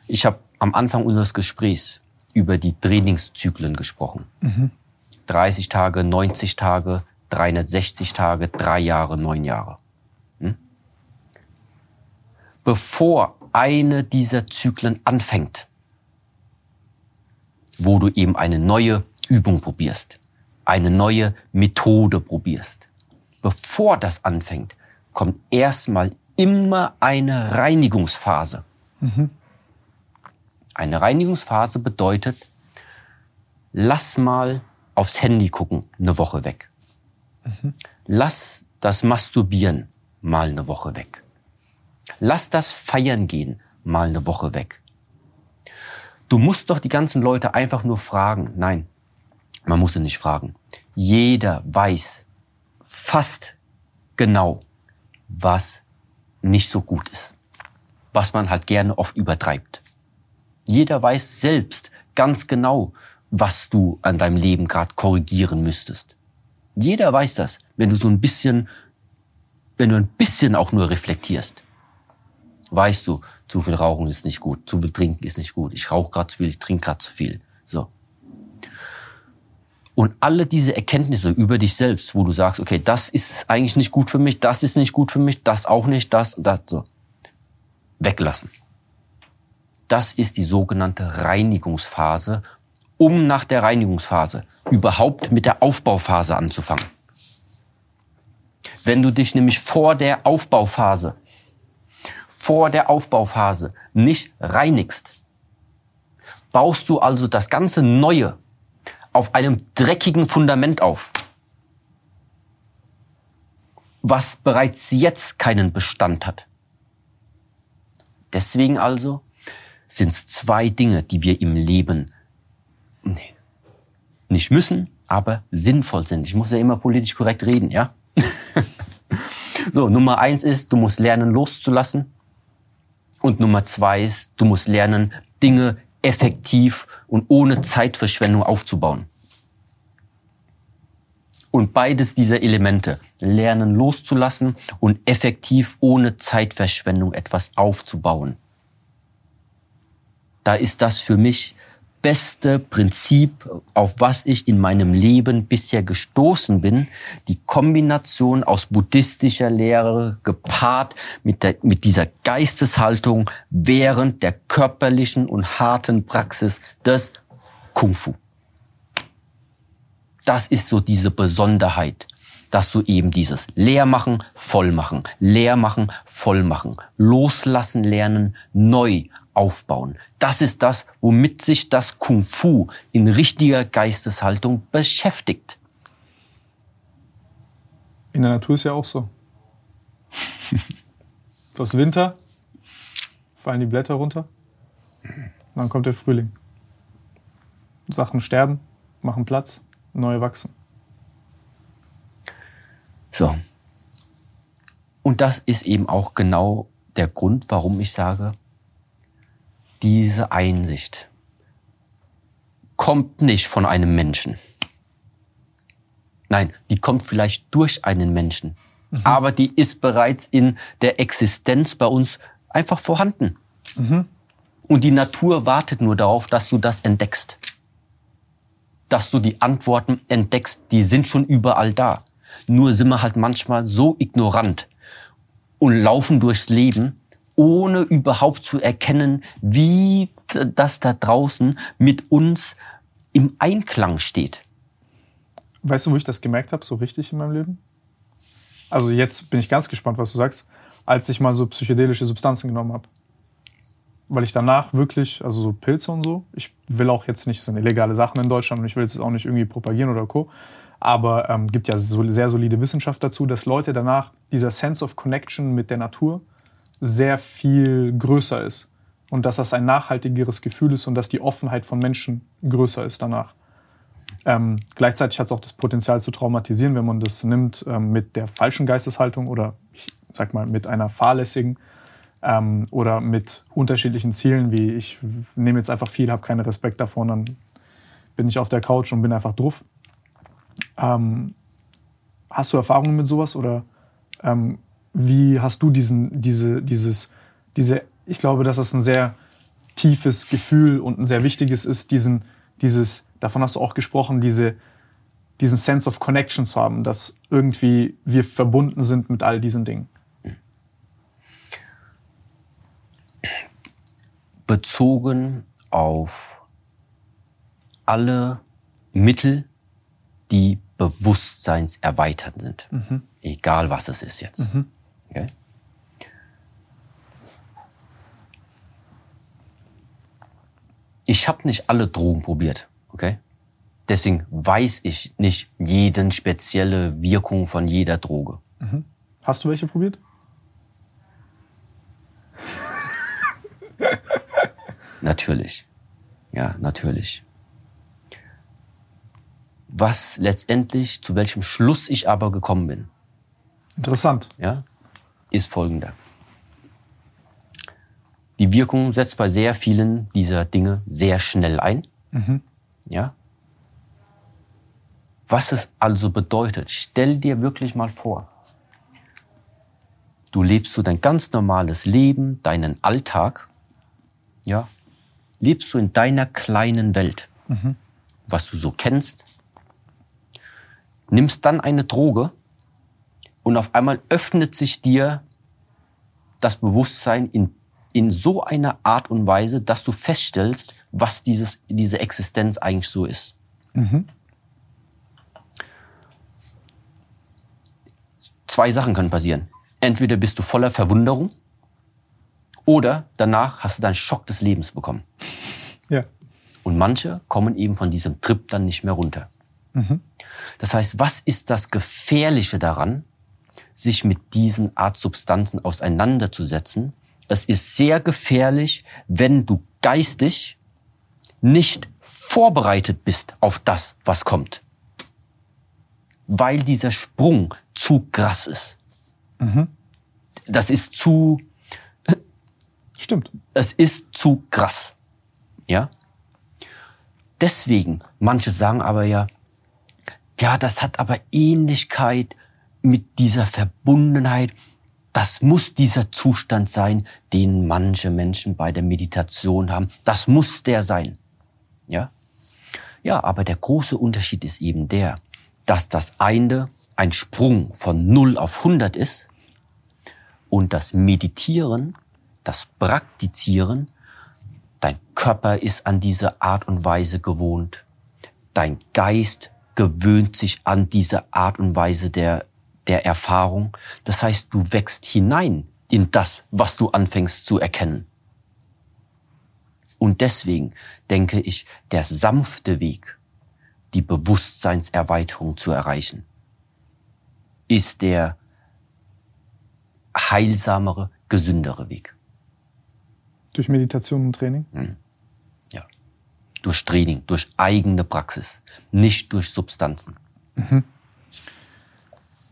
S3: Ich habe am Anfang unseres Gesprächs über die Trainingszyklen gesprochen. Mhm. 30 Tage, 90 Tage, 360 Tage, drei Jahre, neun Jahre. Bevor eine dieser Zyklen anfängt, wo du eben eine neue Übung probierst, eine neue Methode probierst. Bevor das anfängt, kommt erstmal immer eine Reinigungsphase. Mhm. Eine Reinigungsphase bedeutet, lass mal aufs Handy gucken, eine Woche weg. Mhm. Lass das Masturbieren mal eine Woche weg. Lass das Feiern gehen mal eine Woche weg. Du musst doch die ganzen Leute einfach nur fragen. Nein, man muss sie nicht fragen. Jeder weiß fast genau, was nicht so gut ist. Was man halt gerne oft übertreibt. Jeder weiß selbst ganz genau, was du an deinem Leben gerade korrigieren müsstest. Jeder weiß das, wenn du so ein bisschen, wenn du ein bisschen auch nur reflektierst. Weißt du, zu viel Rauchen ist nicht gut, zu viel Trinken ist nicht gut, ich rauche gerade zu viel, ich trinke gerade zu viel. So. Und alle diese Erkenntnisse über dich selbst, wo du sagst, okay, das ist eigentlich nicht gut für mich, das ist nicht gut für mich, das auch nicht, das, das, so. Weglassen. Das ist die sogenannte Reinigungsphase, um nach der Reinigungsphase überhaupt mit der Aufbauphase anzufangen. Wenn du dich nämlich vor der Aufbauphase vor der Aufbauphase nicht reinigst, baust du also das ganze Neue auf einem dreckigen Fundament auf, was bereits jetzt keinen Bestand hat. Deswegen also sind es zwei Dinge, die wir im Leben nicht müssen, aber sinnvoll sind. Ich muss ja immer politisch korrekt reden, ja? (laughs) so, Nummer eins ist, du musst lernen loszulassen. Und Nummer zwei ist, du musst lernen, Dinge effektiv und ohne Zeitverschwendung aufzubauen. Und beides dieser Elemente, lernen loszulassen und effektiv ohne Zeitverschwendung etwas aufzubauen. Da ist das für mich beste Prinzip, auf was ich in meinem Leben bisher gestoßen bin. Die Kombination aus buddhistischer Lehre gepaart mit, der, mit dieser Geisteshaltung während der körperlichen und harten Praxis des Kung Fu. Das ist so diese Besonderheit, dass du eben dieses Leermachen, Vollmachen, Leermachen, Vollmachen, loslassen lernen, neu aufbauen. Das ist das, womit sich das Kung Fu in richtiger Geisteshaltung beschäftigt.
S2: In der Natur ist ja auch so. (laughs) du hast Winter, fallen die Blätter runter, dann kommt der Frühling. Sachen sterben, machen Platz, neue wachsen.
S3: So. Und das ist eben auch genau der Grund, warum ich sage, diese Einsicht kommt nicht von einem Menschen. Nein, die kommt vielleicht durch einen Menschen. Mhm. Aber die ist bereits in der Existenz bei uns einfach vorhanden. Mhm. Und die Natur wartet nur darauf, dass du das entdeckst. Dass du die Antworten entdeckst, die sind schon überall da. Nur sind wir halt manchmal so ignorant und laufen durchs Leben, ohne überhaupt zu erkennen, wie das da draußen mit uns im Einklang steht.
S2: Weißt du, wo ich das gemerkt habe, so richtig in meinem Leben? Also jetzt bin ich ganz gespannt, was du sagst, als ich mal so psychedelische Substanzen genommen habe. Weil ich danach wirklich, also so Pilze und so, ich will auch jetzt nicht, das sind illegale Sachen in Deutschland und ich will es auch nicht irgendwie propagieren oder co. Aber ähm, gibt ja so, sehr solide Wissenschaft dazu, dass Leute danach dieser Sense of Connection mit der Natur sehr viel größer ist und dass das ein nachhaltigeres Gefühl ist und dass die Offenheit von Menschen größer ist danach. Ähm, gleichzeitig hat es auch das Potenzial zu traumatisieren, wenn man das nimmt ähm, mit der falschen Geisteshaltung oder ich sag mal mit einer fahrlässigen ähm, oder mit unterschiedlichen Zielen, wie ich nehme jetzt einfach viel, habe keinen Respekt davon, dann bin ich auf der Couch und bin einfach drauf. Ähm, hast du Erfahrungen mit sowas oder ähm, wie hast du diesen, diese, dieses, diese, ich glaube, dass das ein sehr tiefes Gefühl und ein sehr wichtiges ist, diesen, dieses, davon hast du auch gesprochen, diese, diesen Sense of Connection zu haben, dass irgendwie wir verbunden sind mit all diesen Dingen.
S3: Bezogen auf alle Mittel, die bewusstseinserweiternd sind. Mhm. Egal was es ist jetzt. Mhm. Okay? Ich habe nicht alle Drogen probiert. Okay? Deswegen weiß ich nicht jeden spezielle Wirkung von jeder Droge.
S2: Mhm. Hast du welche probiert? (laughs)
S3: natürlich. Ja, natürlich. Was letztendlich, zu welchem Schluss ich aber gekommen bin.
S2: Interessant.
S3: Ja, ist folgender. Die Wirkung setzt bei sehr vielen dieser Dinge sehr schnell ein. Mhm. Ja. Was es also bedeutet, stell dir wirklich mal vor. Du lebst so dein ganz normales Leben, deinen Alltag. Ja. Lebst du in deiner kleinen Welt, mhm. was du so kennst, nimmst dann eine Droge und auf einmal öffnet sich dir das Bewusstsein in, in so einer Art und Weise, dass du feststellst, was dieses, diese Existenz eigentlich so ist. Mhm. Zwei Sachen können passieren. Entweder bist du voller Verwunderung oder danach hast du deinen Schock des Lebens bekommen. (laughs)
S2: Ja.
S3: Und manche kommen eben von diesem Trip dann nicht mehr runter. Mhm. Das heißt, was ist das Gefährliche daran, sich mit diesen Art Substanzen auseinanderzusetzen? Es ist sehr gefährlich, wenn du geistig nicht vorbereitet bist auf das, was kommt. Weil dieser Sprung zu krass ist. Mhm. Das ist zu... (clears throat)
S2: Stimmt.
S3: Es ist zu krass. Ja? Deswegen, manche sagen aber ja, ja, das hat aber Ähnlichkeit mit dieser Verbundenheit. Das muss dieser Zustand sein, den manche Menschen bei der Meditation haben. Das muss der sein. Ja? Ja, aber der große Unterschied ist eben der, dass das eine ein Sprung von 0 auf 100 ist und das Meditieren, das Praktizieren, dein Körper ist an diese Art und Weise gewohnt, dein Geist gewöhnt sich an diese Art und Weise der, der Erfahrung. Das heißt, du wächst hinein in das, was du anfängst zu erkennen. Und deswegen denke ich, der sanfte Weg, die Bewusstseinserweiterung zu erreichen, ist der heilsamere, gesündere Weg.
S2: Durch Meditation und Training?
S3: Hm. Ja. Durch Training, durch eigene Praxis, nicht durch Substanzen. Mhm.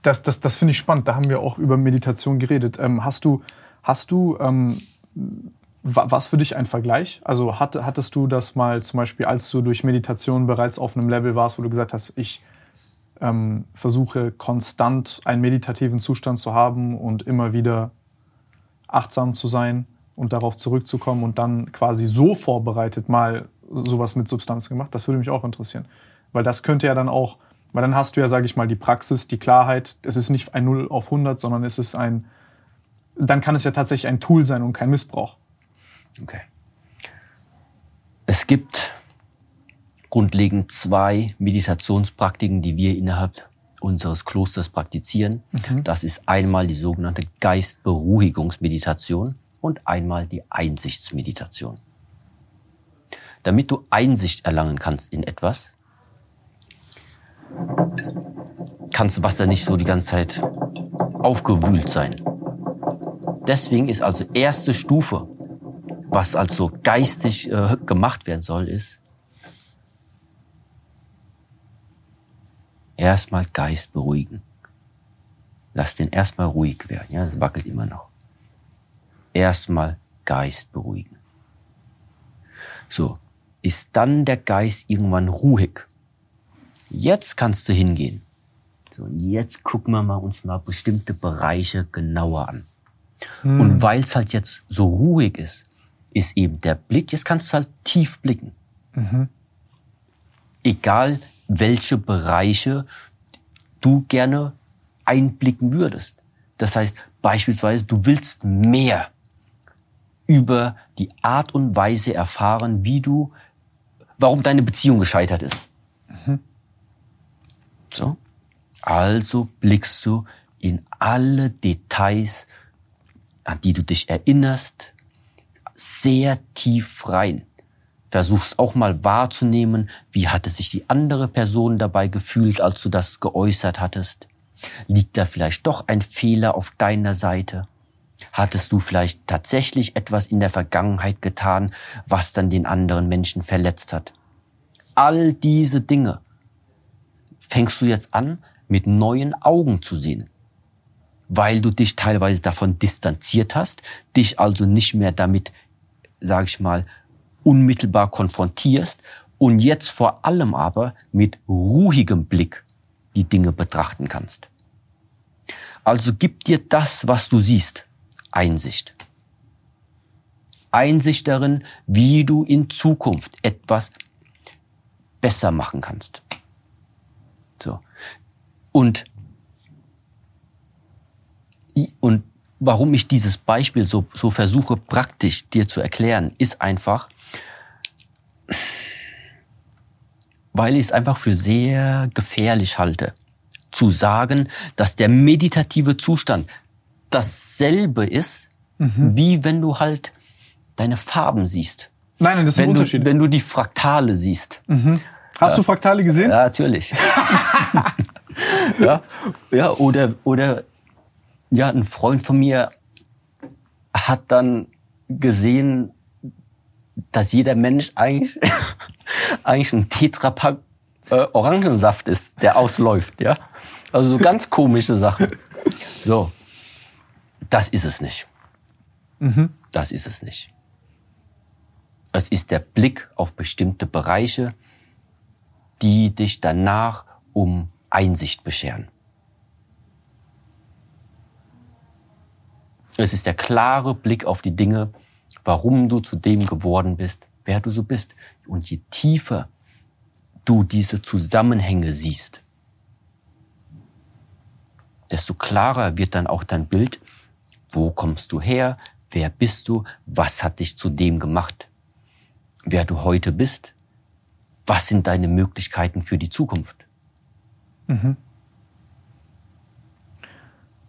S2: Das, das, das finde ich spannend. Da haben wir auch über Meditation geredet. Ähm, hast du, hast du ähm, was für dich ein Vergleich? Also hat, hattest du das mal zum Beispiel, als du durch Meditation bereits auf einem Level warst, wo du gesagt hast, ich ähm, versuche konstant einen meditativen Zustand zu haben und immer wieder achtsam zu sein und darauf zurückzukommen und dann quasi so vorbereitet mal sowas mit Substanz gemacht? Das würde mich auch interessieren. Weil das könnte ja dann auch, weil dann hast du ja, sage ich mal, die Praxis, die Klarheit. Es ist nicht ein 0 auf 100, sondern es ist ein dann kann es ja tatsächlich ein Tool sein und kein Missbrauch.
S3: Okay. Es gibt grundlegend zwei Meditationspraktiken, die wir innerhalb unseres Klosters praktizieren. Mhm. Das ist einmal die sogenannte Geistberuhigungsmeditation und einmal die Einsichtsmeditation. Damit du Einsicht erlangen kannst in etwas, kannst Wasser nicht so die ganze Zeit aufgewühlt sein. Deswegen ist also erste Stufe, was also geistig äh, gemacht werden soll, ist erstmal Geist beruhigen. Lass den erstmal ruhig werden. Ja, es wackelt immer noch. Erstmal Geist beruhigen. So, ist dann der Geist irgendwann ruhig. Jetzt kannst du hingehen. So, und jetzt gucken wir mal uns mal bestimmte Bereiche genauer an. Hm. Und weil es halt jetzt so ruhig ist, ist eben der Blick, jetzt kannst du halt tief blicken. Mhm. Egal welche Bereiche du gerne einblicken würdest. Das heißt beispielsweise, du willst mehr über die Art und Weise erfahren, wie du, warum deine Beziehung gescheitert ist. So. Also blickst du in alle Details, an die du dich erinnerst, sehr tief rein. Versuchst auch mal wahrzunehmen, wie hatte sich die andere Person dabei gefühlt, als du das geäußert hattest. Liegt da vielleicht doch ein Fehler auf deiner Seite? Hattest du vielleicht tatsächlich etwas in der Vergangenheit getan, was dann den anderen Menschen verletzt hat? All diese Dinge fängst du jetzt an, mit neuen Augen zu sehen, weil du dich teilweise davon distanziert hast, dich also nicht mehr damit, sage ich mal, unmittelbar konfrontierst und jetzt vor allem aber mit ruhigem Blick die Dinge betrachten kannst. Also gib dir das, was du siehst, Einsicht. Einsicht darin, wie du in Zukunft etwas besser machen kannst. So. Und, und warum ich dieses Beispiel so, so versuche praktisch dir zu erklären, ist einfach, weil ich es einfach für sehr gefährlich halte, zu sagen, dass der meditative Zustand dasselbe ist, mhm. wie wenn du halt deine Farben siehst.
S2: Nein, nein, das ist
S3: wenn
S2: ein Unterschied.
S3: Du, wenn du die Fraktale siehst.
S2: Mhm. Hast du Fraktale gesehen?
S3: Ja, natürlich. (laughs) ja, ja, oder, oder, ja, ein Freund von mir hat dann gesehen, dass jeder Mensch eigentlich, (laughs) eigentlich ein Tetrapack äh, Orangensaft ist, der ausläuft, ja. Also so ganz komische Sachen. So. Das ist es nicht. Mhm. Das ist es nicht. Es ist der Blick auf bestimmte Bereiche, die dich danach um Einsicht bescheren. Es ist der klare Blick auf die Dinge, warum du zu dem geworden bist, wer du so bist. Und je tiefer du diese Zusammenhänge siehst, desto klarer wird dann auch dein Bild, wo kommst du her, wer bist du, was hat dich zu dem gemacht, wer du heute bist, was sind deine Möglichkeiten für die Zukunft. Mhm.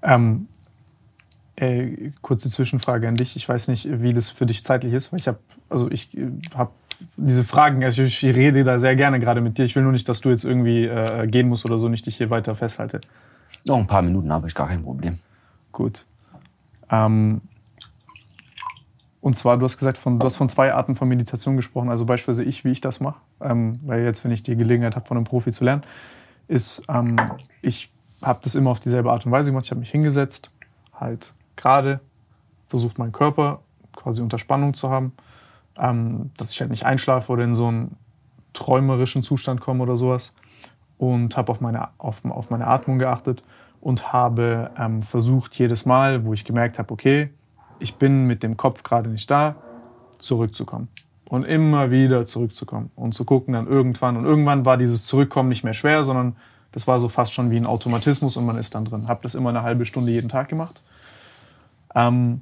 S2: Ähm, äh, kurze Zwischenfrage an dich. Ich weiß nicht, wie das für dich zeitlich ist, weil ich habe, also ich äh, habe diese Fragen, also ich, ich, rede da sehr gerne gerade mit dir. Ich will nur nicht, dass du jetzt irgendwie äh, gehen musst oder so, nicht dich hier weiter festhalte.
S3: Noch ein paar Minuten habe ich gar kein Problem.
S2: Gut. Ähm, und zwar, du hast gesagt, von, du hast von zwei Arten von Meditation gesprochen. Also beispielsweise ich, wie ich das mache, ähm, weil jetzt, wenn ich die Gelegenheit habe, von einem Profi zu lernen, ist, ähm, ich habe das immer auf dieselbe Art und Weise gemacht. Ich habe mich hingesetzt, halt gerade, versucht meinen Körper quasi unter Spannung zu haben, ähm, dass ich halt nicht einschlafe oder in so einen träumerischen Zustand komme oder sowas. Und habe auf meine, auf, auf meine Atmung geachtet und habe ähm, versucht, jedes Mal, wo ich gemerkt habe, okay, ich bin mit dem Kopf gerade nicht da, zurückzukommen. Und immer wieder zurückzukommen und zu gucken dann irgendwann. Und irgendwann war dieses Zurückkommen nicht mehr schwer, sondern das war so fast schon wie ein Automatismus und man ist dann drin. Habe das immer eine halbe Stunde jeden Tag gemacht. Ähm,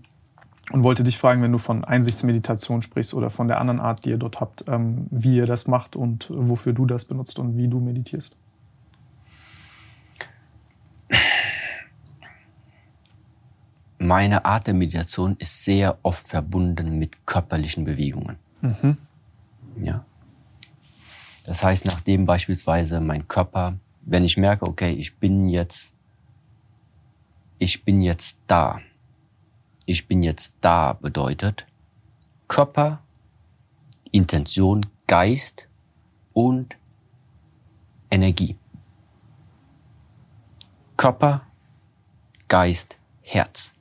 S2: und wollte dich fragen, wenn du von Einsichtsmeditation sprichst oder von der anderen Art, die ihr dort habt, ähm, wie ihr das macht und wofür du das benutzt und wie du meditierst.
S3: Meine Art der Meditation ist sehr oft verbunden mit körperlichen Bewegungen. Mhm. Ja. Das heißt, nachdem beispielsweise mein Körper, wenn ich merke, okay, ich bin jetzt, ich bin jetzt da, ich bin jetzt da bedeutet Körper, Intention, Geist und Energie. Körper, Geist, Herz.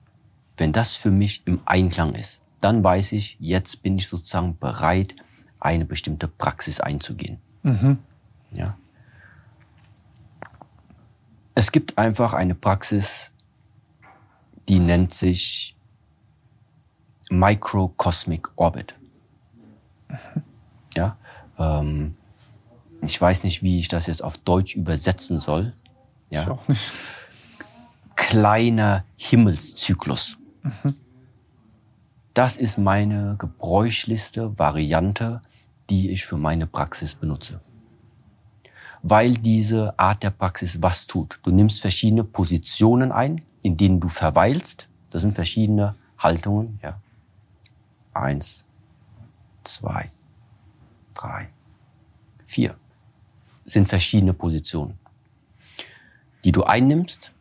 S3: Wenn das für mich im Einklang ist, dann weiß ich, jetzt bin ich sozusagen bereit, eine bestimmte Praxis einzugehen. Mhm. Ja. Es gibt einfach eine Praxis, die nennt sich Microcosmic Orbit. Ja, ähm, ich weiß nicht, wie ich das jetzt auf Deutsch übersetzen soll. Ja. Kleiner Himmelszyklus. Das ist meine gebräuchlichste Variante, die ich für meine Praxis benutze. Weil diese Art der Praxis was tut. Du nimmst verschiedene Positionen ein, in denen du verweilst. Das sind verschiedene Haltungen, ja. Eins, zwei, drei, vier. Sind verschiedene Positionen, die du einnimmst.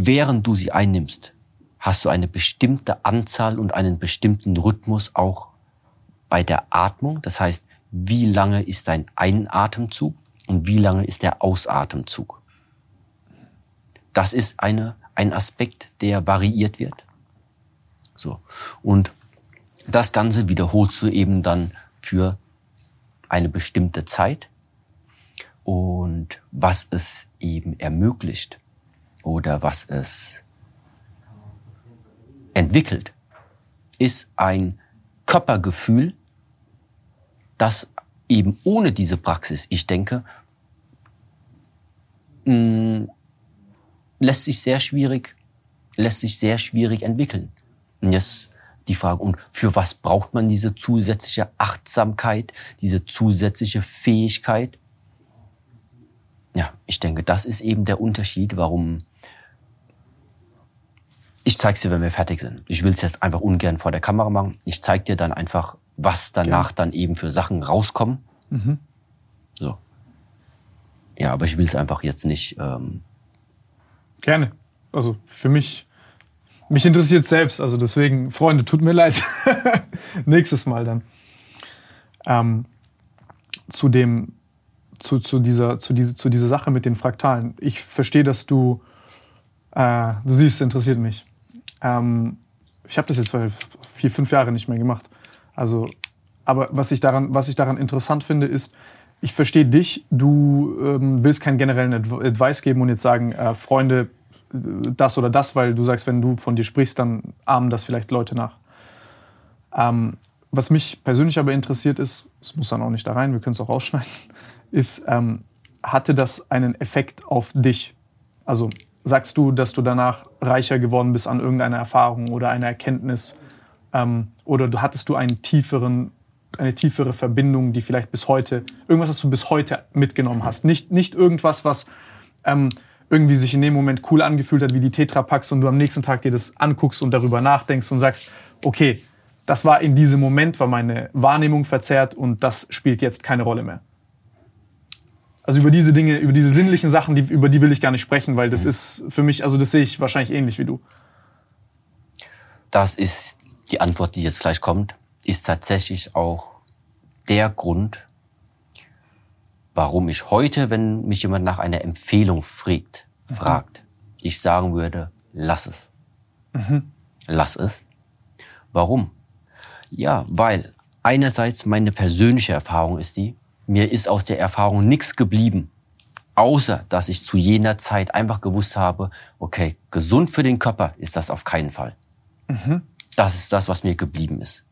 S3: Während du sie einnimmst, hast du eine bestimmte Anzahl und einen bestimmten Rhythmus auch bei der Atmung. Das heißt, wie lange ist dein Einatemzug und wie lange ist der Ausatemzug. Das ist eine, ein Aspekt, der variiert wird. So. Und das Ganze wiederholst du eben dann für eine bestimmte Zeit. Und was es eben ermöglicht oder was es entwickelt, ist ein Körpergefühl, das eben ohne diese Praxis, ich denke, mm, lässt sich sehr schwierig, lässt sich sehr schwierig entwickeln. Und jetzt die Frage, und für was braucht man diese zusätzliche Achtsamkeit, diese zusätzliche Fähigkeit? Ja, ich denke, das ist eben der Unterschied, warum ich zeig's dir, wenn wir fertig sind. Ich will es jetzt einfach ungern vor der Kamera machen. Ich zeig dir dann einfach, was danach dann eben für Sachen rauskommen. Mhm. So. Ja, aber ich will es einfach jetzt nicht. Ähm
S2: Gerne. Also für mich mich interessiert selbst, also deswegen, Freunde, tut mir leid. (laughs) Nächstes Mal dann. Ähm, zu dem, zu, zu, dieser, zu, diese, zu dieser Sache mit den Fraktalen. Ich verstehe, dass du, äh, du siehst, interessiert mich. Ähm, ich habe das jetzt vier, fünf Jahre nicht mehr gemacht. Also, aber was ich daran, was ich daran interessant finde, ist, ich verstehe dich, du ähm, willst keinen generellen Advice geben und jetzt sagen, äh, Freunde, das oder das, weil du sagst, wenn du von dir sprichst, dann ahmen das vielleicht Leute nach. Ähm, was mich persönlich aber interessiert ist, es muss dann auch nicht da rein, wir können es auch rausschneiden, (laughs) ist, ähm, hatte das einen Effekt auf dich? Also sagst du, dass du danach reicher geworden bist an irgendeiner Erfahrung oder einer Erkenntnis? Ähm, oder hattest du einen tieferen, eine tiefere Verbindung, die vielleicht bis heute, irgendwas, was du bis heute mitgenommen hast? Nicht, nicht irgendwas, was ähm, irgendwie sich in dem Moment cool angefühlt hat wie die Tetrapacks und du am nächsten Tag dir das anguckst und darüber nachdenkst und sagst, okay, das war in diesem Moment, war meine Wahrnehmung verzerrt und das spielt jetzt keine Rolle mehr. Also über diese Dinge, über diese sinnlichen Sachen, die, über die will ich gar nicht sprechen, weil das ist für mich, also das sehe ich wahrscheinlich ähnlich wie du.
S3: Das ist die Antwort, die jetzt gleich kommt, ist tatsächlich auch der Grund, warum ich heute, wenn mich jemand nach einer Empfehlung fragt, mhm. fragt, ich sagen würde, lass es. Mhm. Lass es. Warum? Ja, weil einerseits meine persönliche Erfahrung ist die, mir ist aus der Erfahrung nichts geblieben, außer dass ich zu jener Zeit einfach gewusst habe, okay, gesund für den Körper ist das auf keinen Fall. Mhm. Das ist das, was mir geblieben ist.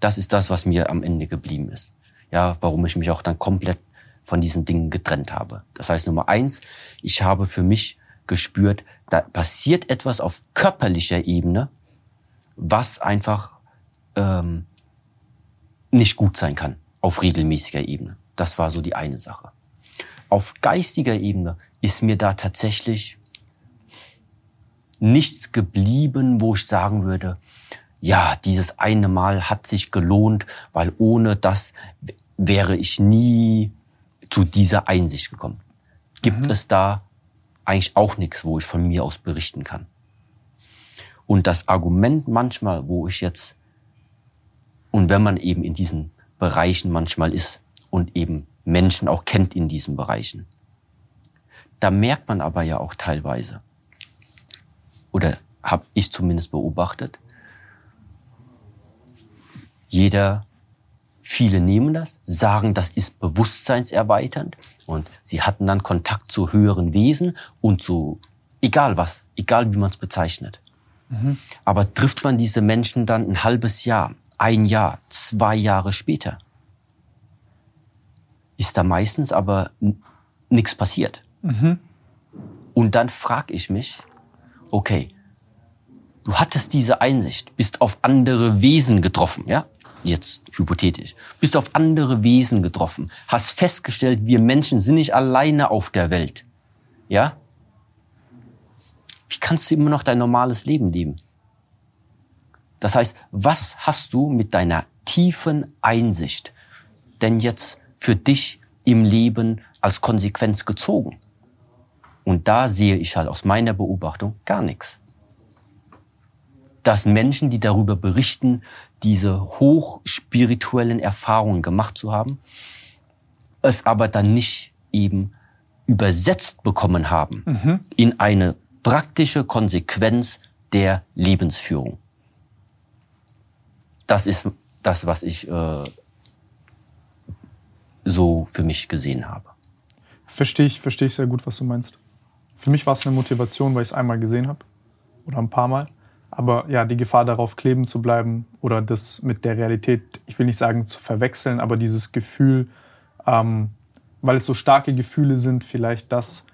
S3: Das ist das, was mir am Ende geblieben ist. Ja, warum ich mich auch dann komplett von diesen Dingen getrennt habe. Das heißt Nummer eins, ich habe für mich gespürt, da passiert etwas auf körperlicher Ebene, was einfach ähm, nicht gut sein kann auf regelmäßiger Ebene. Das war so die eine Sache. Auf geistiger Ebene ist mir da tatsächlich nichts geblieben, wo ich sagen würde, ja, dieses eine Mal hat sich gelohnt, weil ohne das wäre ich nie zu dieser Einsicht gekommen. Gibt mhm. es da eigentlich auch nichts, wo ich von mir aus berichten kann. Und das Argument manchmal, wo ich jetzt, und wenn man eben in diesen Bereichen manchmal ist und eben Menschen auch kennt in diesen Bereichen, da merkt man aber ja auch teilweise, oder habe ich zumindest beobachtet, jeder, viele nehmen das, sagen, das ist bewusstseinserweiternd und sie hatten dann Kontakt zu höheren Wesen und zu egal was, egal wie man es bezeichnet. Mhm. Aber trifft man diese Menschen dann ein halbes Jahr, ein Jahr, zwei Jahre später, ist da meistens aber nichts passiert. Mhm. Und dann frage ich mich, okay, du hattest diese Einsicht, bist auf andere Wesen getroffen, ja? Jetzt hypothetisch. Bist auf andere Wesen getroffen, hast festgestellt, wir Menschen sind nicht alleine auf der Welt. Ja? Wie kannst du immer noch dein normales Leben leben? Das heißt, was hast du mit deiner tiefen Einsicht denn jetzt für dich im Leben als Konsequenz gezogen? Und da sehe ich halt aus meiner Beobachtung gar nichts. Dass Menschen, die darüber berichten, diese hochspirituellen Erfahrungen gemacht zu haben, es aber dann nicht eben übersetzt bekommen haben mhm. in eine praktische Konsequenz der Lebensführung. Das ist das, was ich äh, so für mich gesehen habe.
S2: Verstehe ich, verstehe ich sehr gut, was du meinst. Für mich war es eine Motivation, weil ich es einmal gesehen habe oder ein paar Mal. Aber ja, die Gefahr darauf kleben zu bleiben oder das mit der Realität, ich will nicht sagen zu verwechseln, aber dieses Gefühl, ähm, weil es so starke Gefühle sind, vielleicht das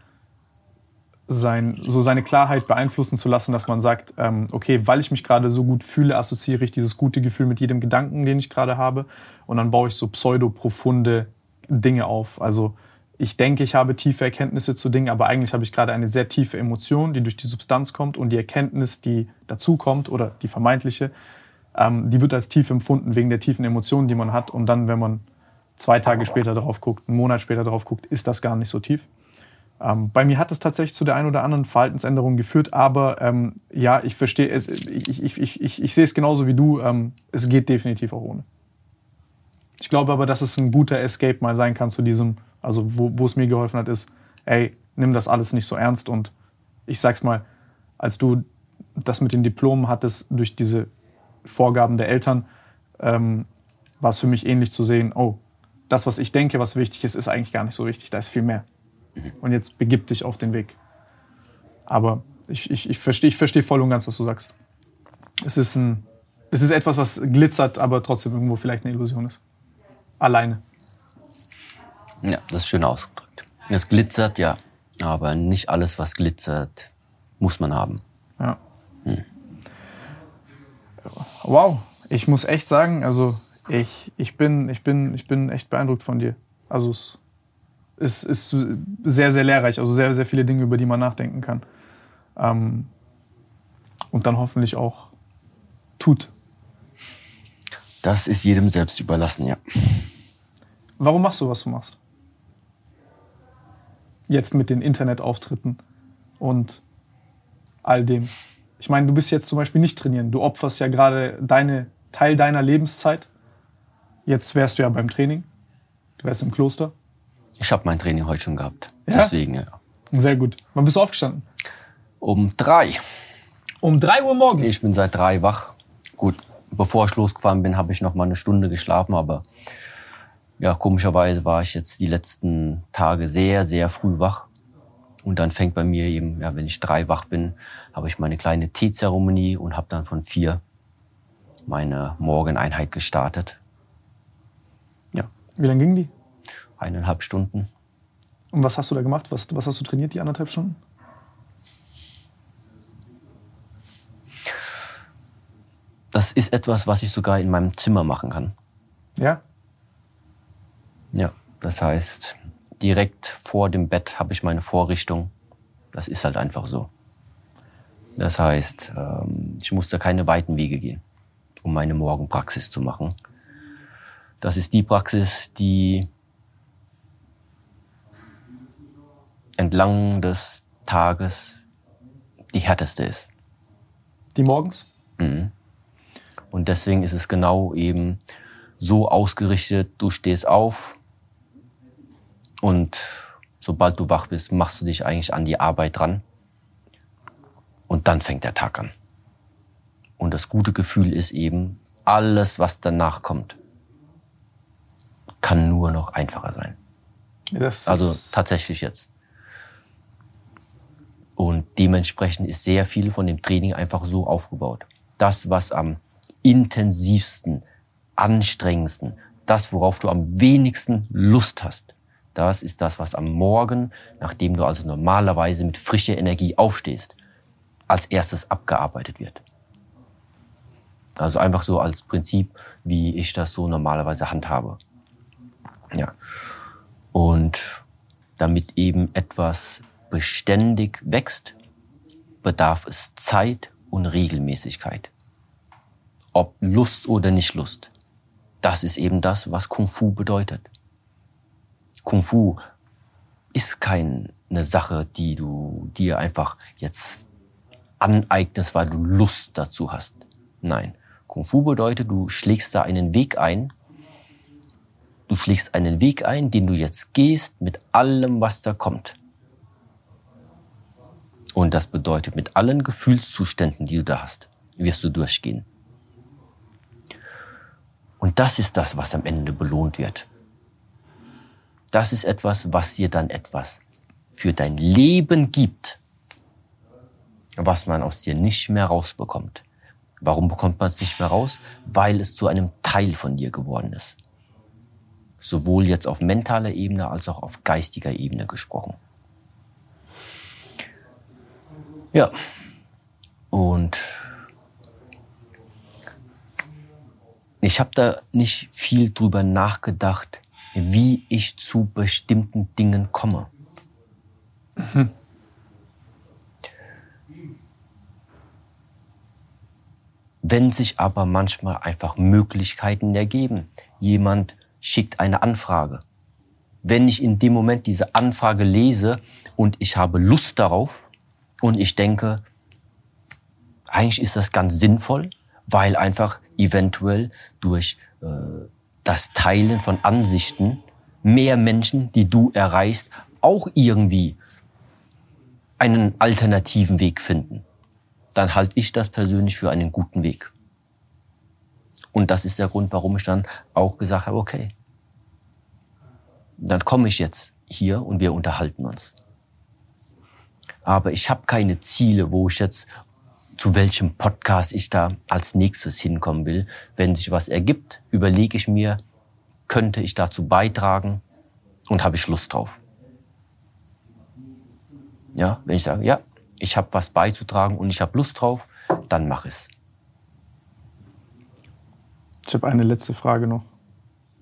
S2: sein, so seine Klarheit beeinflussen zu lassen, dass man sagt, ähm, okay, weil ich mich gerade so gut fühle, assoziiere ich dieses gute Gefühl mit jedem Gedanken, den ich gerade habe. Und dann baue ich so pseudo-profunde Dinge auf. Also ich denke, ich habe tiefe Erkenntnisse zu Dingen, aber eigentlich habe ich gerade eine sehr tiefe Emotion, die durch die Substanz kommt und die Erkenntnis, die dazu kommt oder die vermeintliche, ähm, die wird als tief empfunden wegen der tiefen Emotionen, die man hat. Und dann, wenn man zwei Tage später darauf guckt, einen Monat später darauf guckt, ist das gar nicht so tief. Ähm, bei mir hat es tatsächlich zu der einen oder anderen Verhaltensänderung geführt, aber ähm, ja, ich verstehe es, ich, ich, ich, ich, ich sehe es genauso wie du. Ähm, es geht definitiv auch ohne. Ich glaube aber, dass es ein guter Escape mal sein kann zu diesem, also wo, wo es mir geholfen hat, ist, ey, nimm das alles nicht so ernst. Und ich sag's mal, als du das mit den Diplomen hattest, durch diese Vorgaben der Eltern, ähm, war es für mich ähnlich zu sehen, oh, das, was ich denke, was wichtig ist, ist eigentlich gar nicht so wichtig, da ist viel mehr. Mhm. Und jetzt begib dich auf den Weg. Aber ich, ich, ich verstehe ich versteh voll und ganz, was du sagst. Es ist, ein, es ist etwas, was glitzert, aber trotzdem irgendwo vielleicht eine Illusion ist. Alleine.
S3: Ja, das ist schön ausgedrückt. Es glitzert, ja. Aber nicht alles, was glitzert, muss man haben. Ja. Hm.
S2: Wow, ich muss echt sagen, also ich, ich, bin, ich, bin, ich bin echt beeindruckt von dir. Also es ist, ist sehr, sehr lehrreich. Also sehr, sehr viele Dinge, über die man nachdenken kann. Ähm, und dann hoffentlich auch tut.
S3: Das ist jedem selbst überlassen, ja.
S2: Warum machst du, was du machst? Jetzt mit den Internetauftritten und all dem. Ich meine, du bist jetzt zum Beispiel nicht trainieren. Du opferst ja gerade deine, Teil deiner Lebenszeit. Jetzt wärst du ja beim Training. Du wärst im Kloster.
S3: Ich habe mein Training heute schon gehabt. Ja? Deswegen, ja.
S2: Sehr gut. Wann bist du aufgestanden?
S3: Um drei.
S2: Um drei Uhr morgens?
S3: Ich bin seit drei wach. Gut, bevor ich losgefahren bin, habe ich noch mal eine Stunde geschlafen, aber ja, komischerweise war ich jetzt die letzten Tage sehr, sehr früh wach. Und dann fängt bei mir eben, ja, wenn ich drei wach bin, habe ich meine kleine Teezeremonie und habe dann von vier meine Morgeneinheit gestartet.
S2: Ja. Wie lange ging die?
S3: eineinhalb Stunden.
S2: Und was hast du da gemacht? Was, was hast du trainiert, die anderthalb Stunden?
S3: Das ist etwas, was ich sogar in meinem Zimmer machen kann.
S2: Ja?
S3: Ja, das heißt, direkt vor dem Bett habe ich meine Vorrichtung. Das ist halt einfach so. Das heißt, ähm, ich musste keine weiten Wege gehen, um meine Morgenpraxis zu machen. Das ist die Praxis, die entlang des Tages die härteste ist.
S2: Die morgens?
S3: Mhm. Und deswegen ist es genau eben so ausgerichtet, du stehst auf und sobald du wach bist, machst du dich eigentlich an die Arbeit dran und dann fängt der Tag an. Und das gute Gefühl ist eben, alles, was danach kommt, kann nur noch einfacher sein.
S2: Das
S3: Also tatsächlich jetzt. Und dementsprechend ist sehr viel von dem Training einfach so aufgebaut. Das, was am intensivsten, anstrengendsten, das, worauf du am wenigsten Lust hast, das ist das, was am Morgen, nachdem du also normalerweise mit frischer Energie aufstehst, als erstes abgearbeitet wird. Also einfach so als Prinzip, wie ich das so normalerweise handhabe. Ja. Und damit eben etwas beständig wächst, bedarf es Zeit und Regelmäßigkeit. Ob Lust oder nicht Lust. Das ist eben das, was Kung Fu bedeutet. Kung Fu ist keine Sache, die du dir einfach jetzt aneignest, weil du Lust dazu hast. Nein. Kung Fu bedeutet, du schlägst da einen Weg ein, Du schlägst einen Weg ein, den du jetzt gehst mit allem, was da kommt. Und das bedeutet, mit allen Gefühlszuständen, die du da hast, wirst du durchgehen. Und das ist das, was am Ende belohnt wird. Das ist etwas, was dir dann etwas für dein Leben gibt, was man aus dir nicht mehr rausbekommt. Warum bekommt man es nicht mehr raus? Weil es zu einem Teil von dir geworden ist sowohl jetzt auf mentaler Ebene als auch auf geistiger Ebene gesprochen. Ja, und ich habe da nicht viel drüber nachgedacht, wie ich zu bestimmten Dingen komme. Wenn sich aber manchmal einfach Möglichkeiten ergeben, jemand schickt eine Anfrage. Wenn ich in dem Moment diese Anfrage lese und ich habe Lust darauf und ich denke, eigentlich ist das ganz sinnvoll, weil einfach eventuell durch äh, das Teilen von Ansichten mehr Menschen, die du erreichst, auch irgendwie einen alternativen Weg finden. Dann halte ich das persönlich für einen guten Weg. Und das ist der Grund, warum ich dann auch gesagt habe, okay, dann komme ich jetzt hier und wir unterhalten uns. Aber ich habe keine Ziele, wo ich jetzt zu welchem Podcast ich da als nächstes hinkommen will. Wenn sich was ergibt, überlege ich mir, könnte ich dazu beitragen und habe ich Lust drauf. Ja, wenn ich sage, ja, ich habe was beizutragen und ich habe Lust drauf, dann mach es.
S2: Ich habe eine letzte Frage noch.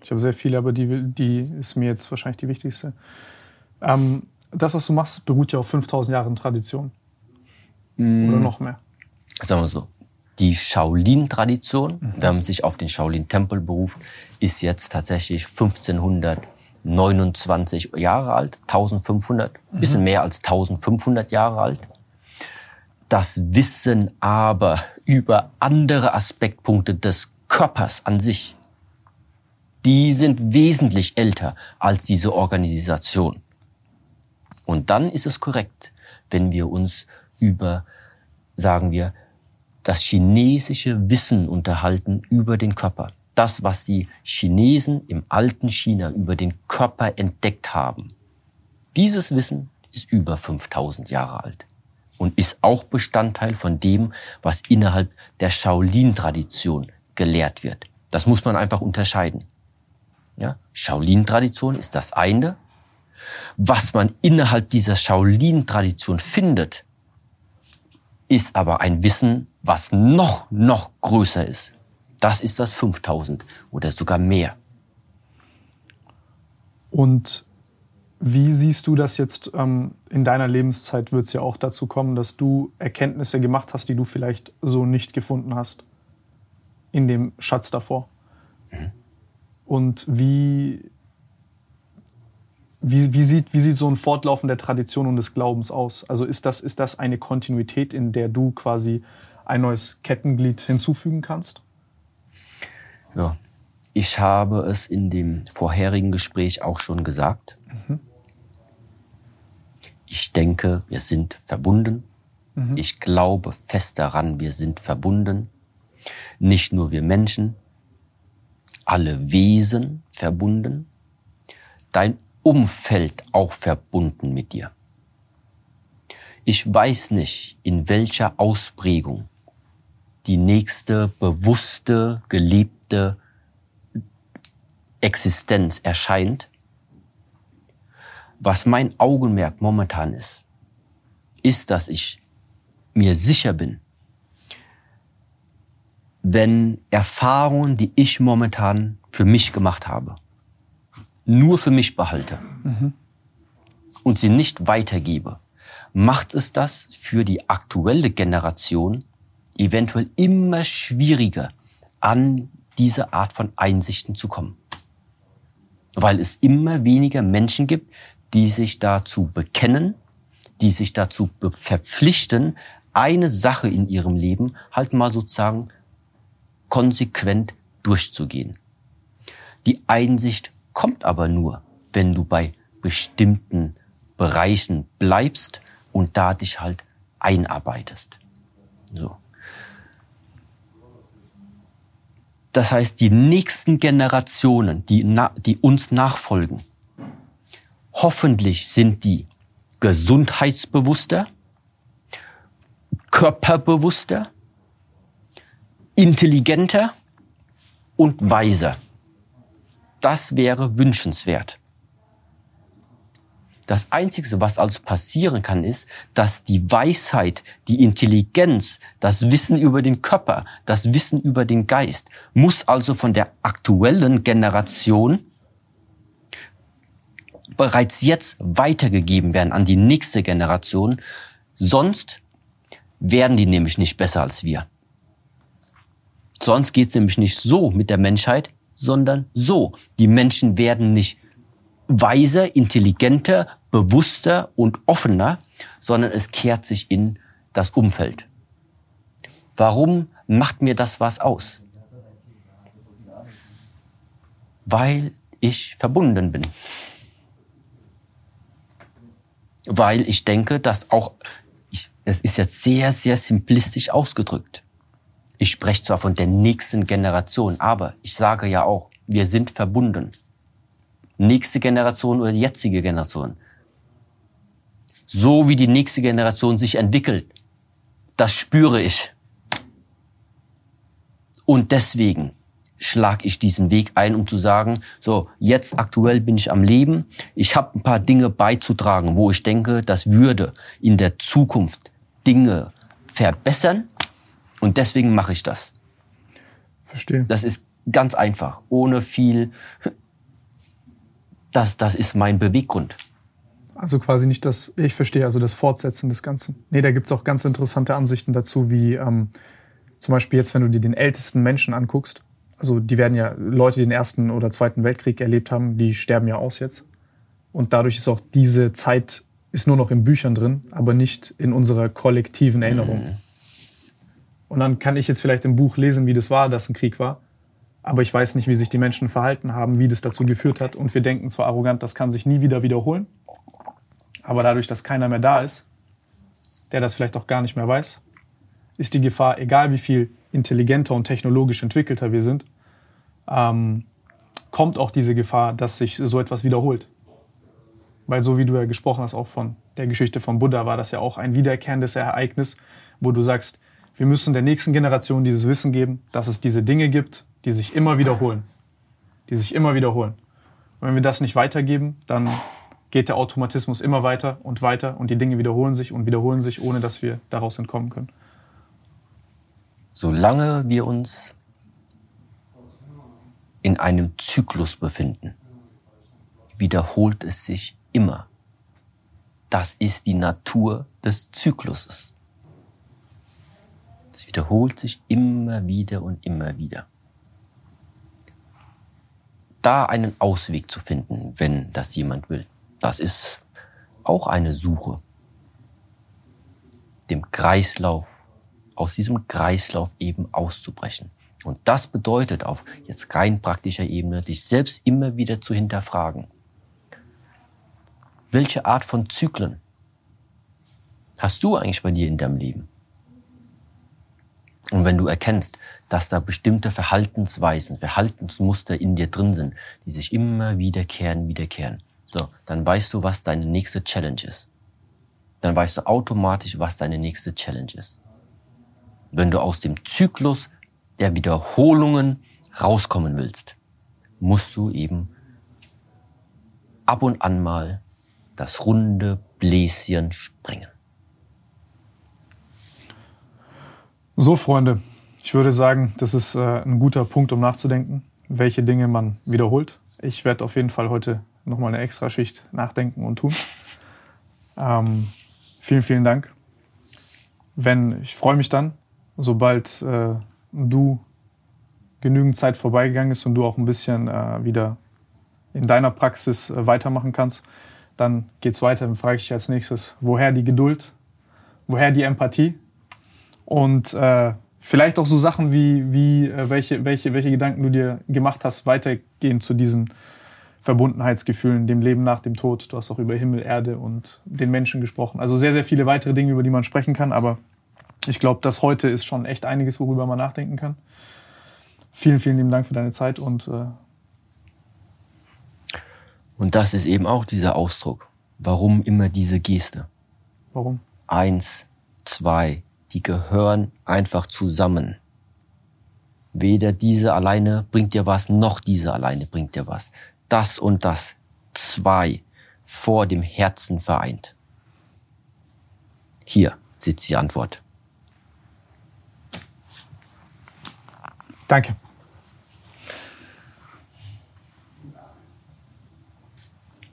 S2: Ich habe sehr viele, aber die, die ist mir jetzt wahrscheinlich die wichtigste. Ähm, das, was du machst, beruht ja auf 5000 Jahren Tradition. Oder noch mehr.
S3: sagen wir so, die Shaolin-Tradition, wenn man sich auf den Shaolin-Tempel beruft, ist jetzt tatsächlich 1529 Jahre alt, 1500, bisschen mehr als 1500 Jahre alt. Das Wissen aber über andere Aspektpunkte des Körpers an sich, die sind wesentlich älter als diese Organisation. Und dann ist es korrekt, wenn wir uns über, sagen wir, das chinesische Wissen unterhalten über den Körper. Das, was die Chinesen im alten China über den Körper entdeckt haben. Dieses Wissen ist über 5000 Jahre alt und ist auch Bestandteil von dem, was innerhalb der Shaolin-Tradition gelehrt wird. Das muss man einfach unterscheiden. Ja? Shaolin-Tradition ist das eine. Was man innerhalb dieser Shaolin-Tradition findet, ist aber ein Wissen, was noch, noch größer ist. Das ist das 5000 oder sogar mehr.
S2: Und wie siehst du das jetzt ähm, in deiner Lebenszeit? Wird es ja auch dazu kommen, dass du Erkenntnisse gemacht hast, die du vielleicht so nicht gefunden hast in dem Schatz davor. Mhm. Und wie, wie, wie, sieht, wie sieht so ein Fortlaufen der Tradition und des Glaubens aus? Also ist das, ist das eine Kontinuität, in der du quasi ein neues Kettenglied hinzufügen kannst?
S3: Ja, ich habe es in dem vorherigen Gespräch auch schon gesagt. Mhm. Ich denke, wir sind verbunden. Mhm. Ich glaube fest daran, wir sind verbunden. Nicht nur wir Menschen, alle Wesen verbunden. Dein Umfeld auch verbunden mit dir. Ich weiß nicht, in welcher Ausprägung die nächste bewusste, gelebte Existenz erscheint. Was mein Augenmerk momentan ist, ist, dass ich mir sicher bin, wenn Erfahrungen, die ich momentan für mich gemacht habe, nur für mich behalte mhm. und sie nicht weitergebe, macht es das für die aktuelle Generation eventuell immer schwieriger, an diese Art von Einsichten zu kommen. Weil es immer weniger Menschen gibt, die sich dazu bekennen, die sich dazu verpflichten, eine Sache in ihrem Leben halt mal sozusagen konsequent durchzugehen. Die Einsicht kommt aber nur, wenn du bei bestimmten Bereichen bleibst und da dich halt einarbeitest. So. Das heißt, die nächsten Generationen, die, die uns nachfolgen, hoffentlich sind die gesundheitsbewusster, körperbewusster, intelligenter und weiser. Das wäre wünschenswert. Das Einzige, was also passieren kann, ist, dass die Weisheit, die Intelligenz, das Wissen über den Körper, das Wissen über den Geist, muss also von der aktuellen Generation bereits jetzt weitergegeben werden an die nächste Generation. Sonst werden die nämlich nicht besser als wir. Sonst geht es nämlich nicht so mit der Menschheit, sondern so. Die Menschen werden nicht weiser, intelligenter, bewusster und offener, sondern es kehrt sich in das Umfeld. Warum macht mir das was aus? Weil ich verbunden bin. Weil ich denke, dass auch, es ist jetzt sehr, sehr simplistisch ausgedrückt. Ich spreche zwar von der nächsten Generation, aber ich sage ja auch, wir sind verbunden. Nächste Generation oder jetzige Generation. So wie die nächste Generation sich entwickelt, das spüre ich. Und deswegen schlage ich diesen Weg ein, um zu sagen, so, jetzt aktuell bin ich am Leben, ich habe ein paar Dinge beizutragen, wo ich denke, das würde in der Zukunft Dinge verbessern und deswegen mache ich das.
S2: Verstehe.
S3: Das ist ganz einfach, ohne viel. Das, das ist mein Beweggrund.
S2: Also quasi nicht das, ich verstehe, also das Fortsetzen des Ganzen. Nee, da gibt es auch ganz interessante Ansichten dazu, wie ähm, zum Beispiel jetzt, wenn du dir den ältesten Menschen anguckst, also die werden ja, Leute, die den Ersten oder Zweiten Weltkrieg erlebt haben, die sterben ja aus jetzt. Und dadurch ist auch diese Zeit, ist nur noch in Büchern drin, aber nicht in unserer kollektiven Erinnerung. Mhm. Und dann kann ich jetzt vielleicht im Buch lesen, wie das war, dass ein Krieg war. Aber ich weiß nicht, wie sich die Menschen verhalten haben, wie das dazu geführt hat. Und wir denken zwar arrogant, das kann sich nie wieder wiederholen. Aber dadurch, dass keiner mehr da ist, der das vielleicht auch gar nicht mehr weiß, ist die Gefahr, egal wie viel intelligenter und technologisch entwickelter wir sind, ähm, kommt auch diese Gefahr, dass sich so etwas wiederholt. Weil so wie du ja gesprochen hast, auch von der Geschichte von Buddha, war das ja auch ein wiederkehrendes Ereignis, wo du sagst, wir müssen der nächsten Generation dieses Wissen geben, dass es diese Dinge gibt, die sich immer wiederholen. Die sich immer wiederholen. Und wenn wir das nicht weitergeben, dann geht der Automatismus immer weiter und weiter und die Dinge wiederholen sich und wiederholen sich, ohne dass wir daraus entkommen können.
S3: Solange wir uns in einem Zyklus befinden, wiederholt es sich immer. Das ist die Natur des Zykluses. Es wiederholt sich immer wieder und immer wieder. Da einen Ausweg zu finden, wenn das jemand will, das ist auch eine Suche. Dem Kreislauf, aus diesem Kreislauf eben auszubrechen. Und das bedeutet auf jetzt rein praktischer Ebene, dich selbst immer wieder zu hinterfragen. Welche Art von Zyklen hast du eigentlich bei dir in deinem Leben? Und wenn du erkennst, dass da bestimmte Verhaltensweisen, Verhaltensmuster in dir drin sind, die sich immer wiederkehren, wiederkehren, so, dann weißt du, was deine nächste Challenge ist. Dann weißt du automatisch, was deine nächste Challenge ist. Wenn du aus dem Zyklus der Wiederholungen rauskommen willst, musst du eben ab und an mal das runde Bläschen sprengen.
S2: So, Freunde, ich würde sagen, das ist äh, ein guter Punkt, um nachzudenken, welche Dinge man wiederholt. Ich werde auf jeden Fall heute nochmal eine extra Schicht nachdenken und tun. Ähm, vielen, vielen Dank. Wenn, ich freue mich dann, sobald äh, du genügend Zeit vorbeigegangen ist und du auch ein bisschen äh, wieder in deiner Praxis äh, weitermachen kannst, dann geht's weiter. Dann frage ich dich als nächstes, woher die Geduld, woher die Empathie und äh, vielleicht auch so Sachen wie, wie äh, welche, welche, welche Gedanken du dir gemacht hast, weitergehend zu diesen Verbundenheitsgefühlen, dem Leben nach dem Tod. Du hast auch über Himmel, Erde und den Menschen gesprochen. Also sehr, sehr viele weitere Dinge, über die man sprechen kann, aber ich glaube, das heute ist schon echt einiges, worüber man nachdenken kann. Vielen, vielen lieben Dank für deine Zeit und äh
S3: und das ist eben auch dieser Ausdruck. Warum immer diese Geste?
S2: Warum?
S3: Eins, zwei, die gehören einfach zusammen. Weder diese alleine bringt dir was, noch diese alleine bringt dir was. Das und das, zwei, vor dem Herzen vereint. Hier sitzt die Antwort.
S2: Danke.